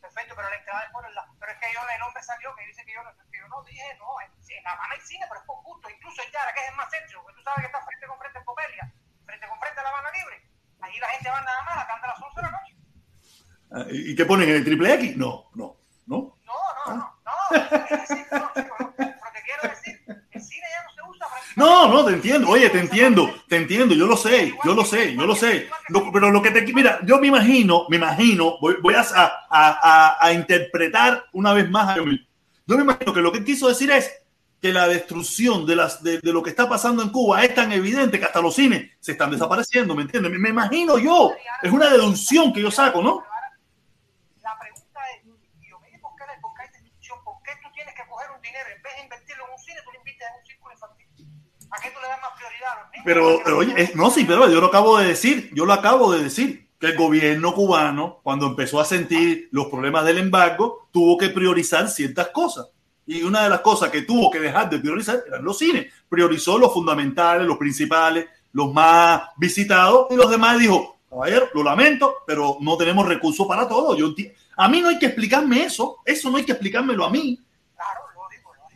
Perfecto, pero la entrada es por el lado. Pero es que yo, el hombre salió que dice que yo, que yo no dije, no, en, La Habana hay cine, pero es por gusto. Incluso en Yara, que es el más centro, porque tú sabes que está frente con frente en Copelia, frente con frente a La Habana Libre. Ahí la gente va nada más a cantar a las 11 de la noche. Ah, ¿Y qué ponen en el triple X? No, no, no. No, no, no, no. No, te entiendo. Oye, te entiendo, te entiendo. Yo lo sé, yo lo sé, yo lo sé. Pero lo que te, mira, yo me imagino, me imagino, voy, voy a, a, a- a interpretar una vez más a. Yo me imagino que lo que quiso decir es que la destrucción de, las, de, lo que está pasando en Cuba es tan evidente que hasta los cines se están desapareciendo, ¿me entiendes? Me imagino yo. Es una deducción que yo saco, ¿no? Pero ahora, La pregunta es, y yo, mire, ¿por qué, la- por qué hay destrucción? ¿Por qué tú tienes que coger un dinero en vez de invertirlo en un cine, tú lo inviertes en un círculo infantil? ¿A qué tú le das más prioridad a los niños? Pero, oye, no, sí, pero yo lo acabo de decir, yo lo acabo de decir, que el gobierno cubano, cuando empezó a sentir los problemas del embargo, tuvo que priorizar ciertas cosas. Y una de las cosas que tuvo que dejar de priorizar eran los cines. Priorizó los fundamentales, los principales, los más visitados, y los demás dijo, caballero, lo lamento, pero no tenemos recursos para todo. Yo a mí no hay que explicarme eso, eso no hay que explicármelo a mí.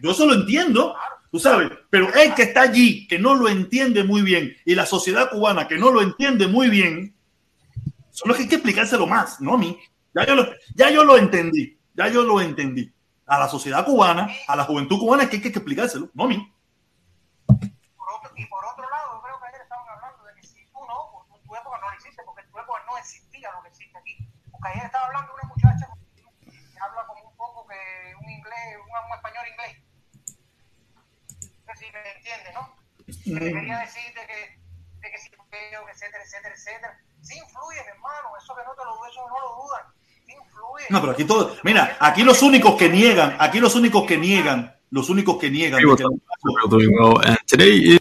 Yo eso lo entiendo, tú sabes, pero el que está allí, que no lo entiende muy bien, y la sociedad cubana que no lo entiende muy bien, son los que hay que explicárselo más, no a. Ya yo lo, ya yo lo entendí, ya yo lo entendí. A la sociedad cubana, a la juventud cubana, es que hay que explicárselo, no a mí. Y por otro lado, creo que ayer estaban hablando de que si tú no, por tu época no lo hiciste, porque tu época no existía lo que existe aquí. Porque ayer estaba hablando de una muchacha que habla como un poco que un inglés, un, un español inglés. No sé si me entiende, ¿no? Que te quería decir de que, de que si veo, etcétera, etcétera, etcétera. Sí influye, mi hermano, eso que no te lo eso no lo dudan. Sí influye. No, pero aquí todo, mira, aquí los únicos que niegan, aquí los únicos que niegan, los únicos que niegan, is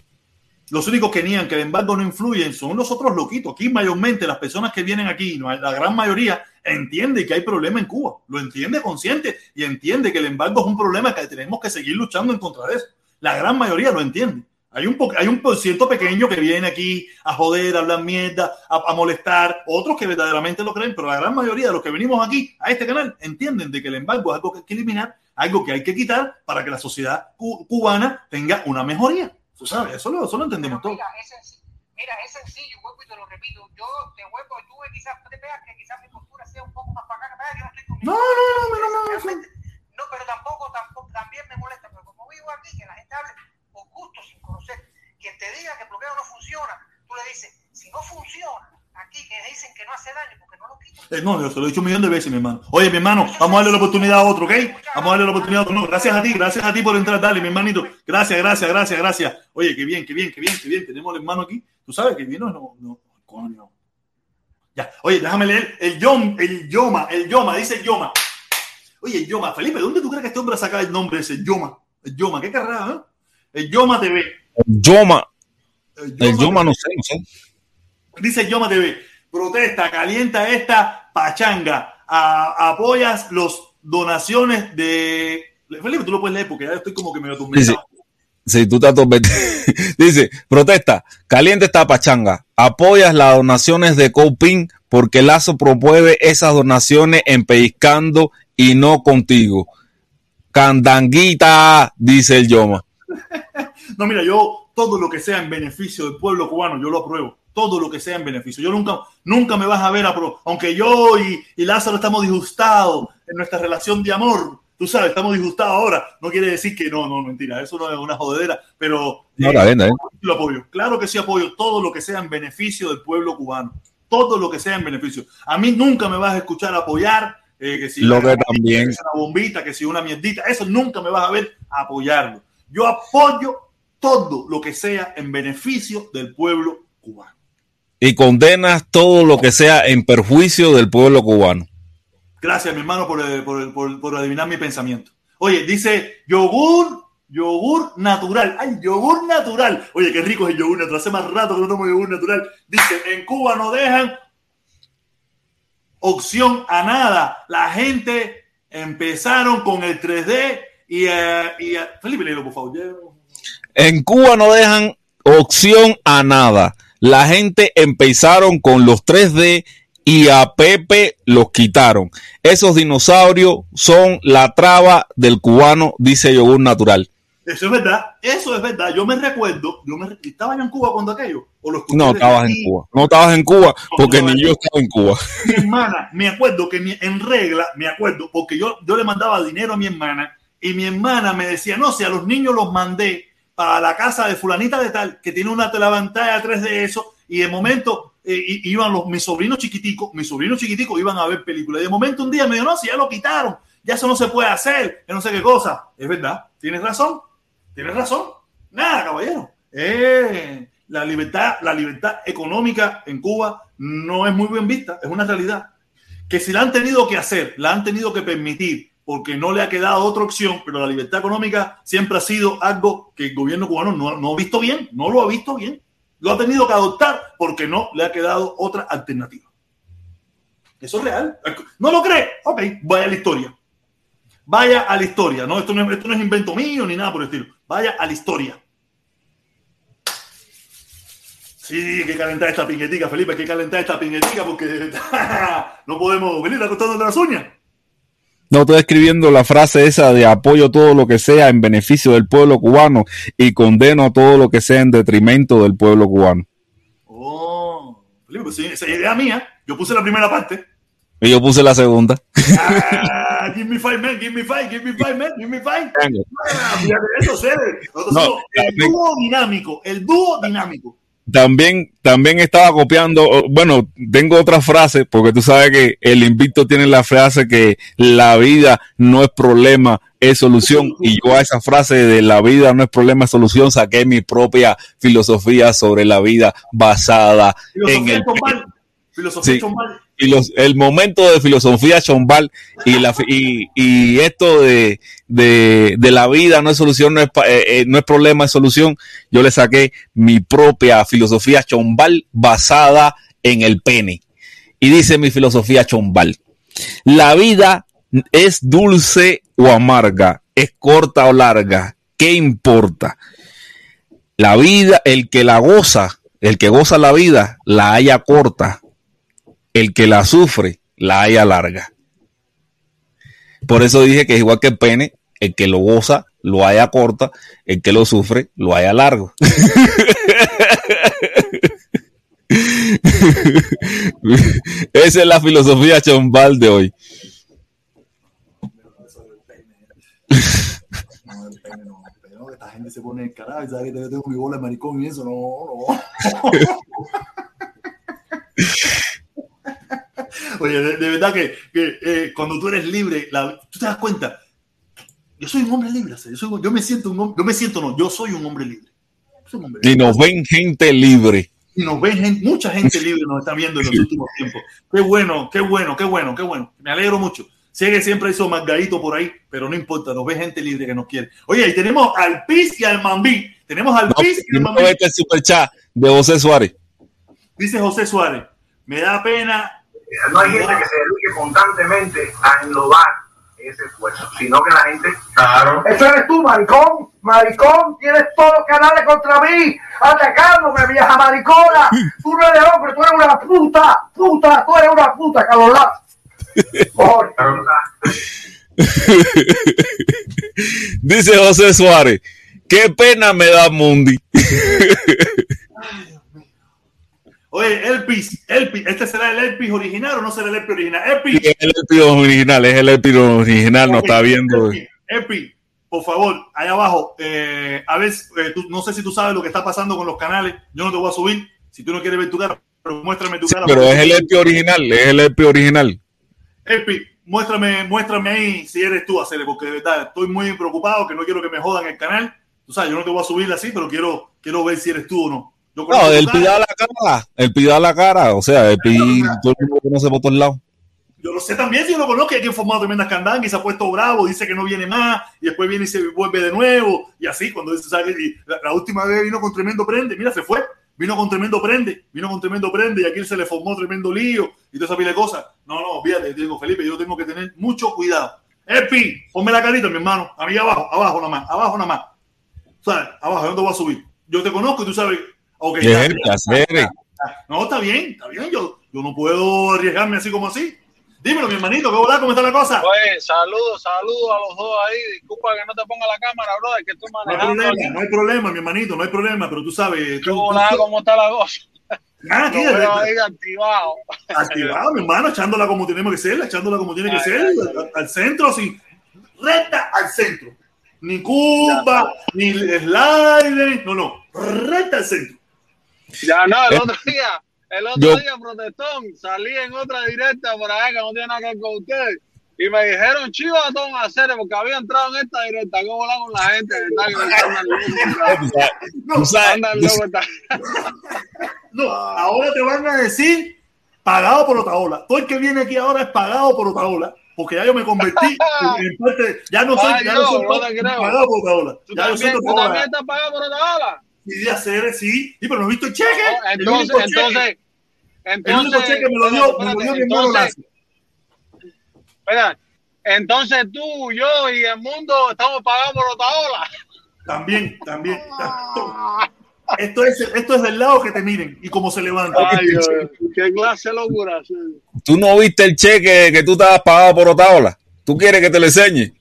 los únicos que niegan que el embargo no influyen son los otros loquitos. Aquí mayormente las personas que vienen aquí, la gran mayoría, entiende que hay problema en Cuba. Lo entiende consciente y entiende que el embargo es un problema que tenemos que seguir luchando en contra de eso. La gran mayoría lo entiende. Hay un, hay un por ciento pequeño que viene aquí a joder, a hablar mierda, a, a molestar, otros que verdaderamente lo creen, pero la gran mayoría de los que venimos aquí a este canal entienden de que el embargo es algo que hay que eliminar, algo que hay que quitar para que la sociedad cu- cubana tenga una mejoría. Tú sabes, eso lo, eso lo entendemos todos. Mira, es sencillo, mira, es sencillo, vuelvo y te lo repito. Yo te vuelvo, tú quizás te veas que quizás mi postura sea un poco más para acá, que yo no estoy con No, no, no, no, no, no, Realmente, no, pero tampoco, tampoco, también me molesta, pero como aquí, que la gente hable por gusto, sin conocer. Quien te diga que el bloqueo no funciona, tú le dices, si no funciona, aquí que dicen que no hace daño, porque no lo quitan. Eh, no, yo se lo he dicho un millón de veces, mi hermano. Oye, mi hermano, vamos a darle la oportunidad a otro, ¿ok? Vamos a darle la oportunidad a otro. No, gracias a ti, gracias a ti por entrar, dale, mi hermanito. Gracias, gracias, gracias, gracias. Oye, qué bien, qué bien, qué bien, qué bien. Tenemos al hermano aquí. Tú sabes que vino, no, no, coño. Ya, oye, déjame leer el Yom, el Yoma, el Yoma, dice el Yoma. Oye, el Yoma, Felipe, ¿de dónde tú crees que este hombre ha sacado el nombre ese? Yoma, el Yoma, qué carrera, ¿eh? El Yoma TV. Yoma, El el Yoma no sé, no sé. Dice Yoma TV, protesta, calienta esta pachanga, a- apoyas los donaciones de... Felipe, tú lo puedes leer porque ya estoy como que medio atormentado. Si tú estás atormentado. Dice, protesta, caliente esta pachanga, apoyas las donaciones de Copin porque Lazo promueve esas donaciones en Pellizcando y no contigo. Candanguita, dice el Yoma. No, mira, yo todo lo que sea en beneficio del pueblo cubano, yo lo apruebo. Todo lo que sea en beneficio. Yo nunca, nunca me vas a ver, a pro- aunque yo y, y Lázaro estamos disgustados en nuestra relación de amor. Tú sabes, estamos disgustados ahora. No quiere decir que no, no, mentira. Eso no es una jodedera, pero No, eh, bien, está bien. lo apoyo. Claro que sí apoyo todo lo que sea en beneficio del pueblo cubano. Todo lo que sea en beneficio. A mí nunca me vas a escuchar apoyar eh, que si Lo que también- una bombita, que si una mierdita, eso nunca me vas a ver apoyarlo. Yo apoyo todo lo que sea en beneficio del pueblo cubano. Y condenas todo lo que sea en perjuicio del pueblo cubano. Gracias, mi hermano, por, eh, por- por- por adivinar mi pensamiento. Oye, dice yogur, yogur natural. Ay, yogur natural. Oye, qué rico es el yogur natural. Hace más rato que no tomo yogur natural. Dice, en Cuba no dejan opción a nada. La gente empezaron con el 3D y, eh, y eh, Felipe, léelo, por favor. En Cuba no dejan opción a nada. La gente empezaron con los 3D y a Pepe los quitaron. Esos dinosaurios son la traba del cubano, dice Yogur Natural. Eso es verdad, eso es verdad. Yo me recuerdo, yo me, ¿estaba yo en Cuba cuando aquello? ¿O lo No estabas en? Cuba. No estabas en Cuba porque No, ni yo estaba en Cuba. mi hermana, me acuerdo que mi- en regla, me acuerdo, porque yo, yo le mandaba dinero a mi hermana y mi hermana me decía, no, si a los niños los mandé para la casa de fulanita de tal, que tiene una telepantalla 3 de eso, y de momento eh, iban los, mis sobrinos chiquiticos, mis sobrinos chiquiticos iban a ver películas. Y de momento un día me dijo, no, si ya lo quitaron, ya eso no se puede hacer, que no sé qué cosa. Es verdad, tienes razón, tienes razón. Nada, caballero. Eh, la libertad, la libertad económica en Cuba no es muy bien vista, es una realidad. Que si la han tenido que hacer, la han tenido que permitir, porque no le ha quedado otra opción, pero la libertad económica siempre ha sido algo que el gobierno cubano no, no ha visto bien, no lo ha visto bien. Lo ha tenido que adoptar porque no le ha quedado otra alternativa. Eso es real. ¿No lo cree? Ok, vaya la historia. Vaya a la historia. No, esto no, es, esto no es invento mío ni nada por el estilo. Vaya a la historia. Sí, hay que calentar esta pinguetica, Felipe, hay que calentar esta pinguetica porque no podemos venir acostándote las uñas. No estoy escribiendo la frase esa de apoyo todo lo que sea en beneficio del pueblo cubano y condeno todo lo que sea en detrimento del pueblo cubano. Oh, Felipe, pues sí, esa es idea mía. Yo puse la primera parte. Y yo puse la segunda. Ah, give me five, man, give me five, give me five, man, give me five. Ah, eso. Nosotros No, somos el dúo dinámico, el dúo dinámico. También, también estaba copiando, bueno, tengo otra frase, porque tú sabes que el invicto tiene la frase que la vida no es problema, es solución. Y yo a esa frase de la vida no es problema, es solución, saqué mi propia filosofía sobre la vida basada en el. Filosofía Sí. chombal. y los, el momento de filosofía chombal y, la, y, y esto de, de, de la vida no es solución, no es, eh, eh, no es problema, es solución. Yo le saqué mi propia filosofía chombal basada en el pene. Y dice mi filosofía chombal. La vida es dulce o amarga, es corta o larga. ¿Qué importa? La vida, el que la goza, el que goza la vida, la haya corta el que la sufre la haya larga. Por eso dije que es igual que el pene, el que lo goza lo haya corta, el que lo sufre lo haya largo. Esa es la filosofía chombal de hoy. Esta gente se pone el carajo y sabe que tengo mi bola de maricón y eso, no, no. Oye, de, de verdad que, que, eh, cuando tú eres libre, la- tú te das cuenta. Yo soy un hombre libre, yo, soy un- yo me siento un hombre, yo me siento no, yo soy un hombre libre. Soy un hombre Y nos ven gente libre. y nos ven gente- mucha gente libre nos está viendo en los últimos tiempos. Qué bueno, qué bueno, qué bueno, qué bueno. Me alegro mucho. Sé que siempre hizo margarito por ahí, pero no importa, nos ve gente libre que nos quiere. Oye, y tenemos al Piz y al Mambí. Tenemos al No, Piz y al Mambí. este super chat de José Suárez. Dice José Suárez, me da pena. No hay gente que se dedique constantemente a englobar ese esfuerzo, sino que la gente. Claro. Eso eres tú, maricón. Maricón, tienes todos los canales contra mí, atacándome, vieja maricona. Tú no eres hombre, tú eres una puta, puta, tú eres una puta, Carlos Lazo. Cojones. Dice José Suárez, qué pena me da Mundi. Oye, Elpis, Elpis, ¿este será el Elpis original o no será el Elpis original? Elpis, Es el Elpi original, es el Elpi original, no Ok, está viendo. Elpis, Elpis, por favor, allá abajo, eh, a ver, eh, tú- no sé si tú sabes lo que está pasando con los canales, yo no te voy a subir, si tú no quieres ver tu cara, pero muéstrame tu Sí, cara. pero es el Elpi original, es el Elpi original. Elpis, muéstrame, muéstrame ahí si eres tú, hacerle, porque de verdad estoy muy preocupado, que no quiero que me jodan el canal. Tú sabes, yo no te voy a subir así, pero quiero, quiero ver si eres tú o no. Yo No, tu el cara. Pi da la cara, el Pi da la cara, o sea, el Pi todo el mundo lo conoce por todos lados. Yo lo sé también, si yo lo conozco, hay que formado tremendas candangas y se ha puesto bravo, dice que no viene más, y después viene y se vuelve de nuevo, y así, cuando dice, ¿sabes? La, la última vez vino con tremendo prende, mira, se fue, vino con tremendo prende, vino con tremendo prende, y aquí se le formó tremendo lío, y toda esa pila de cosas. No, no, fíjate, digo, Felipe, yo tengo que tener mucho cuidado. Epi, ponme la carita, mi hermano, a mí abajo, abajo nada más, abajo nada más. ¿Sabes? Abajo, te voy a subir. Yo te conozco y tú sabes, ok, Es ya, el ya, placer. ya, ya. No, está bien, está bien, yo, yo no puedo arriesgarme así como así. Dímelo, mi hermanito, ¿qué hola? ¿Cómo está la cosa? Oye, saludos, saludos a los dos ahí. Disculpa que no te ponga la cámara, brother, que estoy No hay manejando. problema, no hay problema, mi hermanito, no hay problema, pero tú sabes, ¿Qué tú, tú- volada, ¿Cómo está la cosa? Ah, ahí activado. activado, mi hermano, echándola como tenemos que ser, echándola como tiene que Ay, ser, ay, al, al centro, así, recta al centro. Ni curva, ni slide, no, no, recta al centro. Ya no, el Eh, otro día, el otro yo- día, protestón, salí en otra directa por allá que no tiene nada que ver con ustedes. Y me dijeron chivatón a hacer porque había entrado en esta directa. ¿Cómo volar con la gente? ¿verdad? Que andan No, ahora te van a decir pagado por Otaola. Todo el que viene aquí ahora es pagado por Otaola. Porque ya yo me convertí en, parte, ya no soy, Ay, ya no, no soy no parte- te creo. pagado por Otaola. ¿Tú Ya yo soy también, tú también estás pagado por otra ola? Y de hacer, sí, sí, pero no he visto el cheque. No, el entonces, único cheque, entonces, el único entonces, cheque me lo dio, me lo dio mi hermano entonces, entonces tú, yo y el mundo estamos pagados por otra ola. También, también. Esto es, esto es del lado que te miren y cómo se levanta. Ay, Dios, qué clase de locura. tú no viste el cheque que tú estabas pagado por Otaola. ¿Tú quieres que te lo enseñe?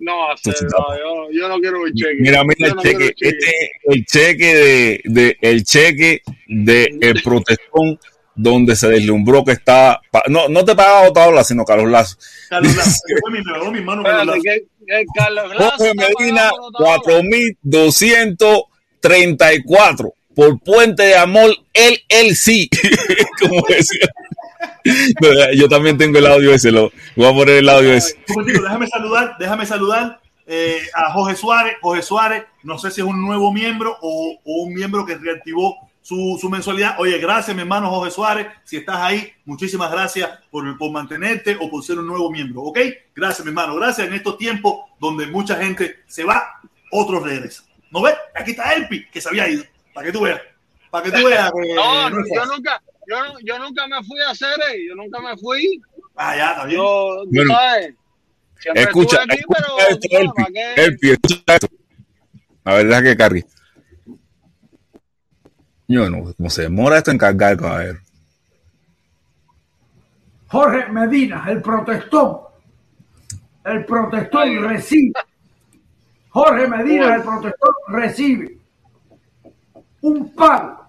No, hacer, no, yo, yo no quiero el cheque. Mira, mira el no cheque, cheque. este, el cheque de, de el cheque de el protestón donde se deslumbró que estaba pa- no, no te pagaba Otaola, sino Carlos Lazo. Carlos Lazo, fue mi, dio mi hermano Carlos Lazo. que, que Carlos Lazo Jorge está Medina, pagado por otra ola. 4.234 por Puente de Amor, él, él sí. Como decía. No, Yo también tengo el audio ese, lo voy a poner el audio ese. Déjame saludar, déjame saludar eh, a Jorge Suárez. Jorge Suárez, no sé si es un nuevo miembro o, o un miembro que reactivó su, su mensualidad. Oye, gracias, mi hermano Jorge Suárez. Si estás ahí, muchísimas gracias por, por mantenerte o por ser un nuevo miembro. ¿Ok? Gracias, mi hermano. Gracias en estos tiempos donde mucha gente se va, otros regresan. ¿No ves? Aquí está Elpi, que se había ido. Para que tú veas. Para que tú veas. que No, no yo nunca, yo, no- yo nunca me fui a hacer, eh, yo nunca me fui. Ah, ya, está bien. Yo, tú Bueno, sabes, siempre Escucha, aquí, escucha pero esto, tú sabes, Elpi, ¿para qué? Elpi, escucha esto. A ver, deja que cargue. Yo no, como se demora esto en cargar, caballero. Jorge Medina, el protestón. El protestón recibe. Jorge Medina, el protestón recibe un pago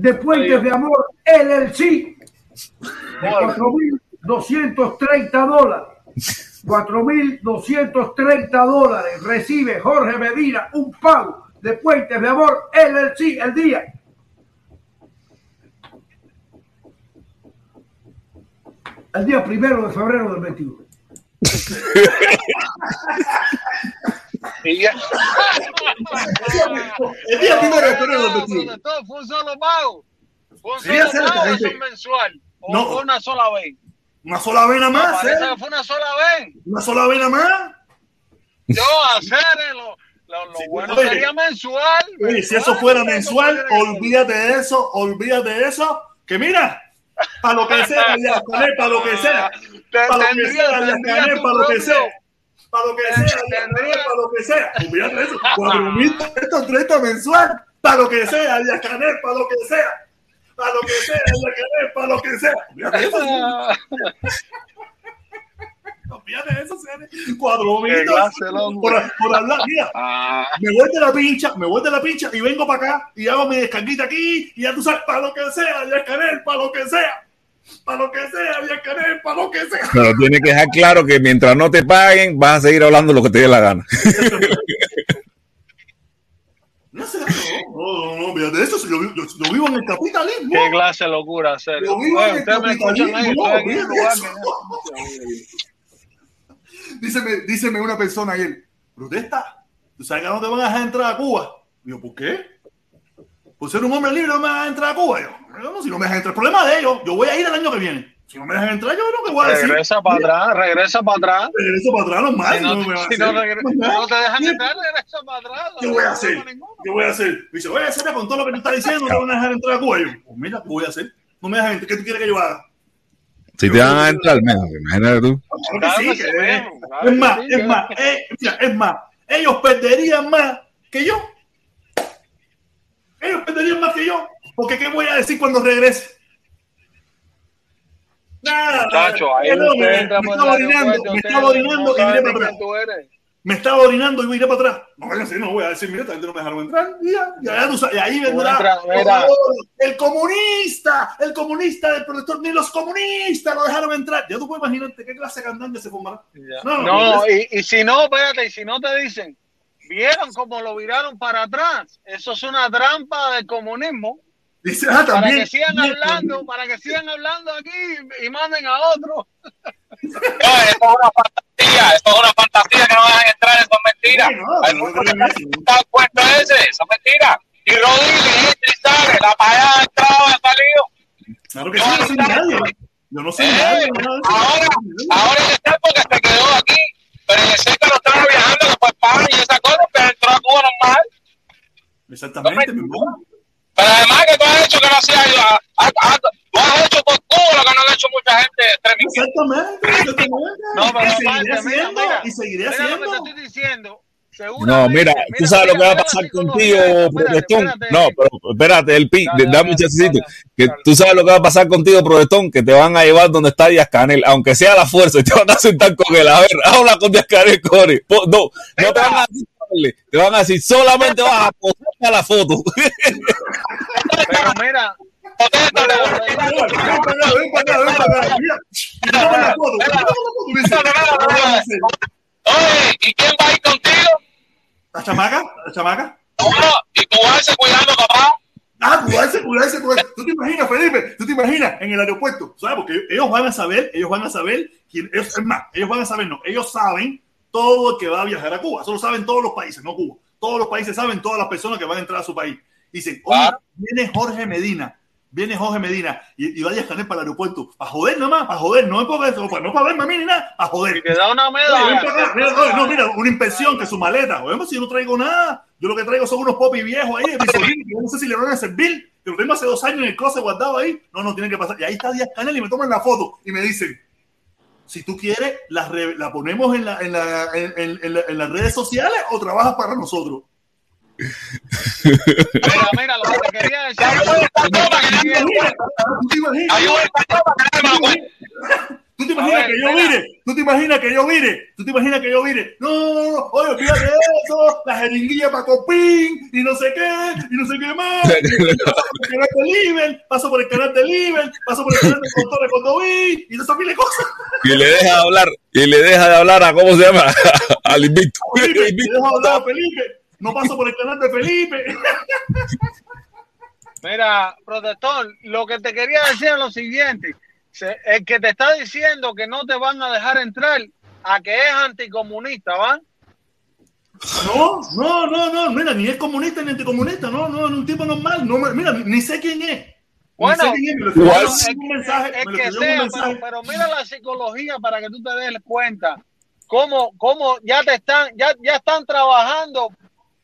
de Puentes de Amor LLC de 4.230 dólares. 4.230 dólares recibe Jorge Medina un pago de Puentes de Amor LLC el día el día primero de febrero del 21. Y ya- El día primero de febrero 21. protestó, Fue un solo pago. Fue un solo pago, es mensual. O No. fue una sola vez. Una sola vez nada más, parece ¿eh? que fue una sola vez. Una sola vez nada más. Yo hacer eh, lo, lo, lo Sí, bueno oye. sería mensual. Oye, si eso fuera mensual, olvídate de eso, olvídate de eso. Que mira, para lo que sea, para lo que sea. Para lo que sea, para lo que sea. Para lo que sea, para lo que sea. Olvídate eso. 4.330 mensual. Para lo que sea, ya, Canel, para lo que sea. Para lo que sea, ya, Canel, para lo que sea. Olvídate eso. Olvídate Fíjate de eso. Cuatro mil por, por hablar. Mira, Ah, me voy de la pincha, me voy de la pincha y vengo para acá y hago mi descarguita aquí y ya tú sabes, para lo que sea, ya Canel, para lo que sea. Para lo que sea, ya Canel, para lo que sea. Pero tienes que dejar claro que mientras no te paguen, vas a seguir hablando lo que te dé la gana. No sé, no, no, no, de eso, yo, yo- yo vivo en el capitalismo. qué clase de locura, serio. Yo vivo Oye, en el ustedes me escuchan ahí, capitalismo, en lugar Díceme, díceme una persona ayer, protesta, ¿tú sabes que no te van a dejar entrar a Cuba? Digo, ¿por qué? Por ser un hombre libre no me van a dejar entrar a Cuba. Yo, no, si no me dejan entrar, el problema de ellos, yo voy a ir el año que viene. Si no me dejan entrar, yo lo que voy a decir. Regresa para atrás, regresa para atrás. Regreso para atrás, normal. Si no, me van a si no, no te dejan ¿Qué- entrar, regresa para atrás. ¿Qué no voy a hacer? ¿Qué voy a hacer? Me dice, voy a hacer con todo lo que tú estás diciendo, no te van a dejar entrar a Cuba. Yo, pues mira, ¿qué voy a hacer? No me dejan entrar. ¿Qué tú quieres que yo haga? Si te van a entrar, menos, imagínate tú. Claro que sí, que- es más, es más, eh, mira, es más, ellos perderían más que yo. Ellos perderían más que yo. Porque ¿qué voy a decir cuando regrese? Nada. Ahí no, me, estaba orinando, me estaba y miré para atrás. Me estaba orinando y miré para atrás. No no voy a decir, mira, esta gente no me dejaron entrar. Y ahí vendrá el comunista, el comunista del protector, ni los comunistas lo dejaron entrar. Ya tú puedes imaginarte qué clase de cantante se formará. No, y si no, espérate, y si no te dicen, ¿vieron cómo lo viraron para atrás? Eso es una trampa del comunismo. Dice, ah, Para también. que sigan Bien, hablando, para que sigan hablando aquí y manden a otro. No, esto es una fantasía, esto es una fantasía que no dejan entrar, eso es mentira. No, Hay no eso. están puestos ese, eso es mentira. Y Rodríguez entra y sale, la payada ha entrado ha salido. Claro que sí, yo no soy nadie. Yo no soy Eh, nadie. eso. ahora, ahora en el porque se quedó aquí, pero en el que lo estaba y esa cosa, pero entró a Cuba normal. Exactamente, mi hermano. Pero además que tú has hecho que no hacía yo, ah, ah, ah, tú has hecho por Cuba lo que no han hecho mucha gente. Exactamente, exactamente. No, pero y seguiré mira, haciendo, mira, y seguiré Mira lo que te haciendo. estoy diciendo. No, mira, tú sabes lo que va a pasar contigo, protestón. No, pero espérate, el pi, Dale, dame dale, un Que dale. tú sabes lo que va a pasar contigo, protestón, que te van a llevar donde está Díaz Canel, aunque sea a la fuerza, y te van a sentar con él. A ver, habla con Díaz Canel, Core. No, no te van a decir, te van a decir, solamente vas a posar a la foto. Pero mira, Oye, ¿y quién va a ir contigo? ¿La chamaca? ¿La chamaca? No, y a cuidando, papá. Ah, cuidarse, cuidarse, cuidarse. ¿Tú te imaginas, Felipe? ¿Tú te imaginas en el aeropuerto? ¿Sabes? Porque ellos van a saber, ellos van a saber, quién, ellos, es más, ellos van a saber, no, ellos saben todo el que va a viajar a Cuba. Eso lo saben todos los países, no Cuba. Todos los países saben, todas las personas que van a entrar a su país. Dicen, oye, Claro. viene Jorge Medina, viene Jorge Medina y, y va a viajar para el aeropuerto. Para joder nada más, para joder, no es por eso, para, no para verme a mí ni nada, para joder. y te da una medalla. no, mira, una inspección que su maleta. Oye, pues, si yo no traigo nada, yo lo que traigo son unos popis viejos ahí, yo no sé si le van a servir, que lo tengo hace dos años en el closet guardado ahí. No, no, tiene que pasar. Y ahí está Díaz Canel y me toman la foto y me dicen, si tú quieres, la, re- la ponemos en, la, en, la, en, en- en la- en las redes sociales o trabajas para nosotros. Mira, mira, lo que te quería decir. ¿Tú te imaginas? Que nadie me lo cuenta. ¿Tú te imaginas A ver, que yo vire? ¿Tú te imaginas que yo vire? ¿Tú te imaginas que yo vire? No, no, no, oye, fíjate eso, la jeringuilla para copín, y no sé qué, y no sé qué más. Paso por el canal de Liber, paso por el canal de Liber, paso por el canal de Contor de Condobí, y no sé mil cosas. y le deja de hablar, y le deja de hablar a, ¿cómo se llama? Al invicto. Felipe, te Invicto. dejo hablar a Felipe, no paso por el canal de Felipe. Mira, protector, lo que te quería decir es lo siguiente. El que te está diciendo que no te van a dejar entrar a que es anticomunista, ¿va? No, no, no, no, mira, ni es comunista ni anticomunista, no, no, es un tipo normal, no, mira, ni, sé quién es. Bueno, pero mira la psicología para que tú te des cuenta cómo, cómo ya te están, ya, ya están trabajando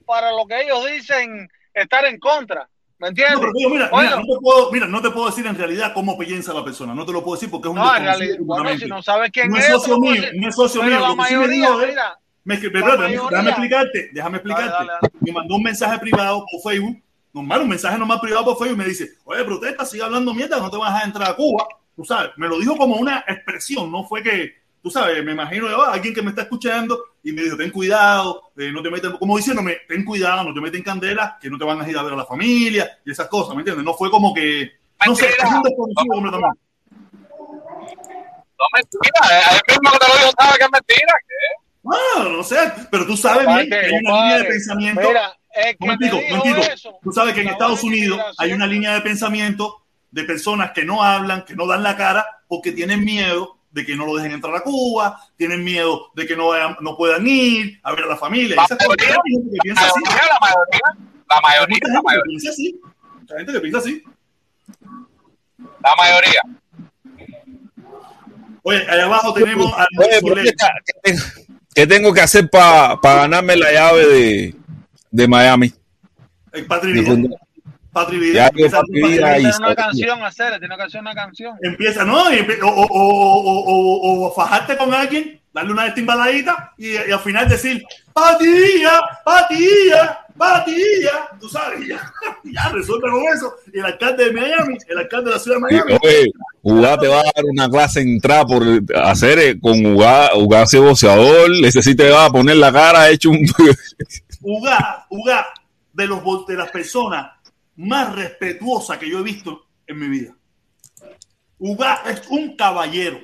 para lo que ellos dicen estar en contra. ¿Me No, entiendes? pero digo, mira, Bueno. mira, no te puedo, mira, no te puedo decir en realidad cómo piensa la persona, no te lo puedo decir porque es un No, en realidad, bueno, si no sabes quién No es, es socio mío, no es socio mío, la lo que sí me mayoría, dijo mira, me déjame, mayoría- déjame explicarte, déjame explicarte. Dale, dale, Me mandó un mensaje privado por Facebook, normal, un mensaje nomás privado por Facebook y me dice, oye, protesta, sigue hablando mierda, no te vas a dejar entrar a Cuba. Tú sabes, me lo dijo como una expresión, no fue que, tú sabes, me imagino yo, ah, alguien que me está escuchando y me dijo, ten cuidado, eh, no te metas, como diciéndome, ten cuidado, no te metas en candela, que no te van a ir a ver a la familia y esas cosas, ¿me entiendes? No fue como que, no sé, es un desconocido completamente. No mentira, el mismo que te lo digo sabe que es mentira. ¿qué? Ah, no sé, pero tú sabes bien que hay una línea de pensamiento. Mira, el que Momentico, me dijo momentico. eso, Tú sabes que en Estados Unidos hay una línea de pensamiento de personas que no hablan, que no dan la cara, porque tienen miedo de que no lo dejen entrar a Cuba, tienen miedo de que no, vayan- no puedan ir a ver a la familia. La mayoría- Hay gente que piensa La así. mayoría, la mayoría, la Hay mayoría, mucha gente que mayoría, piensa así. Mucha gente que piensa así. la mayoría. Oye, allá abajo tenemos a Oye. ¿qué, tengo- que hacer para ganarme la llave de, de Miami? El Patri. Patri Ya Vida. que Empieza, una canción, hacer, tiene que hacer una canción. empieza, ¿no? O, o, o, o, o, o fajarte con alguien, darle una estimbaladita y, y al final decir, patilla, patilla, patilla, tú sabes, ya, ya resuelve con eso. Y el alcalde de Miami, el alcalde de la ciudad de Miami, Oye, Ugá te va a dar una clase en trap por hacer eh, con Ugá, Ugá ese boxeador, ese sí te va a poner la cara hecho un... Uga, Uga, de, los, de las personas más respetuosas que yo he visto en mi vida. Uga es un caballero.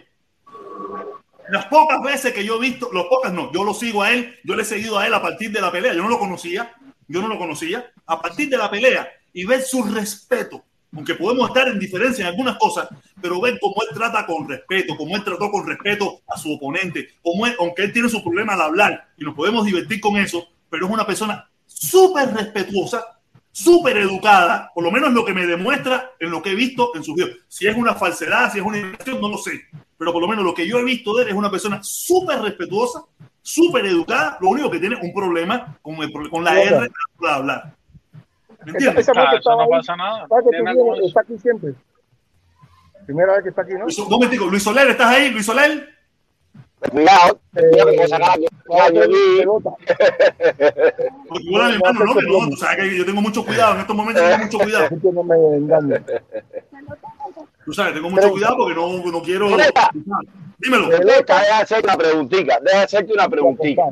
Las pocas veces que yo he visto, las pocas no, yo lo sigo a él, yo le he seguido a él a partir de la pelea, yo no lo conocía, yo no lo conocía, a partir de la pelea y ver su respeto, aunque podemos estar en diferencia en algunas cosas, pero ver cómo él trata con respeto, cómo él trató con respeto a su oponente, cómo aunque él tiene su problema al hablar y nos podemos divertir con eso, pero es una persona súper respetuosa, súper educada, por lo menos lo que me demuestra en lo que he visto en sus videos. Si es una falsedad, si es una invención, no lo sé, pero por lo menos lo que yo he visto de él es una persona súper respetuosa, súper educada, lo único que tiene un problema con, el pro- con la R a la hora de hablar. ¿Me Esa, entiendes? esa eso estaba no ahí. pasa nada. Está aquí siempre? Primera vez que está aquí, ¿no? Luis, un momentico, Luis Soler, ¿estás ahí? Luis Soler. Cuidado, cuidado que puedo sacar aquí. a mi hermano, no, que no, tú sabes que yo tengo mucho cuidado, en estos momentos tengo mucho cuidado. Así que no me engañes. Tú sabes, tengo mucho cuidado porque no, no quiero. Dímelo, deja hacerte una preguntita, deja hacerte una preguntita.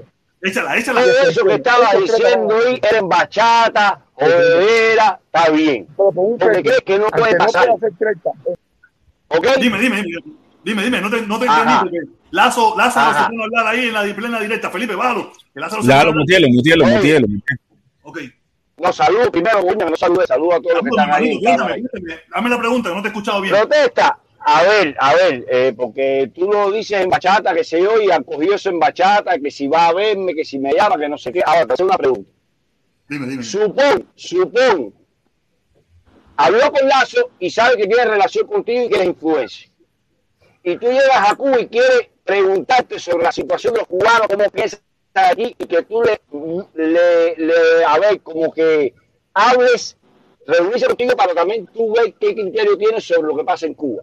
échala, échala. Todo eso que estaba diciendo ahí era en bachata, jodera, está bien. Porque crees que no puede pasar. eh, ¿Ok? Dime, dime, dime, dime, dime, no te, no te Ajá. entendí porque Lazo, Lázaro Ajá. se pone a hablar ahí en la plena directa. Felipe, bájalo. Que Lázaro se Claro, mutielo, mutielo, mutielo. Ok. No, saludo primero, no salude, saludo a todos los que están ahí. cuéntame. Dame la pregunta, que no te he escuchado bien. Protesta. A ver, a ver, eh, porque tú lo dices en bachata, que sé yo, y han cogido eso en bachata, que si va a verme, que si me llama, que no sé qué. Ahora, te hacer una pregunta. Dime, dime. Supón, supón, habló con Lazo y sabe que tiene relación contigo y que eres influencia. Y tú llegas a Cuba y quieres preguntarte sobre la situación de los cubanos, cómo estar aquí, y que tú le, le, le- a ver, como que hables, reunirse contigo para también tú ver qué criterio tienes sobre lo que pasa en Cuba.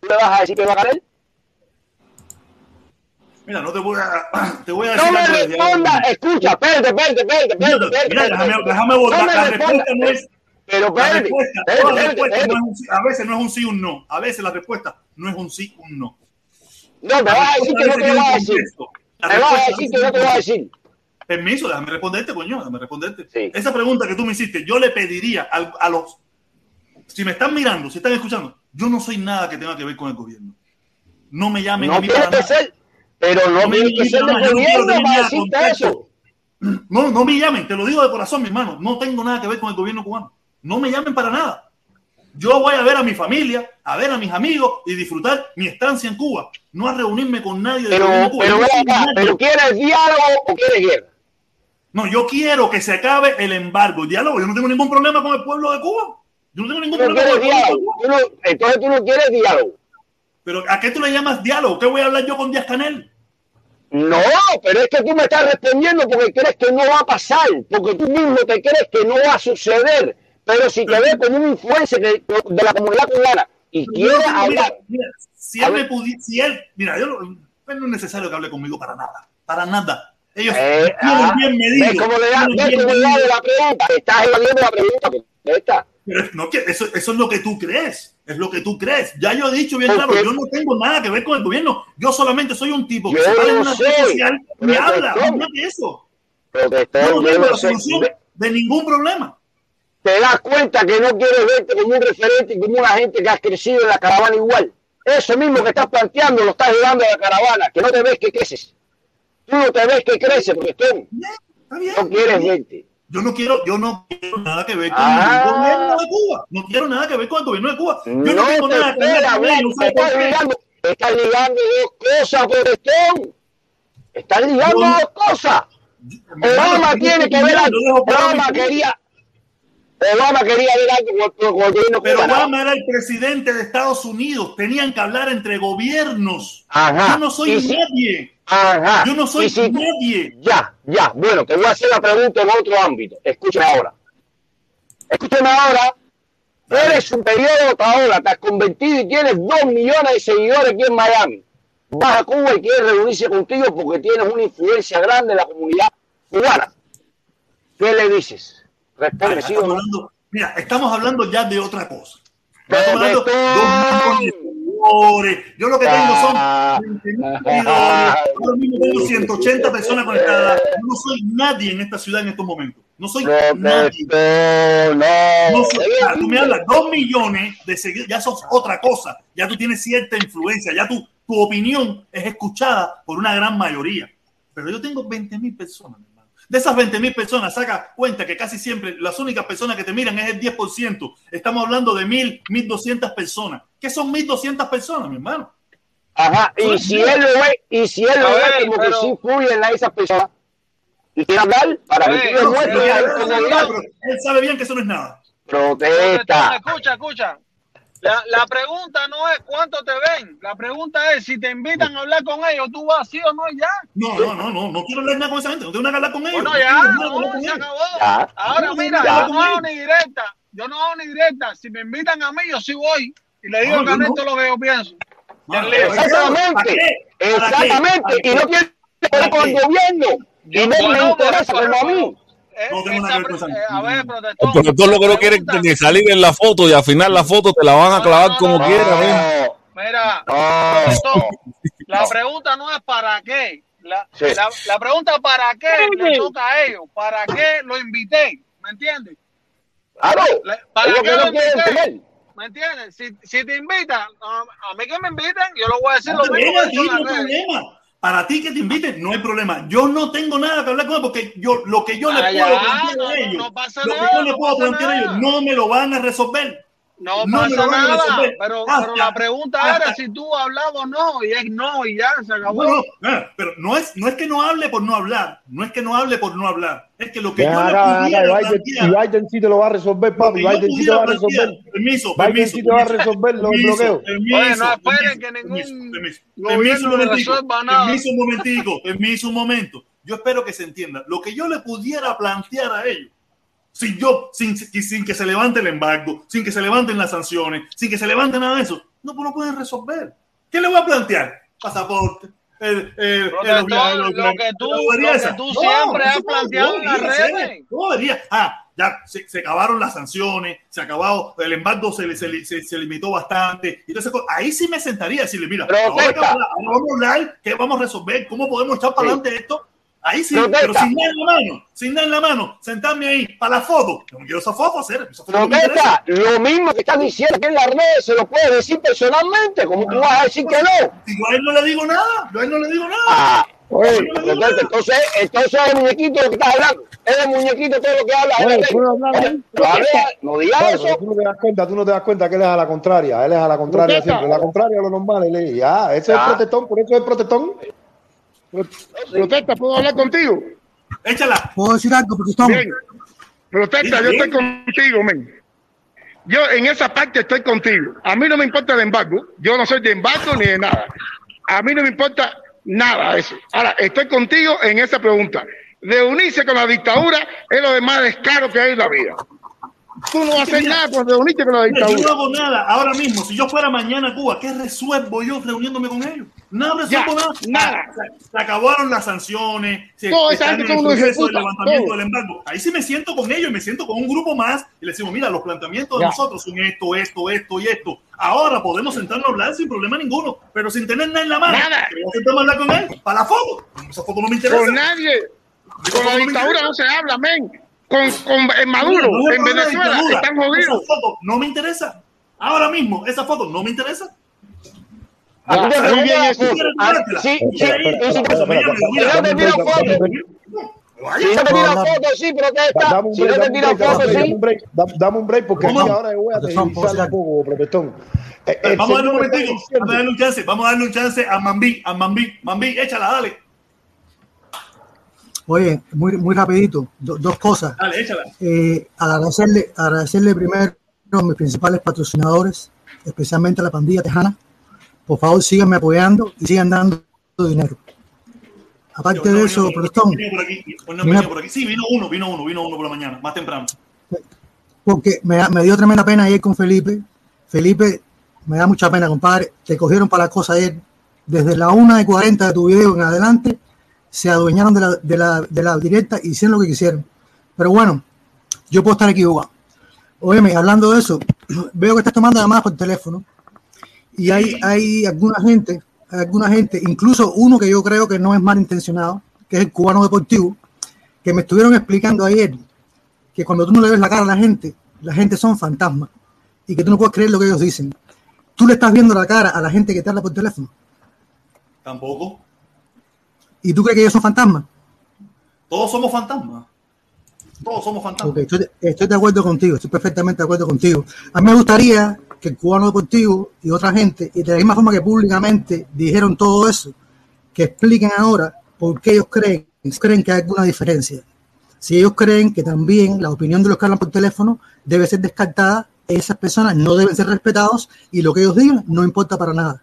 ¿Tú le vas a decir que va a ganar? Mira, no te voy a, te voy a No decir me algo desde responda, escucha, espérate, espérate, espérate, espérate, espérate, mira, déjame, déjame abordar. No me la responda, respuesta no es. Pero La espérate, no a veces no es un sí o un no. A veces la respuesta no es un sí un no. No, me vas a decir que no te vas a decir. Me vas a decir que no te vas a decir. Permiso, déjame responderte, coño, déjame responderte. Sí. Esa pregunta que tú me hiciste, yo le pediría al- a, los. Si me están mirando, si están escuchando, yo no soy nada que tenga que ver con el gobierno. No me llamen a No mí tiene para nada. ser, pero no No me que ser del no para decirte eso. No, no me llamen, te lo digo de corazón, mi hermano. No tengo nada que ver con el gobierno cubano. No me llamen para nada. Yo voy a ver a mi familia, a ver a mis amigos y disfrutar mi estancia en Cuba. No a reunirme con nadie Pero, gobierno cubano. pero acá, nadie. pero ¿quieres diálogo o quieres guerra? No, yo quiero que se acabe el embargo. Diálogo, yo no tengo ningún problema con el pueblo de Cuba. Yo no tengo ningún no problema con el pueblo de. Cuba. Tú no- entonces tú no quieres diálogo. Pero ¿a qué tú le llamas diálogo? ¿Qué voy a hablar yo con Díaz Canel? No, pero es que tú me estás respondiendo porque crees que no va a pasar, porque tú mismo te crees que no va a suceder. Pero si te ves como un influencer de, de la comunidad cubana y tengo- mira, hablar, mira, si él me pudiera, si él, mira, yo no, es necesario que hable conmigo para nada, para nada. Ellos eh, tienen ah, bien medido. ¿ves cómo le da, bien da medido. de la pregunta? Estás evadiendo la pregunta, contesta. Pero no, que eso, eso es lo que tú crees. Es lo que tú crees. Ya yo he dicho bien claro, yo no tengo nada que ver con el gobierno. Yo solamente soy un tipo que Yo se para en una red social y pero habla. No que eso. Yo no tengo la solución de ningún problema. Te das cuenta que no quieres verte como un referente y como una gente que has crecido en la caravana igual. Eso mismo que estás planteando lo estás llevando a la caravana, que no te ves que creces. Tú no te ves que creces. Está bien. No quieres verte. Yo no quiero, yo no quiero nada que ver con Ah. el gobierno de Cuba. No quiero nada que ver con el gobierno de Cuba. Yo no, No tengo te nada que ver con hablar, ellos. te ¿sabes por estás ligando, estás ligando dos cosas, protestón. Estás ligando no- dos cosas. Obama tiene que ver mi Obama quería, Obama quería ver algo con, el gobierno Pero cubano. Obama era el presidente de Estados Unidos. Tenían que hablar entre gobiernos. Ajá. Yo no soy si- nadie. Ajá. Yo no soy si- nadie. Ya, ya. Bueno, te voy a hacer la pregunta en otro ámbito. Escúchame ahora. Escúchame ahora. Eres un periódico ahora, te has convertido y tienes dos millones de seguidores aquí en Miami. Vas a Cuba y quieres reunirse contigo porque tienes una influencia grande en la comunidad cubana. ¿Qué le dices? Responde, Mira, estamos hablando, mira, estamos hablando ya de otra cosa. Estamos hablando de. Yo lo que tengo son Ah. 20.000 seguidores. Ahora mismo tengo 180 personas conectadas. Yo no soy nadie en esta ciudad en estos momentos. No soy nadie. No. Soy- ah, tú me hablas dos millones de seguidores, ya sos otra cosa. Ya tú tienes cierta influencia, ya tu, tu opinión es escuchada por una gran mayoría. Pero yo tengo 20 mil personas. De esas 20 mil personas, saca cuenta que casi siempre las únicas personas que te miran es el 10%. Estamos hablando de mil, 1200 personas. ¿Qué son 1200 personas, mi hermano? Ajá, y si él lo ve, y si él lo ve ver, como pero- que sí influyen a esas personas, y quiere hablar para que él sabe bien que eso no es nada. Protesta. Escucha, escucha. La, la pregunta no es cuánto te ven. La pregunta es si te invitan a hablar con ellos, tú vas sí o no y ya. No, no, no, no, no quiero hablar nada con esa gente, no tengo nada que hablar con ellos. Bueno, no ya, quiero que hablar no, con se ellos. acabó. Ya. Ahora No, mira, ya. yo no hago ni directa. Yo no hago ni directa. Si me invitan a mí, yo sí voy. Y le digo No, Caneto no. lo que yo pienso. Mano, Dale. ¿para qué? Exactamente, exactamente, y no que ver con el gobierno, y no me interesa como a mí. No tengo nada que ver pre- con esa- eh, a ver, El protestón. protector lo que no quiere es salir en la foto y al final la foto te la van a clavar no, como no, quiera. Mira, la pregunta no es para qué. La, Sí. la, la pregunta para qué le toca a ellos. ¿Para qué lo invité? ¿Me entiendes? Claro, Le- ¿Para qué que lo invité? ¿Me entiendes? Si, si te invitan, a, a mí que me inviten, yo lo voy a decir No lo mismo Para ti que te inviten, no hay problema. Yo no tengo nada que hablar con él porque yo lo que yo le Ah, puedo plantear a ellos, no lo que yo le no puedo plantear a ellos, no me lo van a resolver. No, pasa lo nada, pero, pero la pregunta hasta- era si tú hablabas o no, y es no, y ya, se acabó. No, no, eh, pero no es, no es que no hable por no hablar, no es que no hable por no hablar, es que lo que Ven yo le pudiera y Biden, plantear, y Biden sí te lo va a resolver, lo papi. Biden sí te pudiera va a resolver. permiso, Biden permiso, sí te va a permiso, resolver los permiso, bloqueos. permiso, Oye, no esperen permiso, que ningún permiso, permiso, un le momentico, permiso un momentico, permiso un momento. Yo espero que se entienda. Lo que yo le pudiera plantear a ellos, sin yo, sin, sin que se levante el embargo, sin que se levanten las sanciones, sin que se levante nada de eso, no, pues no pueden resolver. ¿Qué le voy a plantear? Pasaporte. El, el, viajes, lo que tú- lo que tú siempre has no, planteado en las redes. serio, bobería. Ah, ya se, se acabaron las sanciones, se acabó, el embargo se, se, se, se limitó bastante. Entonces, ahí sí me sentaría a decirle, mira, ahora, que ahora vamos a hablar, ¿qué vamos a resolver? ¿Cómo podemos echar para Sí. adelante esto? Ahí sí, Protesta. pero sin nada en la mano, sin nada en la mano, sentarme ahí para la foto. Yo no quiero esa foto hacer, esa foto no lo mismo que estás diciendo que en las redes se lo puedes decir personalmente, como tú vas a decir que no. Si yo a él no le digo nada, yo a él no le digo nada. Ah, Oye, protesta, entonces, entonces es el muñequito lo que estás hablando. Es el muñequito todo lo que habla. Oye, no ¿eh? no no digas Claro, eso. tú no te das cuenta, tú no te das cuenta que él es a la contraria, él es a la contraria Protesta. siempre, la contraria a lo normal, él es, ya, ese es el protestón, por eso es el protestón. Protesta, ¿puedo hablar contigo? Échala. ¿Puedo decir algo? Porque estamos. Bien. Protesta, yo estoy contigo, men. Yo en esa parte estoy contigo. A mí no me importa el embargo. Yo no soy de embargo ni de nada. A mí no me importa nada eso. Ahora, estoy contigo en esa pregunta. De unirse con la dictadura es lo de más descaro que hay en la vida. Tú no vas a hacer nada con reunirte con la Mira, yo no dictadura. hago nada ahora mismo. Si yo fuera mañana a Cuba, ¿qué resuelvo yo reuniéndome con ellos? No Ya, resuelvo nada. nada. Se, se acabaron las sanciones. Se, esa están en el proceso del hijueputas, levantamiento del embargo. Ahí sí me siento con ellos y me siento con un grupo más y le decimos, mira, los planteamientos de Ya. nosotros son esto, esto, esto y esto. Ahora podemos sentarnos a hablar sin problema ninguno, pero sin tener nada en la mano. Nada. A hablar con él para la foto. Esa foto no me interesa. Con nadie. Con la no dictadura no se habla, men. Con, con en Maduro, No, no en Venezuela, están jodidos. Esa foto no me interesa. Ahora mismo, esa foto no me interesa. Muy bien. Ah, Sí, sí, y si te no te sí, protesta. No te sí. dame- un break porque Vamos. ahora yo voy a. Eh, Vamos darle un señor está momentico, diciendo- vamos a darle un chance, vamos a darle un chance a Mambí, a Mambí, Mambí, échala, dale, Oye, muy, muy rapidito, do- dos cosas. dale, échala. Eh, agradecerle, agradecerle primero a mis principales patrocinadores, especialmente a la pandilla tejana. Por favor, síganme apoyando y sigan dando dinero. Aparte no de eso, vino por aquí, vino por aquí. Sí, vino uno, vino uno, vino uno por la mañana, más temprano. porque me, dio tremenda pena ayer con Felipe. Felipe, me da mucha pena, compadre. Te cogieron para la cosa ayer. Desde la 1 y 40 de tu video en adelante, se adueñaron de la, de la, de la directa y hicieron lo que quisieron. Pero bueno, yo puedo estar equivocado. Óyeme, hablando de eso, veo que estás tomando llamadas por teléfono y hay, hay alguna gente, hay alguna gente, incluso uno que yo creo que no es malintencionado, que es el cubano deportivo, que me estuvieron explicando ayer que cuando tú no le ves la cara a la gente, la gente son fantasmas y que tú no puedes creer lo que ellos dicen. Tú le estás viendo la cara a la gente que te habla por teléfono Tampoco. y tú crees que ellos son fantasmas. Todos somos fantasmas. Todos somos fantasmas. Ok, estoy, estoy de acuerdo contigo, estoy perfectamente de acuerdo contigo. A mí me gustaría que el cubano deportivo y otra gente, y de la misma forma que públicamente dijeron todo eso, que expliquen ahora por qué ellos creen, creen que hay alguna diferencia. Si ellos creen que también la opinión de los que hablan por teléfono debe ser descartada, esas personas no deben ser respetados y lo que ellos digan no importa para nada.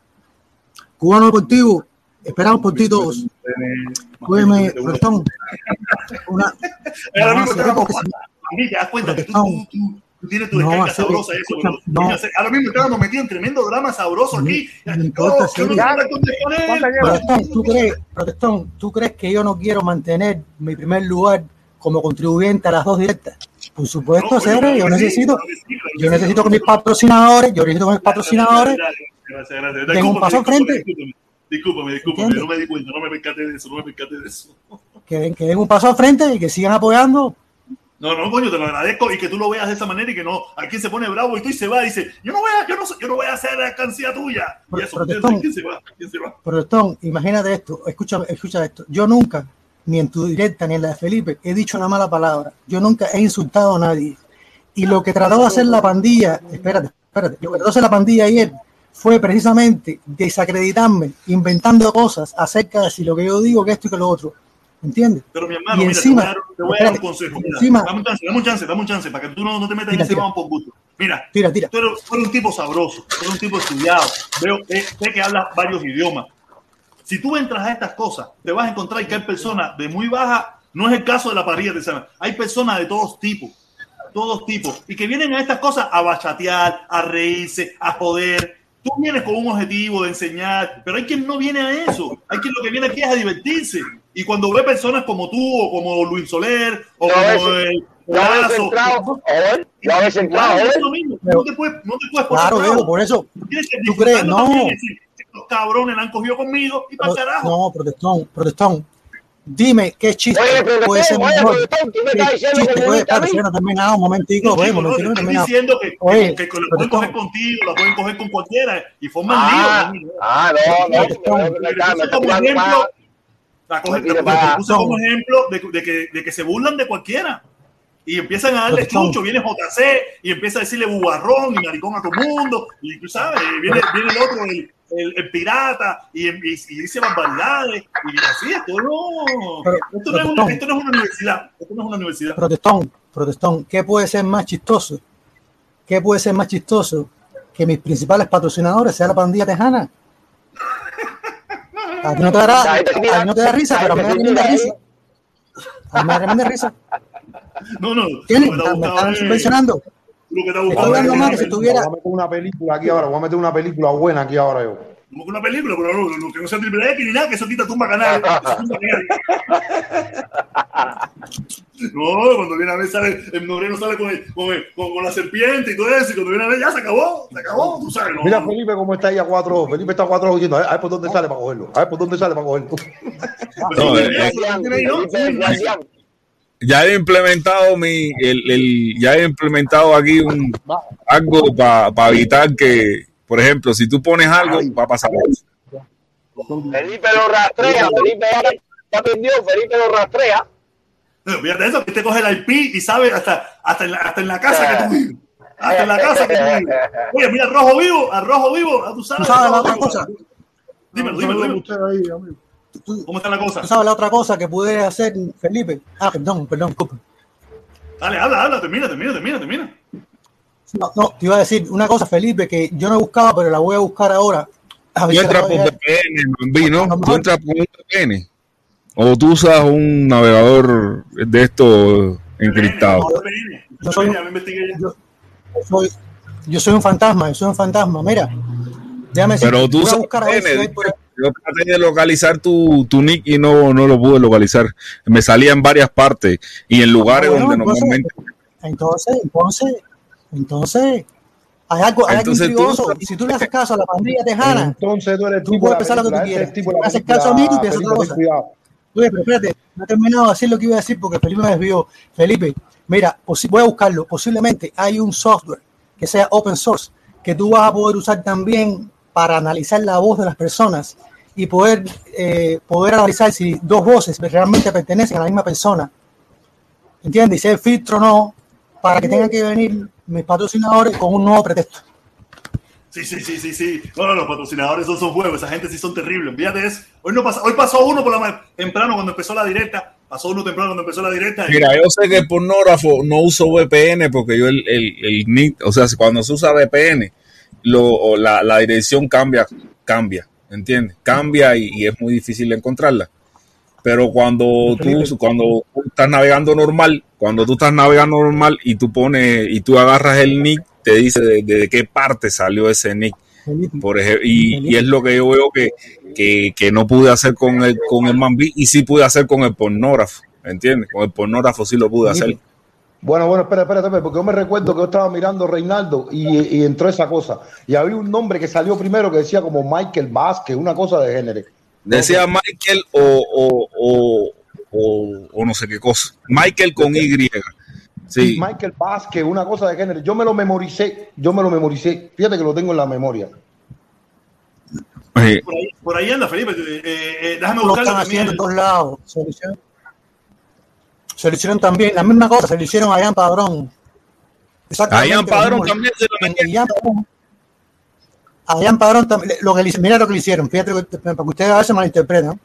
Cubano deportivo, esperamos por ti todos. Cuídeme. Una, tú, tienes tu No, descarga hacer- sabrosa eso, no. Ahora mismo estábamos metidos en tremendo drama sabroso aquí. No no con con. Protestón, ¿tú crees, Protestón, ¿tú crees que yo no quiero mantener mi primer lugar como contribuyente a las dos directas? Por supuesto, No, Cere, yo necesito, claro que sí, claro que yo necesito que mis patrocinadores, yo necesito que mis patrocinadores Gracias, gracias, den un Discúlpame, paso al frente. discúlpame, Discúlpame, no me di cuenta, no me percaté de eso, no me percaté de eso. que den, que den un paso al frente y que sigan apoyando. No, no, coño, te lo agradezco y que tú lo veas de esa manera y que no, aquí se pone bravo y tú y se va y dice, yo no voy a, yo no, yo no voy a hacer la cancilla tuya. Y eso, Protestón. ¿quién se va? ¿Quién se va? Protestón, imagínate esto, escucha, escucha esto. Yo nunca, ni en tu directa ni en la de Felipe, he dicho una mala palabra. Yo nunca he insultado a nadie. Y lo que trató de hacer la pandilla, espérate, espérate, lo que trató de hacer la pandilla ayer fue precisamente desacreditarme, inventando cosas acerca de si lo que yo digo, que esto y que lo otro. ¿Entiendes? Pero mi hermano, Y mira, encima- te voy a dar, te voy a dar un consejo. Mira, encima- dame un chance, dame un chance, dame un chance, para que tú no, no te metas Tira, en ese tira. vamos por gusto. Mira, Tira, tira. tú eres, tú eres un tipo sabroso, tú eres un tipo estudiado, veo, sé, sé que hablas varios idiomas. Si tú entras a estas cosas, te vas a encontrar que hay personas de muy baja, no es el caso de la parrilla artesana, hay personas de todos tipos, todos tipos, y que vienen a estas cosas a bachatear, a reírse, a joder. Tú vienes con un objetivo de enseñar, pero hay quien no viene a eso, hay quien lo que viene aquí es a divertirse. Y cuando ve personas como tú, o como Luis Soler, o Lo como ves- el Lazo, entrado, joder, lo habéis entrado, es lo mismo. No te puedes, no te puedes poner Claro, bravo. Diego, por eso. ¿Tú crees? No. también estos cabrones la han cogido conmigo y para carajo. No, protestón, protestón. Dime qué chiste Oye, puede ser oye, mejor. me ¿Qué chiste puede no terminado, un momentico, No, oye, no, te no estoy diciendo que, Oye, que, que la pueden coger contigo, la pueden coger con cualquiera y forman Ah, líos. ah, no, no, me- como ejemplo, la como ejemplo de, que, de que se burlan de cualquiera. Y empiezan a darle chucho, viene JC y empieza a decirle bubarrón y maricón a todo el mundo. Y tú sabes, viene, viene el otro, el, el, el pirata, y, y, y dice barbaridades. Y así, esto no, Pero, esto, no es una, esto no es una universidad. Esto no es una universidad. Protestón, protestón, ¿qué puede ser más chistoso? ¿Qué puede ser más chistoso que mis principales patrocinadores sea la pandilla tejana? A ti no te dará, a ti no te da risa, pero a mí me da tremenda risa. A mí me da tremenda risa. No, no. Que Me está están subvencionando. Lo que está Estoy buscando hablando es- más que si tuviera. Voy a meter una película aquí ahora, voy a meter una película buena aquí ahora yo. como que una película, pero no, no, que no sea triple X ni nada, que eso quita tumba canales. No, cuando viene a ver sale, el Moreno sale con, el- con, el- con, con la serpiente y todo eso, y cuando viene a ver ya se acabó, se acabó, tú sabes. No, Mira Felipe cómo está ahí a cuatro ojos. Felipe está a cuatro ojos diciendo, a ver, a ver por dónde sale para cogerlo. A ver por dónde sale para cogerlo. Ya he implementado mi, el, el- ya he implementado aquí un algo para evitar que, por ejemplo, si tú pones algo, va a pasar eso. Felipe lo rastrea, Felipe ya, aprendió, Felipe lo rastrea. No, Fíjate eso, que te coge el IP y sabe hasta, hasta, en la, hasta en la casa que tú vives. Hasta en la casa que tú vives. Oye, mira, rojo vivo, a rojo vivo, tú sabes. ¿Tú sabes la otra cosa? Dímelo, dímelo, dímelo. ¿Cómo está la cosa? ¿Tú sabes la otra cosa que pude hacer, Felipe? Ah, perdón, perdón, disculpa. Dale, habla, habla, termina, termina, termina, termina. No, no, te iba a decir una cosa, Felipe, que yo no he buscado, pero la voy a buscar ahora. A si entras por VPN, Mambi, ¿no? Tú entras por un VPN. O tú usas un navegador de estos encriptados. Yo soy, yo, soy, yo soy un fantasma, yo soy un fantasma. Mira, déjame decir, Pero tú voy a usas buscar a ver si VPN. Yo traté de localizar tu, tu nick y no, no lo pude localizar. Me salía en varias partes y en lugares Ah, bueno, donde entonces- normalmente. Entonces, entonces, entonces, hay algo, hay algo Entonces tú- intrigoso. Si tú le haces caso a la pandilla tejana, Entonces tú eres tú puedes pensar lo que tú quieras. la me haces caso a mí, tú piensas Felipe, otra cosa. cuidado. Oye, pero espérate, no he terminado de decir lo que iba a decir porque Felipe me desvió. Felipe, mira, voy a buscarlo. Posiblemente hay un software que sea open source que tú vas a poder usar también para analizar la voz de las personas y poder, eh, poder analizar si dos voces realmente pertenecen a la misma persona. ¿Entiendes? Y si hay filtro o no, para que tengan que venir mis patrocinadores con un nuevo pretexto. Sí, sí, sí, sí, sí. No, no, los patrocinadores son son juegos, esa gente sí son terribles. Fíjate eso. Hoy no pasa, hoy pasó uno por la temprano cuando empezó la directa. Pasó uno temprano cuando empezó la directa. y- Mira, yo sé que el pornógrafo no uso VPN porque yo el, el, el nick, o sea, cuando se usa VPN, lo, la, la dirección cambia, cambia, ¿entiendes? Cambia y, y es muy difícil encontrarla. Pero cuando tú, cuando estás navegando normal, cuando tú estás navegando normal y tú pones y tú agarras el nick, te dice de, de qué parte salió ese nick. Por ejemplo, y, y es lo que yo veo que, que, que no pude hacer con el, con el Mambi y sí pude hacer con el pornógrafo, ¿entiendes? Con el pornógrafo sí lo pude hacer. Bueno, bueno, espera, espera, espera, porque yo me recuerdo que yo estaba mirando Reinaldo y, y entró esa cosa. Y había un nombre que salió primero que decía como Michael Vázquez, una cosa de género. Decía Michael o, o, o, o, o no sé qué cosa. Michael con Y. Sí. Michael Vázquez, una cosa de género. Yo me lo memoricé, yo me lo memoricé. Fíjate que lo tengo en la memoria. Por ahí, por ahí anda, Felipe. eh, eh, déjame lo buscarlo están también. haciendo en todos lados. Hicieron, se lo hicieron también, la misma cosa, se lo hicieron a Ian Padrón. A Ian Padrón también se lo A Ian Padrón también, lo que le, hice- mira lo que le hicieron, fíjate, para que ustedes a veces malinterpretan.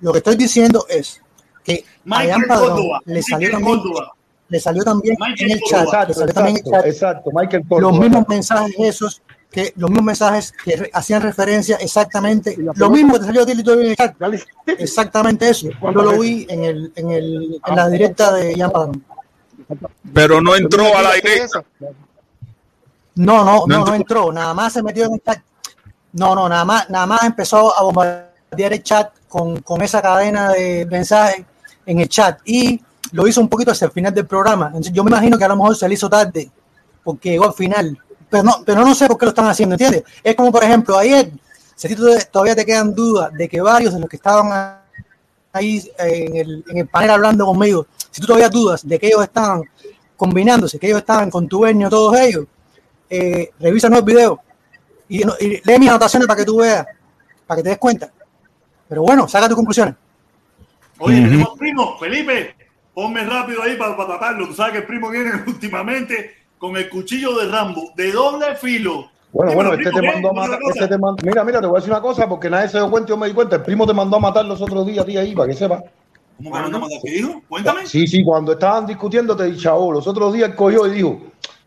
Lo que estoy diciendo es que a Michael Ian Padrón Córdoba, le salió Michael también, Córdoba. le salió también Michael en el chat, Córdoba. le salió también en el Exacto, chat exacto, Michael los Córdoba. mismos mensajes esos que los mismos mensajes que re- hacían referencia exactamente lo mismo que te salió a ti en el chat exactamente eso. Yo lo vi en el en el en la directa de Ian Padrón Pero no entró a la directa. no no No no, entró. no entró. Nada más se metió en el chat. No no nada más nada más empezó a bombardear el chat con, con esa cadena de mensajes en el chat. Y lo hizo un poquito hacia el final del programa. Entonces, yo me imagino que a lo mejor se le hizo tarde porque llegó al final. Pero no, pero no sé por qué lo están haciendo, ¿entiendes? Es como, por ejemplo, ayer, si a ti todavía- te quedan dudas de que varios de los que estaban ahí en el, en el panel hablando conmigo, si tú todavía dudas de que ellos estaban combinándose, que ellos estaban con tu dueño, todos ellos, eh, revisa el video y, y lee mis anotaciones para que tú veas, para que te des cuenta. Pero bueno, saca tus conclusiones. Oye, tenemos primo, Felipe, ponme rápido ahí para, para tratarlo. Tú sabes que el primo viene últimamente con el cuchillo de Rambo, de doble filo. Bueno, bueno, este te mandó a ¿Cómo es la matar. Este te mand- Mira, mira, te voy a decir una cosa porque nadie se dio cuenta, yo me di cuenta. El primo te mandó a matar los otros días a ti ahí, para que sepa. ¿Cómo que mandamos de aquí, hijo? Cuéntame. Sí, sí, cuando estaban discutiendo te dije, "Chavo, los otros días cogió y dijo,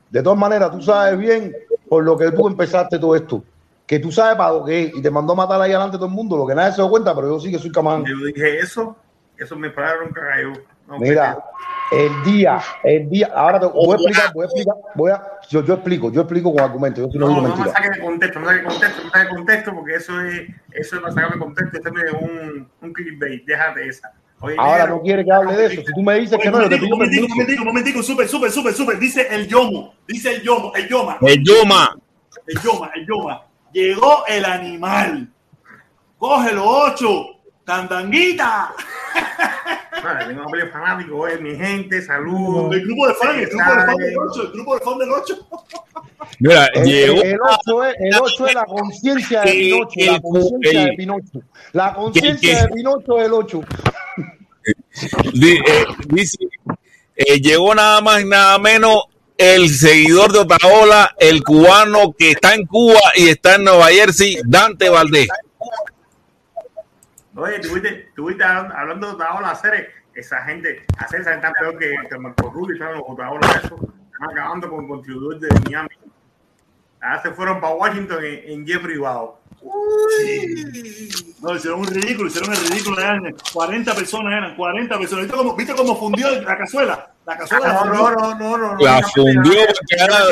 de todas maneras, tú sabes bien por lo que tú empezaste todo esto, que tú sabes para lo que es, y te mandó a matar ahí adelante todo el mundo, lo que nadie se dio cuenta, pero yo sí que soy camán. Yo dije eso, eso me pararon cagayo. Mira, El día, el día, ahora te voy a explicar, voy a explicar, voy a, yo, yo explico, yo explico con argumentos, yo no, No, digo no me mentira. saque de contexto, no saque de contexto, no saque de contexto, porque eso es, eso es para sacarme de contexto, este es un, un clickbait, déjate esa. Oye, Ahora negro, no quiere que hable de eso. Si tú me dices que no, yo te pido momentico, permiso. momentico, momentico, súper, súper, súper, súper. Dice el yomo, dice el yomo, el yoma. El Yoma. El yoma, el yoma. Llegó el animal. Cógelo, ocho. Tandanguita. Tengo un apoyo fanático, eh, mi gente, saludos. El grupo de fans, el grupo de fans del 8, el grupo de fans del 8. Mira, El, llegó. el 8 es, el ocho es la conciencia de Pinocho, la conciencia de Pinocho. La conciencia de Pinocho es el 8. Di- eh, dice, eh, llegó nada más y nada menos el seguidor de Otaola, el cubano que está en Cuba y está en Nueva Jersey, Dante Valdés. Oye, tuviste, tuviste hablando de Otaola, hacer esa gente, esa gente tan peor que, que Marco Rubio todos los Otaola, eso, están acabando con el contribuidor de Miami. Ahora se fueron para Washington en, en privado. No, hicieron un ridículo, hicieron el ridículo. Eran 40 personas, eran 40 personas. ¿Viste cómo, ¿viste cómo fundió la cazuela? La cazuela No, fundió. no, no, no, no. La no, fundió no, de- de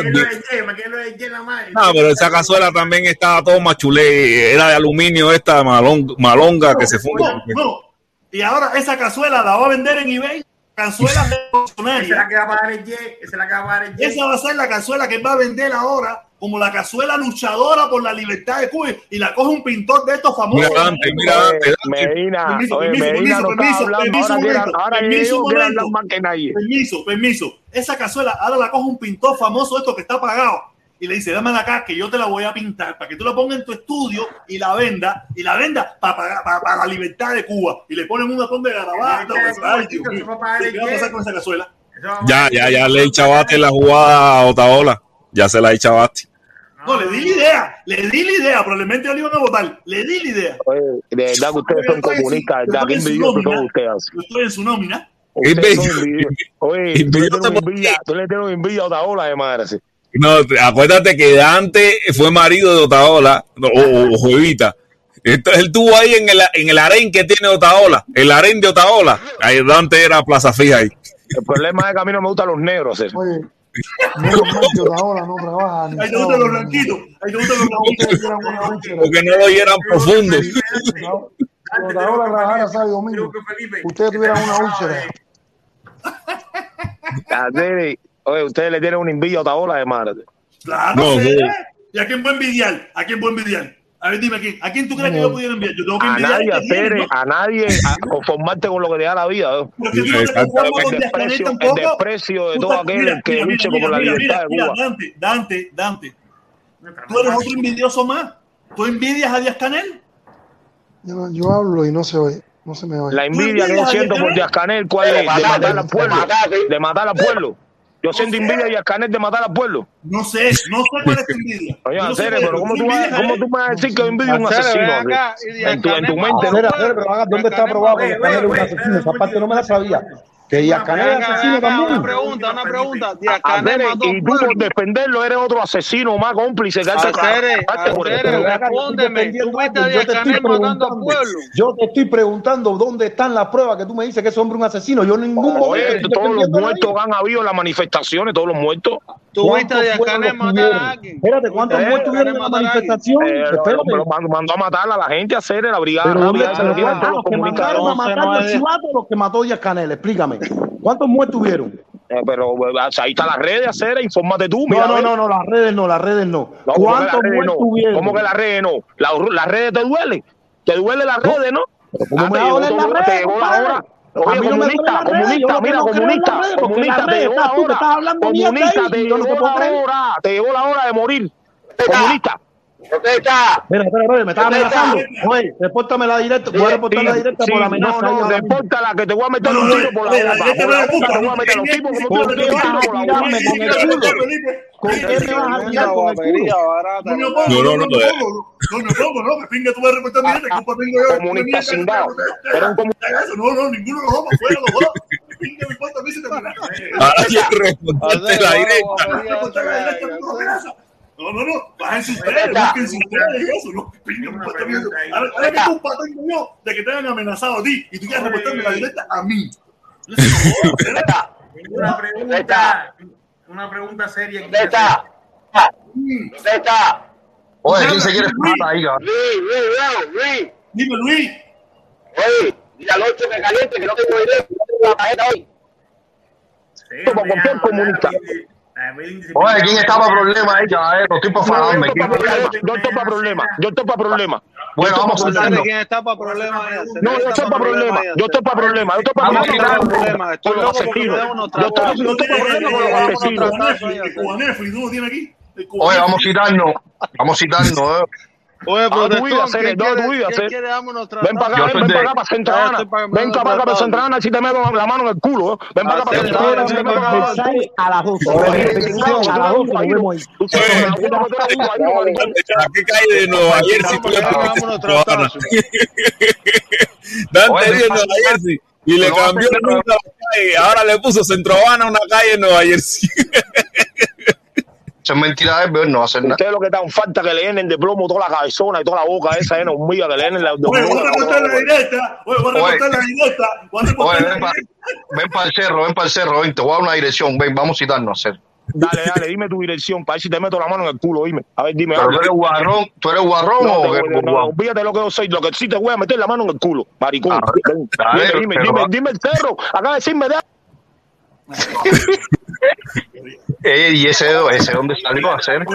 de pero esa cazuela también estaba todo machulé, era de aluminio esta malonga, malonga que se fue. No, no. Y ahora esa cazuela la va a vender en eBay. Cazuela Jet, esa es la que va a pagar el Jet. Esa va a ser la cazuela que él va a vender ahora como la cazuela luchadora por la libertad de Cuba. Y la coge un pintor de estos famosos. Mira Dante, mira Dante, Dante. Medina, Permiso, oye, permiso, Medina no permiso, está hablando, permiso, ahora momento, ahora permiso, nadie. Permiso, permiso. Esa cazuela ahora la coge un pintor famoso, esto que está pagado. Y le dice, dámela acá, que yo te la voy a pintar para que tú la pongas en tu estudio y la venda, y la venda para, para, para la libertad de Cuba. Y le ponen un montón de garabatos. Ay, Ay, chico, Dios se va a mío. pagar el ¿Qué va a pasar jet. con esa cazuela? Eso va a Ya, ya, ya le echabaste la jugada a Otaola. Ya se la echabaste. No, le di la idea, le di la idea, probablemente lo iban a votar. Le di la idea. Oye, de verdad que ustedes son comunistas, de verdad que envidiosos son ustedes. Yo estoy en su nómina. Ustedes son. Oye, tú le tienes envidia, tú le tienes envidia a Otaola de madre. sí. No, te- acuérdate que Dante fue marido de Otaola, no, o, o Jovita. Entonces él estuvo ahí en el, en el harén que tiene Otaola, el harén de Otaola. Ahí Dante era plaza fija ahí. El problema es que a mí no me gustan los negros. sí. Oye, ahora no trabaja. ni Ahí te gustan los blanquitos. Ahí te gustan los blanquitos. úlcera. Porque no lo oyeran profundo. Cuando ahora trabajara sábado domingo, ustedes tuvieran una úlcera. Ustedes- Oye, ustedes le tienen una envidia a Otaola de madre. Claro, No, no. ¿Y a quién voy a envidiar? ¿A quién voy a envidiar? A ver, dime a quién. ¿A quién tú crees que yo pudiera enviar? Yo tengo que A envidiar nadie hacer, ¿no? a nadie a conformarte con lo que te da la vida. ¿no? Porque tú no te conformas El con desprecio, el desprecio de todo aquel mira, que mira, luche mira, por la mira, libertad de mira, Cuba. Dante, Dante, Dante. Tú eres otro envidioso más. ¿Tú envidias a Díaz Canel? Yo, hablo y no se oye, no se me oye. La envidia que yo siento por Díaz Canel, ¿cuál es? De matar al pueblo. De matar al pueblo. Yo siento envidia de Díaz Canel de matar al pueblo. No sé, no sé cuál es tu envidia. Oye, no pero ¿cómo tú tú, vas, a ¿cómo él. tú me vas a decir que yo envidio a un asesino? acá, y En tu, en tu mente. Hacer, pero haga, ¿dónde está aprobado que Canel es un asesino? Esa parte no me la sabía. Que Díaz-Canel es asesino también. Una pregunta, una pregunta. Canel Y tú por defenderlo eres otro asesino más cómplice que hace respóndeme. Tú viste a Díaz-Canel al pueblo. Yo te estoy preguntando dónde están las pruebas que tú me dices que ese hombre es un asesino. Yo en ningún momento. Todos los muertos han habido en las manifestaciones, todos los muertos. ¿Tú viste a Díaz-Canel matar a alguien? Eh, Espérate, ¿cuántos muertos hubieron en la manifestación? Pero mandó a matar a la gente a hacer la brigada. Los que mataron a matar a los que mató Díaz-Canel, explícame. ¿cuántos muertos hubieron? Eh, pero eh, ah, ahí está las redes, acera, infórmate tú. No, no, no, no, las redes no, las redes no. ¿Cuántos muertos no? ¿Cómo que las redes no? las redes te duelen. Te duele las redes, ¿no? Duele ah, redes? Te llegó la comunista, comunista, mira, comunista, redes, comunista, te llegó la hora. Comunista, te la hora de morir. Comunista. Mira, espera, espera, me estás amenazando. Oye, la directa. Voy a reportar la directa por la amenaza. No, que te voy a meter un tiro por la boca. Te voy a meter un tiro por la boca. ¿Con me vas a tirar con el? No, no, no. No, no, no. Que tú a reportar mi No, no, ninguno de los dos. Fuera los Ahora directa no. No, no, bájense ustedes, búsquense ustedes y eso, no, que pinga mi cuenta a mí. Ahora, que culpa tengo yo de que te hayan amenazado a ti y tú quieres reportarme la directa a mí. Una pregunta, una pregunta seria. ¿Dónde está? ¿Dónde está? Oye, ¿quién se quiere fumar ahí, cabrón? Luis, Luis, Luis. Dime, Luis. Oye, dile al 8 que caliente, que no tengo idea, no tengo la tarjeta hoy. Como cualquier comunista. Oye, ¿quién está para problemas ahí, caballero? Estoy para fajarme. Yo estoy para problemas. Yo estoy para problemas. Bueno, vamos a ¿Sabe quién está para problemas? No, yo estoy para problemas. Yo estoy para problemas. Yo estoy para problemas con los asesinos. Yo estoy yo estoy para problemas con los asesinos. Oye, vamos a citarnos. Vamos a citarnos, eh. Oye, No, tu vida, protestón, Cere, ¿quién no, tu quiere- vida, quién Cere. quiere darnos Ven para acá, ven, para acá para Santa Ana. Ven para acá para Santa Ana si te meto la mano en el culo. eh. Ven para acá para Santa Ana si te meto la mano en el culo. A las 12. Oye, Repetición, a las 12 nos vemos ahí. Tú sabes, la puta que tú eres un guayabo, maricón. ¿A qué calle de Nueva Jersey tú le? Dante vive en Nueva Jersey y le Pero cambió el nombre a la calle. Ahora le puso Centrohabana a una calle en Nueva Jersey. Eso es mentira, eh, pero no va a hacer nada. Ustedes lo que dan falta que le llenen de plomo toda la cabezona y toda la boca esa llena hormiga que le llenen la Oye, voy a reportar la directa. Oye, voy a Oye. reportar la directa. Oye, ven para ven pa el cerro, ven para el cerro, ven, te voy a dar una dirección, ven, vamos a citarnos a hacer. Dale, dale, dime tu dirección para ver si te meto la mano en el culo, dime. A ver, dime. Pero tú eres guarrón, tú eres guarrón No, o voy- no, olvídate lo que yo soy. Lo que sí te voy a meter la mano en el culo, maricón. A ver, dime, dime, dime, dime el cerro. Acaba de decirme de Eh, y ese dónde salió a hacer.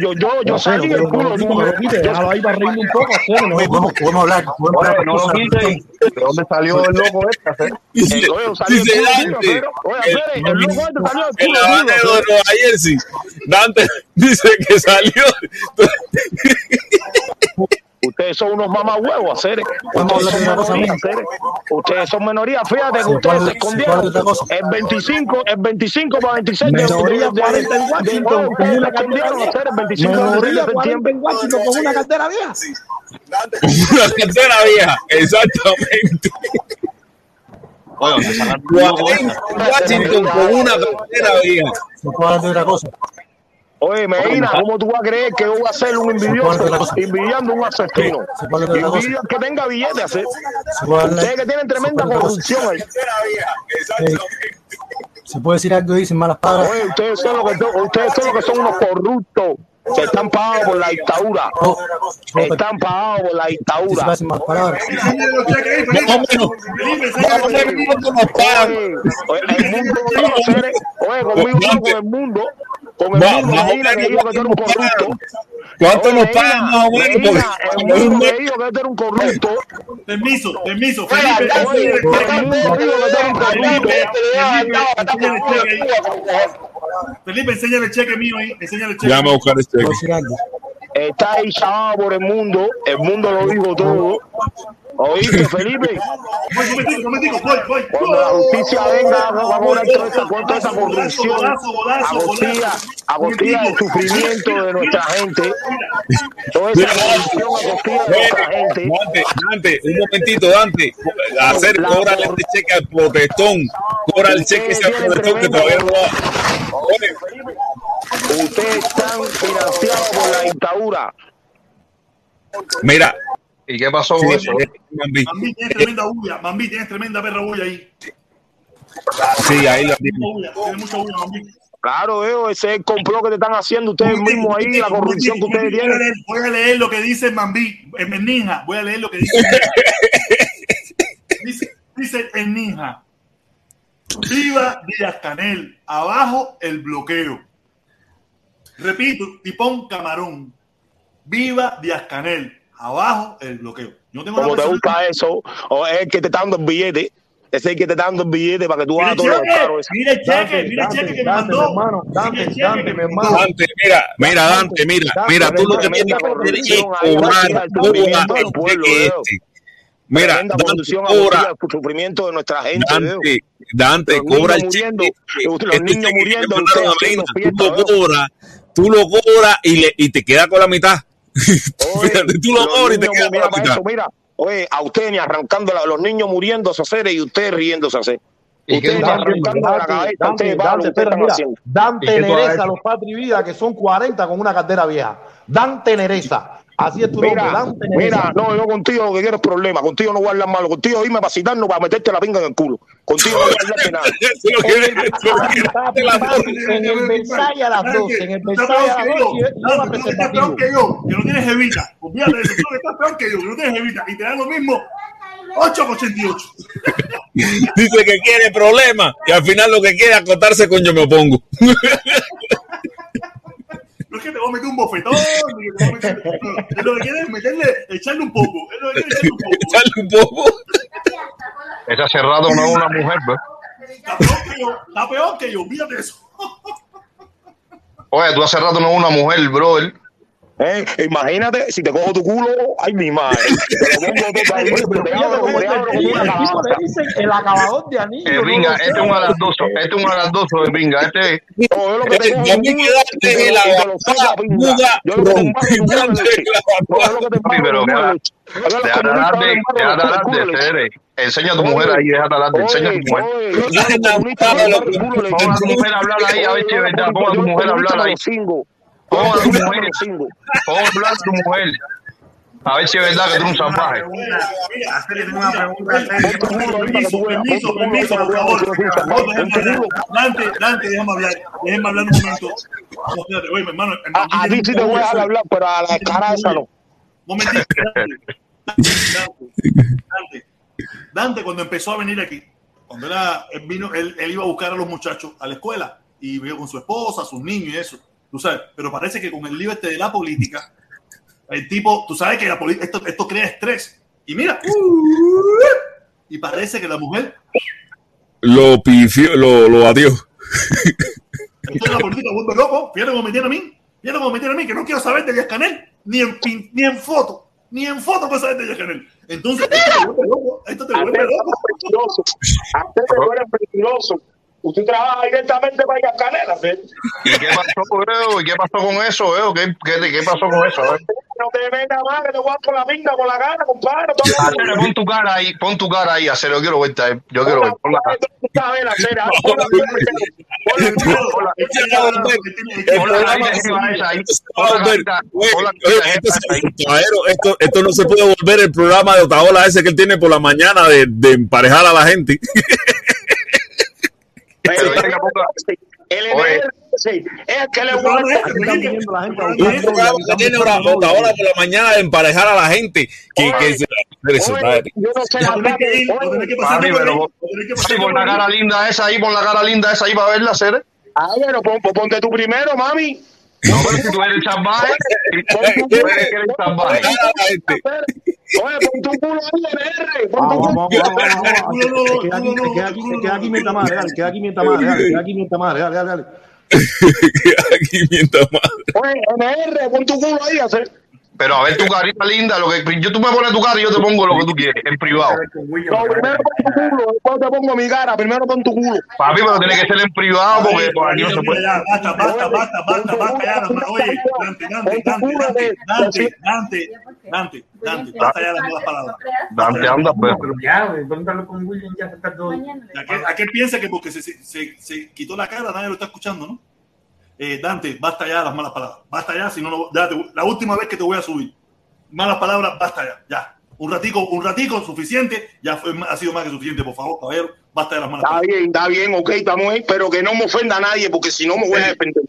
Yo, yo, yo salí del culo. No me lo quite, déjalo ahí para reírme un poco. Cere, no, Podemos, podemos hablar. Podemos Oye, hablar no lo quiten. ¿De dónde salió el loco este? hacer? Dice, oye, salió dice del culo, Dante, Oye, el- loco este salió del culo. Jersey. Dante dice que salió. Ustedes son unos mamahuevos, hacer. Vamos a Ustedes son una minoría, hacer. Ustedes son minoría. Fíjate que ustedes se escondieron. El 25, el 25 para 26 de Minoría de- de- 40 en de- Washington, de- con ustedes una se escondieron cartera hacer el 25 de Menoría 40 septiembre. en Washington con una cartera vieja. Una cartera vieja, exactamente. Washington con una cartera vieja. Se puede hablar de otra cosa. Oye, Medina, ¿cómo tú vas a creer que yo voy a ser un envidioso envidiando un asesino? Se que tenga billetes. Se Ustedes que tienen tremenda se corrupción ahí. Se puede decir algo y dicen malas palabras. Oye, ustedes son los que son, ustedes son los que son unos corruptos que están pagados por la dictadura. Oh, Están pagados por la Se dictadura. palabras. Oye, oye, el mundo conmigo con el mundo, con el Más- mundo, más o Medina, que dijo que eres un ¿cuánto nos corrupto. pagan? ¿Cuánto nos pagan más o menos? El mundo me dijo que eres un corrupto. Permiso, permiso. Felipe, el cheque. el que. Felipe, el cheque. Felipe, enséñale el cheque mío ahí. Enséñale el cheque. Ya me voy a buscar este. Decir algo. Está ahí chavado por el mundo, el mundo lo dijo todo. ¿Oíste, Felipe? Cuando la justicia venga, va a cobrar toda con toda esa corrupción Golazo, golazo, a costilla, a costilla del sufrimiento de nuestra gente. Toda esa corrupción a costilla de nuestra gente. Dante, Dante, un momentito, Dante. Hacer, cóbrale este cheque al protestón. Cobra el cheque ese protestón que todavía no va. Ustedes están financiados por la dictadura. Mira, ¿Y qué pasó con sí, eso? eh, Mambi. Mambi, tienes tremenda bulla. Mambi, tienes tremenda perra bulla ahí. Sí, ahí Mucha bulla, Tienes mucha bulla, Mambi. Claro, veo, ese es el complot que te están haciendo ustedes mismos ahí, la corrupción que ustedes Voy a tienen. leer- Voy a leer lo que dice Mambi, en Ninja. Voy a leer lo que dice. dice, dice en Ninja. Viva Díaz Canel. Abajo el bloqueo. Repito, Tipón Camarón. Viva Díaz Canel. Abajo el bloqueo. Yo no tengo Como te gusta eso, o es el que te está dando el billete, es el que te está dando el billete para que tú hagas el todo lo cheque, caro. mira el cheque, Dante, mira el Dante, cheque que me Dante, mandó. hermano, Mira Dante, el Dante, que mi hermano. Dante, mira, mira, Dante, mira, mira, tú lo que tienes que hacer es cobrar, cobra el cheque este. Mira, Dante, cobra, del sufrimiento de nuestra gente. Dante, Dante, cobra el cheque. muriendo, los niños que muriendo, tú lo cobras, tú lo cobras y, le, y te queda con la mitad. Tú lo cobras y te niños queda con la mitad. eso, mira, oye, a usted ni arrancando la- los niños muriéndose a hacer y usted riéndose a hacer. ¿Y qué Ustedes Dante, arrancando de la Dante, los Patri Vida, que son 40 con una cartera vieja. Dante Nereza, Así es tu Mira, nombre, mira, no, yo contigo lo que quiero es problema. Contigo no voy a hablar malo. Contigo dime para citarnos para meterte la pinga en el culo. Contigo no voy a hablar de nada. En el Versailles a las 12, en el Versailles a las que 12 yo. lleva Dante, tú estás peor que yo, que no tienes evita. Olvídate de eso, tú estás peor que yo, que no tienes evita. Y te dan lo mismo 8,88. Dice que quiere problemas y al final lo que quiere es acotarse con yo me opongo. Que te voy a meter un bofetón, ni que te voy a meter- no, es lo que quieres es meterle, echarle un poco. Es lo que quieres echarle un poco. Echarle un poco. Esa hace rato no es una mujer, pues. Está peor que yo, está peor que yo, de eso. Oye, tú hace rato no es una mujer, brother. ¿Eh? Imagínate si te cojo tu culo, ay mi madre. Te. El acabador de anillo. Eh, el ringa, este es un alardoso, este es un alardoso del ringa. Este no, yo lo que te cojo es quedarte en la duda Yo lo que te Enseña a tu mujer ahí, déjate adelante, enseña a tu mujer. Pon a tu mujer a hablar ahí, a ver si es verdad, pon a tu mujer a hablar ahí. ¿Cómo hablar tu mujer? ¿Cómo hablar tu mujer? A ver si es verdad que tú eres un salvaje. Hacerle una pregunta. Permiso, permiso, permiso, por favor. Dante, Dante, déjame hablar. Déjame hablar un momento. Oye, mi hermano. Ah, a ti sí te voy a dejar hablar, pero a la cara esa. Momentito, Dante. Dante, cuando empezó a venir aquí, cuando él, vino, él, él iba a buscar a los muchachos a la escuela y vio con su esposa, sus niños y eso tú sabes, pero parece que con el lío este de la política, el tipo, tú sabes que la esto, esto crea estrés. Y mira, y parece que la mujer, Lo pifió, lo, lo batió. esto de la política vuelve loco, fíjate cómo me tiene a mí, fíjate cómo me tiene a mí, que no quiero saber de Díaz Canel, ni en, pin- ni en foto, ni en foto puedo saber de Díaz Canel. Entonces, esto te vuelve loco, esto te vuelve loco. Antes tú eres peligroso. Usted trabaja directamente para ir a Canela, ¿sí? ¿Y qué pasó, bro? ¿Y qué pasó con eso, bro? ¿Qué, qué, qué pasó con eso? bro? No te venga más que te voy con la pinga, con la gana, compadre. Pon tu cara ahí, pon tu cara ahí, Acere, yo quiero verte ahí. Yo quiero verte. Pon la cara. esto, esto no se puede volver el programa de Otaola ese que él tiene por la mañana de, de emparejar a la gente. Sí. el que le la mañana de emparejar a la gente. Que, se Yo no sé la cara linda esa ahí, la cara linda esa para ponte tú primero, mami. No, pero si tú eres chambay, tú eres que eres chambay. Oye, pon tu culo ahí, pon tu culo. Queda aquí mientras más queda aquí mientras más real, queda aquí mientras más real, real, real. Queda aquí mientras más. Oye, NR, pon tu culo ahí, hacer. Pero a ver tu carita linda, lo que yo tú me pones tu cara y yo te pongo lo que tú quieres en privado. No, primero pon tu culo, después te pongo mi cara, primero pon tu culo. Papi, pero tiene que ser en privado porque por no se puede. Basta, basta, basta, basta, basta, ya, oye, Dante, Dante, Dante, Dante, Dante, Dante, Dante, basta ya las malas palabras. Dante, anda, pues. Ya, pregúntalo con William, ya se está todo. Aquel piensa que porque se, se quitó la cara, nadie lo está escuchando, ¿no? Eh, Dante, basta ya las malas palabras. Basta ya, si no, no ya te- la última vez que te voy a subir. Malas palabras, basta ya, ya. Un ratico, un ratico suficiente, ya fue, ha sido más que suficiente, por favor, caballero, basta de las malas Está palabras. bien, está bien, ok, estamos ahí, pero que no me ofenda a nadie, porque si no me voy a defender.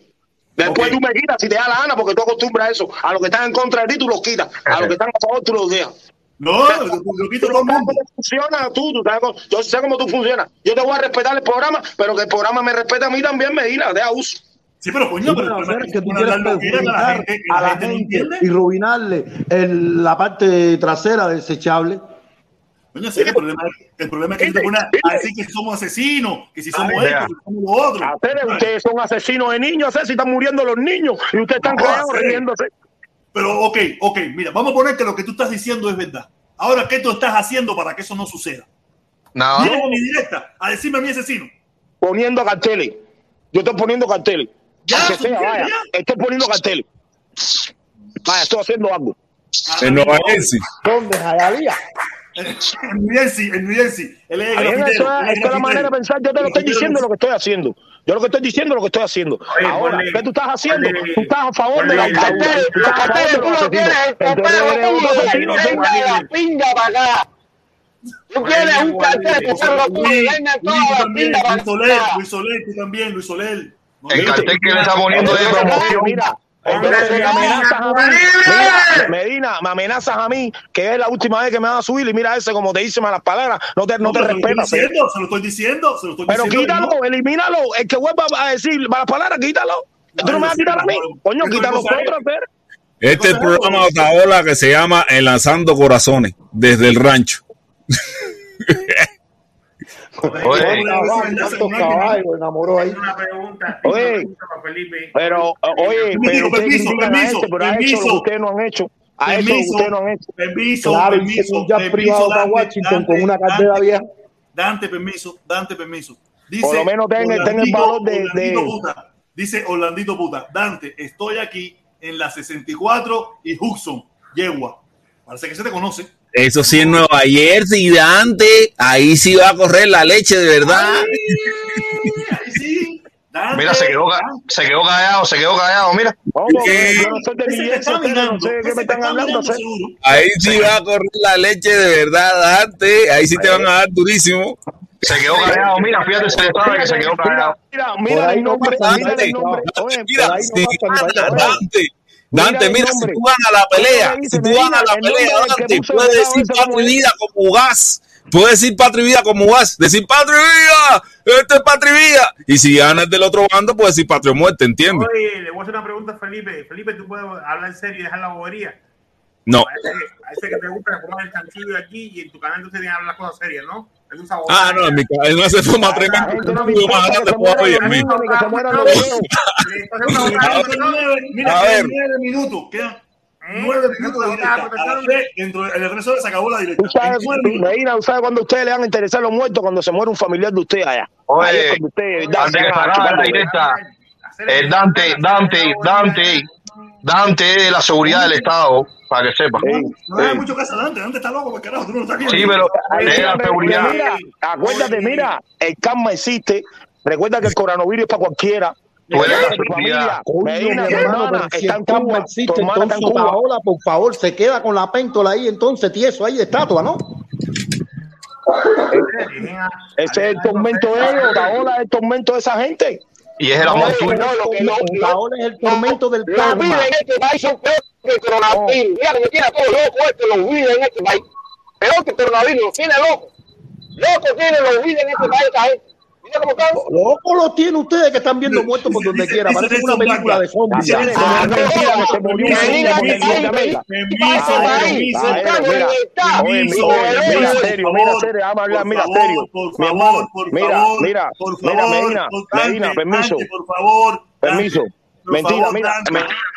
Después Ok. tú me quitas si te da la gana, porque tú acostumbras a eso. A los que están en contra de ti, tú los quitas. A los que están a favor, tú los dejas. No, lo quito todo el mundo. ¿Cómo funciona tú? tú sabes yo sé cómo tú funcionas. Yo te voy a respetar el programa, pero que el programa me respete a mí también, me dirá, deja uso. Sí, pero coño, Sí, pero pero el problema hacer es que que tú tú quieres hablas lo que quieras a la perjudicar gente, que a la la gente no gente entiende. y ruinarle el- la parte trasera desechable. Coño, sí, el problema, es- el problema es que tú te pones a decir que somos asesinos, que si somos Ay, esto, vea. que si somos lo otro. Ustedes, ustedes son asesinos de niños, sé si están muriendo los niños y ustedes están No, sí. riéndose. Pero, ok, ok, mira, vamos a poner que lo que tú estás diciendo es verdad. Ahora, ¿qué tú estás haciendo para que eso no suceda? Nada. Vienes en mi directa a decirme a mi asesino. Poniendo carteles. Yo estoy poniendo carteles. Ya, sea, vaya, ya. estoy poniendo carteles. Vaya, estoy haciendo algo. En Nueva Jersey. ¿Dónde? Jayalía. En New Jersey, en New Jersey. Él es esa es la manera de pensar. Yo te lo estoy diciendo lo que estoy haciendo. Yo lo que estoy diciendo es lo que estoy haciendo. Ahora, ¿qué tú estás haciendo? Tú estás a favor de la. Tú de los eres un asesino, sí. Venga la pinga para acá. Tú quieres un cartel que se lo pone, Luis, venga Luis, toda tú la pinga para Luis Soler, acá. Luis Soler, tú también, Luis Soler. El cartel que le está poniendo de promoción. Mira, entonces me amenazas a mí. Mira, Medina, me amenazas a mí que es la última vez que me van a subir y mira ese como te dice malas palabras, no te, no te pero se lo estoy diciendo, se lo estoy diciendo, Pero diciendo. quítalo, elimínalo. El que vuelva a decir malas palabras, quítalo. Tú no me vas a quitar a mí. Coño, ¿Qué quítalo. Este es el programa de Otaola que se llama Enlazando Corazones desde el rancho. Oye, ¿Cuántos caballos enamoró ahí? Una pregunta. Oye. una pregunta para Felipe. Pero, oye, pero permiso, a permiso, pero ha hecho lo que permiso. ustedes no han hecho. A eso Permiso, ustedes no han hecho. permiso, Claro, permiso, un privado para Dante, Washington Dante, con una cartera Dante, vieja. Dante, permiso, Dante, permiso. Por lo menos tenga- tenga el Orlandito- valor de- Orlandito de- Puta, dice Orlandito Puta, Dante, estoy aquí en la 64 y Hudson, Yegua. Parece que se te conoce. Eso sí en Nueva Jersey, Dante. Ahí sí va a correr la leche de verdad. Ahí sí, Dante. Mira, se quedó, se quedó callado, se quedó callado, mira. ¿Cómo? ¿Qué? Yo no soy de mi no sé qué me están está hablando. Ahí sí va a correr la leche de verdad, Dante. Ahí sí te van a dar durísimo. Se quedó callado, mira, fíjate, se le sabe que se quedó callado. Mira, mira ahí el no nombre, pasa mira nada, el nombre. Oye, Mira, por ahí no pasa. Dante. Dante, mira, si tú ganas la pelea, dice, si tú ganas la pelea, Dante, puedes decir ese, ¿cómo patria vida como gas. Puedes decir patria y vida como gas. Decir patria y vida. Esto es patria y vida. Y si ganas del otro bando, puedes decir patria o muerte, ¿entiendes? Oye, le voy a hacer una pregunta a Felipe. Felipe, ¿tú puedes hablar en serio y dejar la bobería? No. A ese, a ese que te gusta comer el chanchillo aquí y en tu canal entonces tienes que hablar cosas serias, ¿no? Es un sabor. Ah, no, en mi él no se me Yo más grande que puedo. Mira, A quedan ver. nueve minutos. Quedan nueve minutos de directa. Tres, dentro de, en el resto se acabó la directa. Medina, tú sabes cuando ustedes le van a interesar los muertos cuando se muere un familiar de usted allá. Oye, antes que la directa, eh, Dante, Dante, Dante, Dante es de la seguridad del Estado, para que sepa. No le hagas mucho caso a Dante. Dante está loco, porque carajo, tú no estás viendo. Sí, pero es la seguridad. Mira, acuérdate, mira, el karma existe. Recuerda que el coronavirus es para cualquiera. Tú eres la seguridad. Medina, hermana está en el karma Cuba, existe, tu hermana está en entonces Cuba. Otaola, por favor, se queda con la péntola ahí, entonces tieso ahí de estatua, ¿no? Ese es el tormento de ellos, Otaola es el tormento de esa gente. Y es el amor tuyo. No, lo que no, Otaola es el tormento del los karma. viven en este país son peor que el coronavirus. Mira, como tiene a todos locos esto, los viven en este país. Peor que el coronavirus, los tiene locos. Locos tienen los viven en este país esta gente. Mira cómo están. Loco lo tiene ustedes que están viendo muertos por donde quiera. Parece una película de zombies. Mira, serio, mira, serio, vamos a hablar, por mira, favor, serio. Mi mira, mira, por mira, Medina, Medina, permiso. Por favor. Permiso. Mentira, mira,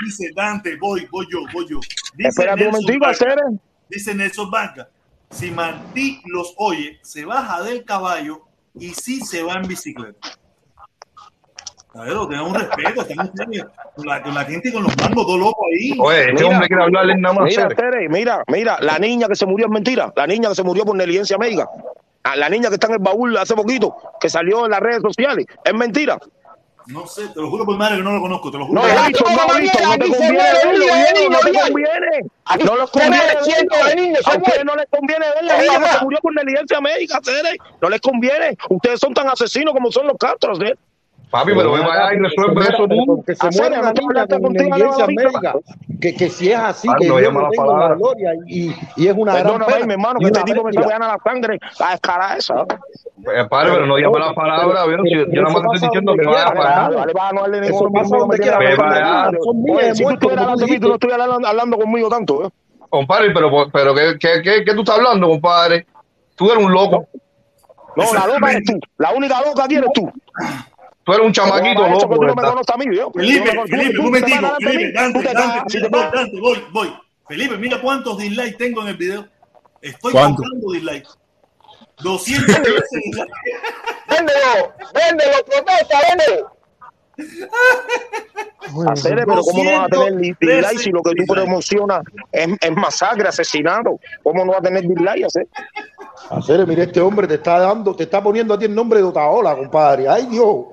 Dice Dante, voy, voy yo, voy yo. Un. Dice Nelson Banca, si Martí los oye, se baja del caballo y sí se va en bicicleta. A ver, tengan un respeto, tengan serio. Con la, con la gente y con los mangos, todo loco ahí. Oye, este Mira, hombre quiere hablarle nada más. Mira. Tere, mira, mira, la niña que se murió es mentira. La niña que se murió por negligencia médica. Ah, La niña que está en el baúl hace poquito, que salió en las redes sociales, es mentira. No sé, te lo juro por madre que no lo conozco, te lo juro. No visto, no visto, no te conviene verlo, Diego, no te conviene. No les conviene verlo. A ustedes no les conviene ver la niña que se murió por negligencia médica, Tere. No les conviene. Ustedes son tan asesinos como son los Castro, Tere. Papi, pero ve para allá y resuelve eso tú. Porque se niña tabla con contigo, médica. Que, que si es así, que no Dios llama lo la la gloria y, y es una gran pena. mi hermano, que este tipo me está pegando la sangre a escala esa. Eh, Padre, pero no llame la palabra, Yo nada más te estoy diciendo que vaya para allá. Vale, vale, va, no darle Eso ningún pasa donde me quiera, pero si tú estuvieras hablando de mí, tú no estuvieras hablando, hablando conmigo tanto, ¿eh? Compadre, pero, pero ¿qué, qué, qué, qué tú estás hablando, compadre? Tú eres un loco. No, la loca eres tú. La única loca aquí eres tú. Tú eres un chamaquito que loco. tú no me conoces a mí, yo. Felipe, Tú no me- Felipe, tú- un momentico, vas Felipe, Dante, tú te Dante, vas- vas- Dante, voy, voy. Felipe, mira cuántos dislikes tengo en el video. Estoy ¿Cuánto? contando dislikes. 200 veces dislikes. Véndelo, véndelo, protesta, véndelo. Hacer, pero ¿cómo no vas a tener ni dislike si lo que tú promocionas es, es masacre, asesinato? ¿Cómo no va a tener dislike? Hacer? Mire, este hombre te está dando, te está poniendo a ti el nombre de Otaola, compadre. Ay, Dios.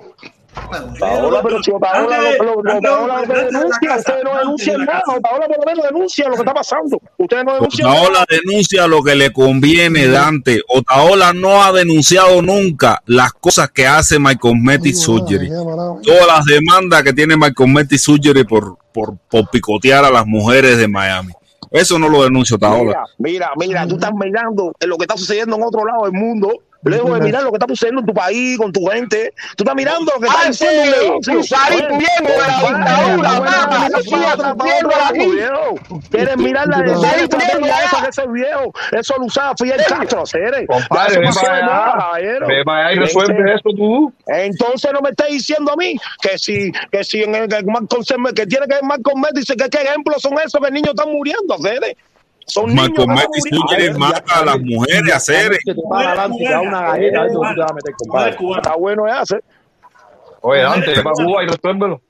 Otaola, pero si Otaola lo, denuncia, ustedes no denuncian nada. Otaola por lo menos denuncia lo que está pasando. Ustedes no denuncian Otaola denuncia lo que le conviene, Dante. Otaola no ha denunciado nunca las cosas que hace My Cosmetic Surgery. Todas las demandas que tiene My Cosmetic Surgery por, por, por picotear a las mujeres de Miami. Eso no lo denuncia Otaola. Mira, mira, mira, tú estás mirando en lo que está sucediendo en otro lado del mundo. Lejos de mirar lo que está sucediendo en tu país, con tu gente. Tú estás mirando lo que está negocio. tú salís de la dictadura, lado, viejo. Quieres mirar la huyendo mira ya. eso lo usaba Fidel Castro, hacer. Compadre, ve para allá. Ve para allá y resuelve eso tú. Entonces no me estés diciendo a mí que si, que si en el que, tiene que ver Malcolm X dice que qué ejemplos son esos que niños están muriendo, Fede. Son niños muriendo. Surgery mata a las mujeres, hacer. Va vas a compadre. Está bueno hacer. Oye, Dante, ve para Cuba y resuélvelo.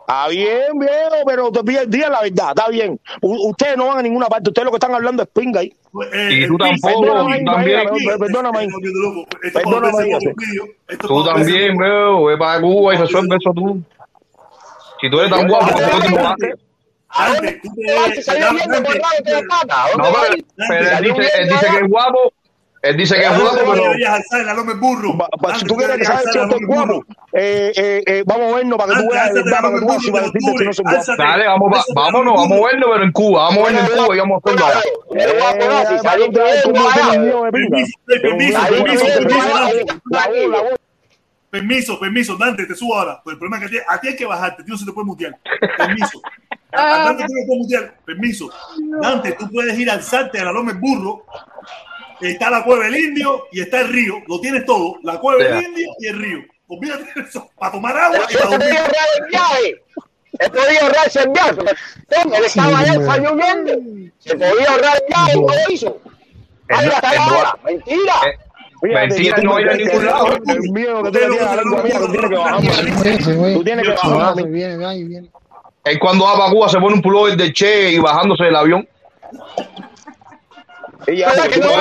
Está bien, viejo, pero te pide- diga la verdad, está bien. U- ustedes no van a ninguna parte, ustedes lo que están hablando es pinga ahí. Y tú tampoco, tú también. perdóname, perdóname ahí. Perdóname ahí, hacer. Tú también, veo, ve para Cuba y resuelve eso tú. Si tú eres tan guapo, ¿por qué tú no el de la pata. No, pero, pero él dice, él dice que es guapo. Él dice que es guapo, pero. el si tú quieres que sabes si es guapo, eh, eh, eh, vamos a vernos para que tú veas, de para que tú veas si va a decirte si no son guapos. Dale, vamos, va- vámonos, vamos a verlo, pero en Cuba. Vamos a verlo en Cuba y vamos a hacerlo allá. Permiso, permiso, Dante, te subo ahora. Pues el problema es que a ti, a ti hay que bajarte, no se te puede mutear. Permiso. A Dante tú no puedes. Permiso. Dante, tú puedes ir a alzarte a la loma del burro. Está la cueva del indio y está el río. Lo tienes todo. La cueva del indio y el río. Olvídate de eso. Para tomar agua y Yo para te dormir. podía ahorrar el viaje. He podido ahorrarse el viaje. Tom, él estaba allá, huyendo. Se podía ahorrar el viaje y no lo hizo. Ahí está va- ahora. Mentira. Mentira, no va a ir a ningún lado. El miedo que tú tienes la mía, tú tienes que bajarme. Tú tienes que bajarme. Viene, viene. Él cuando va para Cuba se pone un pullover de Che y bajándose del avión. Y ya, ¿Verdad porque que tú no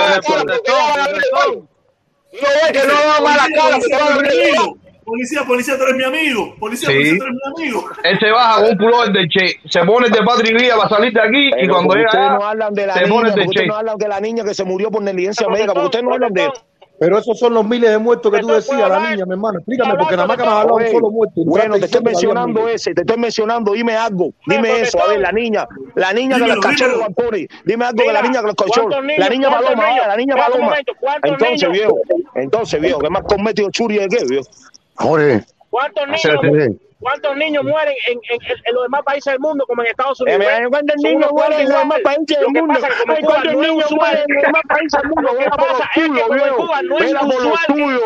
que no va a la Policía, cara. policía, va a tú eres mi la amigo. Policía, policía, tú eres mi amigo. Policía, Sí. policía, tú eres mi amigo. Él se baja con un pullover de Che, se pone el de Patria y Vida para salir de aquí y Pero cuando porque llega ustedes no hablan de la se niña, ustedes Che. no hablan de la niña que se murió por negligencia médica, porque ustedes no hablan de eso. Pero esos son los miles de muertos que tú decías, la niña, mi hermano. Explícame, porque nada más que me has hablado un solo muerto. Bueno, te estoy mencionando ese, te estoy mencionando, dime algo, dime eso, a ver, la niña, la niña cachó los dímelo. balcones, dime algo de la niña que los cachó, ¿cuántos niños? la niña ¿Cuántos paloma, la niña paloma. momento, ¿cuántos Entonces, viejo, entonces, viejo, que más cometido churi de qué, viejo. Jorge. ¿Cuántos niños, ¿Cuántos niños mueren en, en, en- los demás países del mundo, como en Estados Eh, Unidos? mira, ¿Cuántos Son niños mueren en los demás países del mundo? ¿Cuántos no es niños mueren en los demás países del mundo? Lo que pasa es que como en. Cuba no es usual.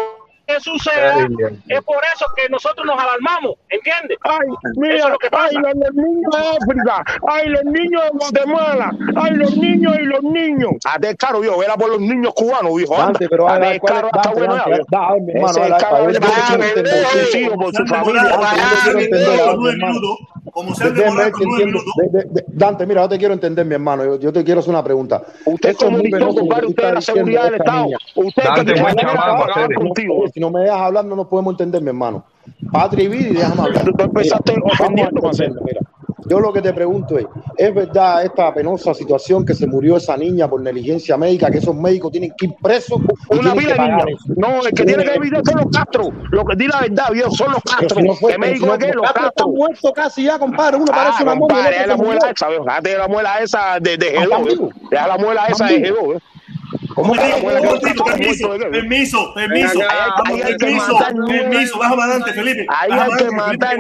Que suceda. Es por eso que nosotros nos alarmamos, ¿entiendes? Ay, Eso mira, es lo que pasa. ay, los, niños de África, ay, los niños de Guatemala, ay, los niños y los niños. A descaro, viejo, vela por los niños cubanos, viejo. anda. Dante, pero hijos, por su familia. Como se han demorado nueve minutos. De- de- de- Dante, mira, yo te quiero entender, mi hermano. Yo, yo te quiero hacer una pregunta. Usted como que compadre, usted estás la seguridad de del esta Estado. niña. Usted Dante, que buen Cere. contigo. Si no me dejas hablar, no nos podemos entender, mi hermano. Patria y vida, y déjame hablar. Tú empezaste ofendiendo, Marcelo. mira. Yo lo que te pregunto es, ¿es verdad esta penosa situación que se murió esa niña por negligencia médica, que esos médicos tienen que ir presos Una vida de? No, el que tiene que vivir son los Castro. Lo que di la verdad, viejo, son los Castro. si no fue, ¿Qué médico no, es que? los Castro Castro. están muertos casi ya, compadre. Uno Ah, parece una momia. compadre, es la muela esa, viejo. La muela esa de, de Ah, G2, ¿están viejo. vivos? Deja la muela esa ¿Están de vivos? G2, viejo. ¿Cómo Permiso, permiso, permiso, permiso, permiso, bájame adelante, Felipe. Ahí hay que matar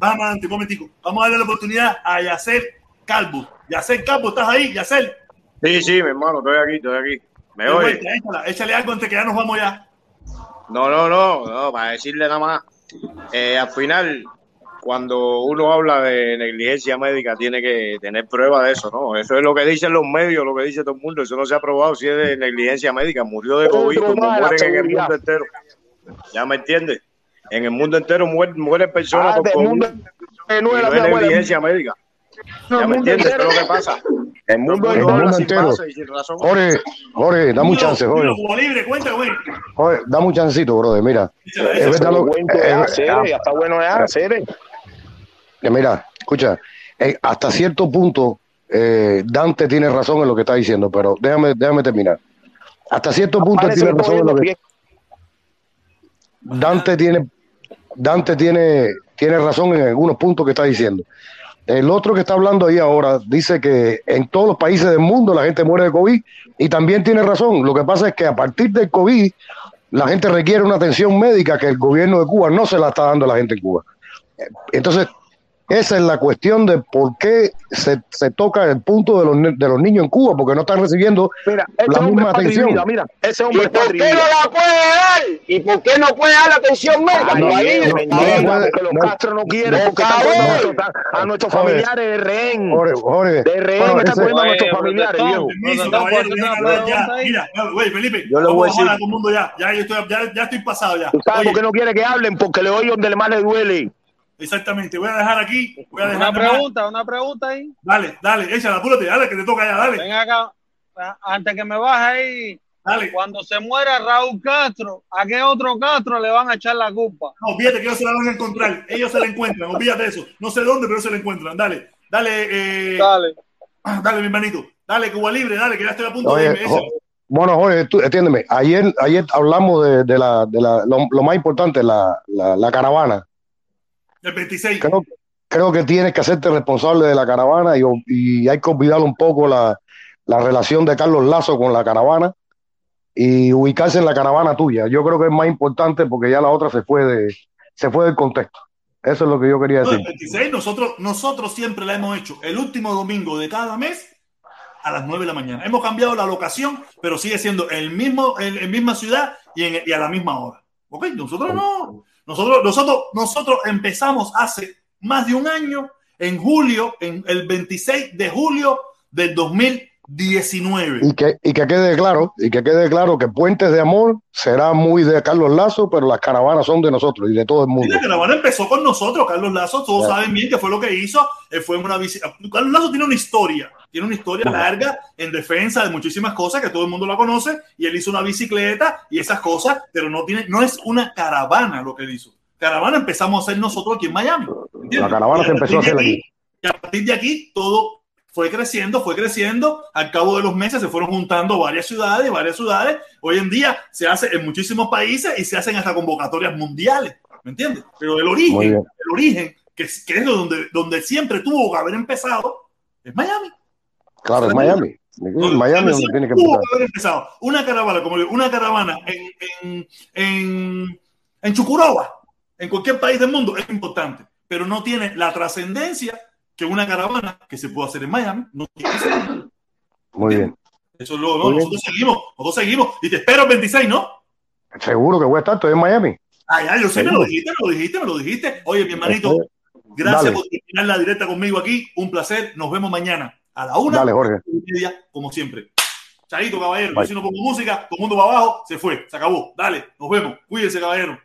adelante, un momentico. Vamos a darle la oportunidad a Yacer Calvo. Yacer Calvo, ¿estás ahí? Yacer. Sí, sí, mi hermano, estoy aquí, estoy aquí. ¿Me oye? échala, échale algo antes que ya nos vamos ya. No, no, no, no, para decirle nada más. Eh, al final, cuando uno habla de negligencia médica, tiene que tener prueba de eso, ¿no? Eso es lo que dicen los medios, lo que dice todo el mundo. Eso no se ha probado si es de negligencia médica. Murió de COVID, como de mueren en el mundo entero. ¿Ya me entiendes? En el mundo entero mueren, mueren personas Ah, COVID. mundo y no es mi abuela. negligencia médica. ¿Ya me entiendes? ¿Qué es lo que pasa? El mundo El habla mundo sin entero. y sin razón. Jorge, Jorge, dame un chance, Jorge. Jorge, dame un chancito, brother. Mira, es verdad lo es- Cere, ya está bueno ya. Que mira, escucha, eh, hasta cierto punto eh, Dante tiene razón en lo que está diciendo, pero déjame, déjame terminar. Hasta cierto punto tiene razón en lo que. Dante tiene, Dante tiene, tiene razón en algunos puntos que está diciendo. El otro que está hablando ahí ahora dice que en todos los países del mundo la gente muere de COVID y también tiene razón. Lo que pasa es que a partir del COVID la gente requiere una atención médica que el gobierno de Cuba no se la está dando a la gente en Cuba. Entonces, esa es la cuestión de por qué se, se toca el punto de los, de los niños en Cuba, porque no están recibiendo Mira, ese la hombre misma y atención. vida, mira, ese ¿Y hombre es por y qué no la puede dar? ¿Y por qué no puede dar la atención médica? Cuba Dios, Libre, mentira, no, no, porque los no. Castro no quieren, No, porque están a nuestros- a nuestros Jorge. familiares de rehén. Jorge, Jorge, De rehén bueno, están poniendo a nuestros familiares, No, no, no, no, no, no, Mira, güey, Felipe, Yo le voy a decir- todo el mundo ya. Ya, yo estoy, ya, ya estoy pasado ya. ¿Tú sabes Oye, por qué no quiere que hablen? Porque le oye donde más le duele. Exactamente, voy a dejar aquí. Voy a dejar Una más. pregunta, una pregunta ahí. Dale, dale, échala, apúrate, dale, que te toca ya, dale. Ven acá, antes que me baje ahí, Dale. cuando se muera Raúl Castro, ¿a qué otro Castro le van a echar la culpa? No, fíjate que ellos se la van a encontrar. Ellos se la encuentran, olvídate de eso. No sé dónde, pero se la encuentran. Dale, dale, eh, Dale. dale, mi hermanito. Dale, Cuba Libre, dale, que ya estoy a punto Oye, de irme. Bueno, Jorge, tú, entiéndeme, ayer, ayer hablamos de, de la, de la, lo, lo más importante, la, la, la caravana. El 26. Creo, creo que tienes que hacerte responsable de la caravana y, y hay que olvidar un poco la, la relación de Carlos Lazo con la caravana y ubicarse en la caravana tuya. Yo creo que es más importante porque ya la otra se fue de, se fue del contexto. Eso es lo que yo quería No, el decir. 26 nosotros, nosotros siempre la hemos hecho el último domingo de cada mes a las 9 de la mañana. Hemos cambiado la locación, pero sigue siendo el mismo, en misma ciudad y, en- y a la misma hora. ¿Ok? Nosotros no. Nosotros, nosotros, nosotros empezamos hace más de un año, en julio, en el 26 de julio del 2019. Y que, y que quede claro, y que quede claro que Puentes de Amor será muy de Carlos Lazo, pero las caravanas son de nosotros y de todo el Y mundo. la caravana empezó con nosotros, Carlos Lazo, todos saben bien que fue lo que hizo, él fue una visita. Carlos Lazo tiene una historia, tiene una historia larga en defensa de muchísimas cosas que todo el mundo la conoce, y él hizo una bicicleta y esas cosas, pero no tiene, no es una caravana lo que él hizo. Caravana empezamos a hacer nosotros aquí en Miami. ¿entiendes? La caravana se empezó a hacer aquí. Y a partir de aquí todo fue creciendo, fue creciendo. Al cabo de los meses se fueron juntando varias ciudades, varias ciudades. Hoy en día se hace en muchísimos países y se hacen hasta convocatorias mundiales. ¿Me entiendes? Pero el origen, el origen, que, es- que es donde, donde siempre tuvo que haber empezado, es Miami. Claro, en Miami. Miami es donde tiene que empezar. haber empezado. Una caravana, como digo, una caravana en, en, en, en Chucuroba, en cualquier país del mundo, es importante, pero no tiene la trascendencia que una caravana que se puede hacer en Miami. No tiene ese- Muy bien. Eso es lo, no, bien. nosotros seguimos, nosotros seguimos. Y te espero el 26, ¿no? Seguro que voy a estar, estoy en Miami. Ah, ya, yo sé, me lo dijiste, me lo dijiste, me lo dijiste. Oye, mi hermanito, gracias Dale. por terminar la directa conmigo aquí. Un placer. Nos vemos mañana a la una Dale, Jorge. y media, como siempre. Chaito, caballero. Bye. Yo si no pongo música, todo el mundo va abajo, se fue, se acabó. Dale, nos vemos. Cuídense, caballero.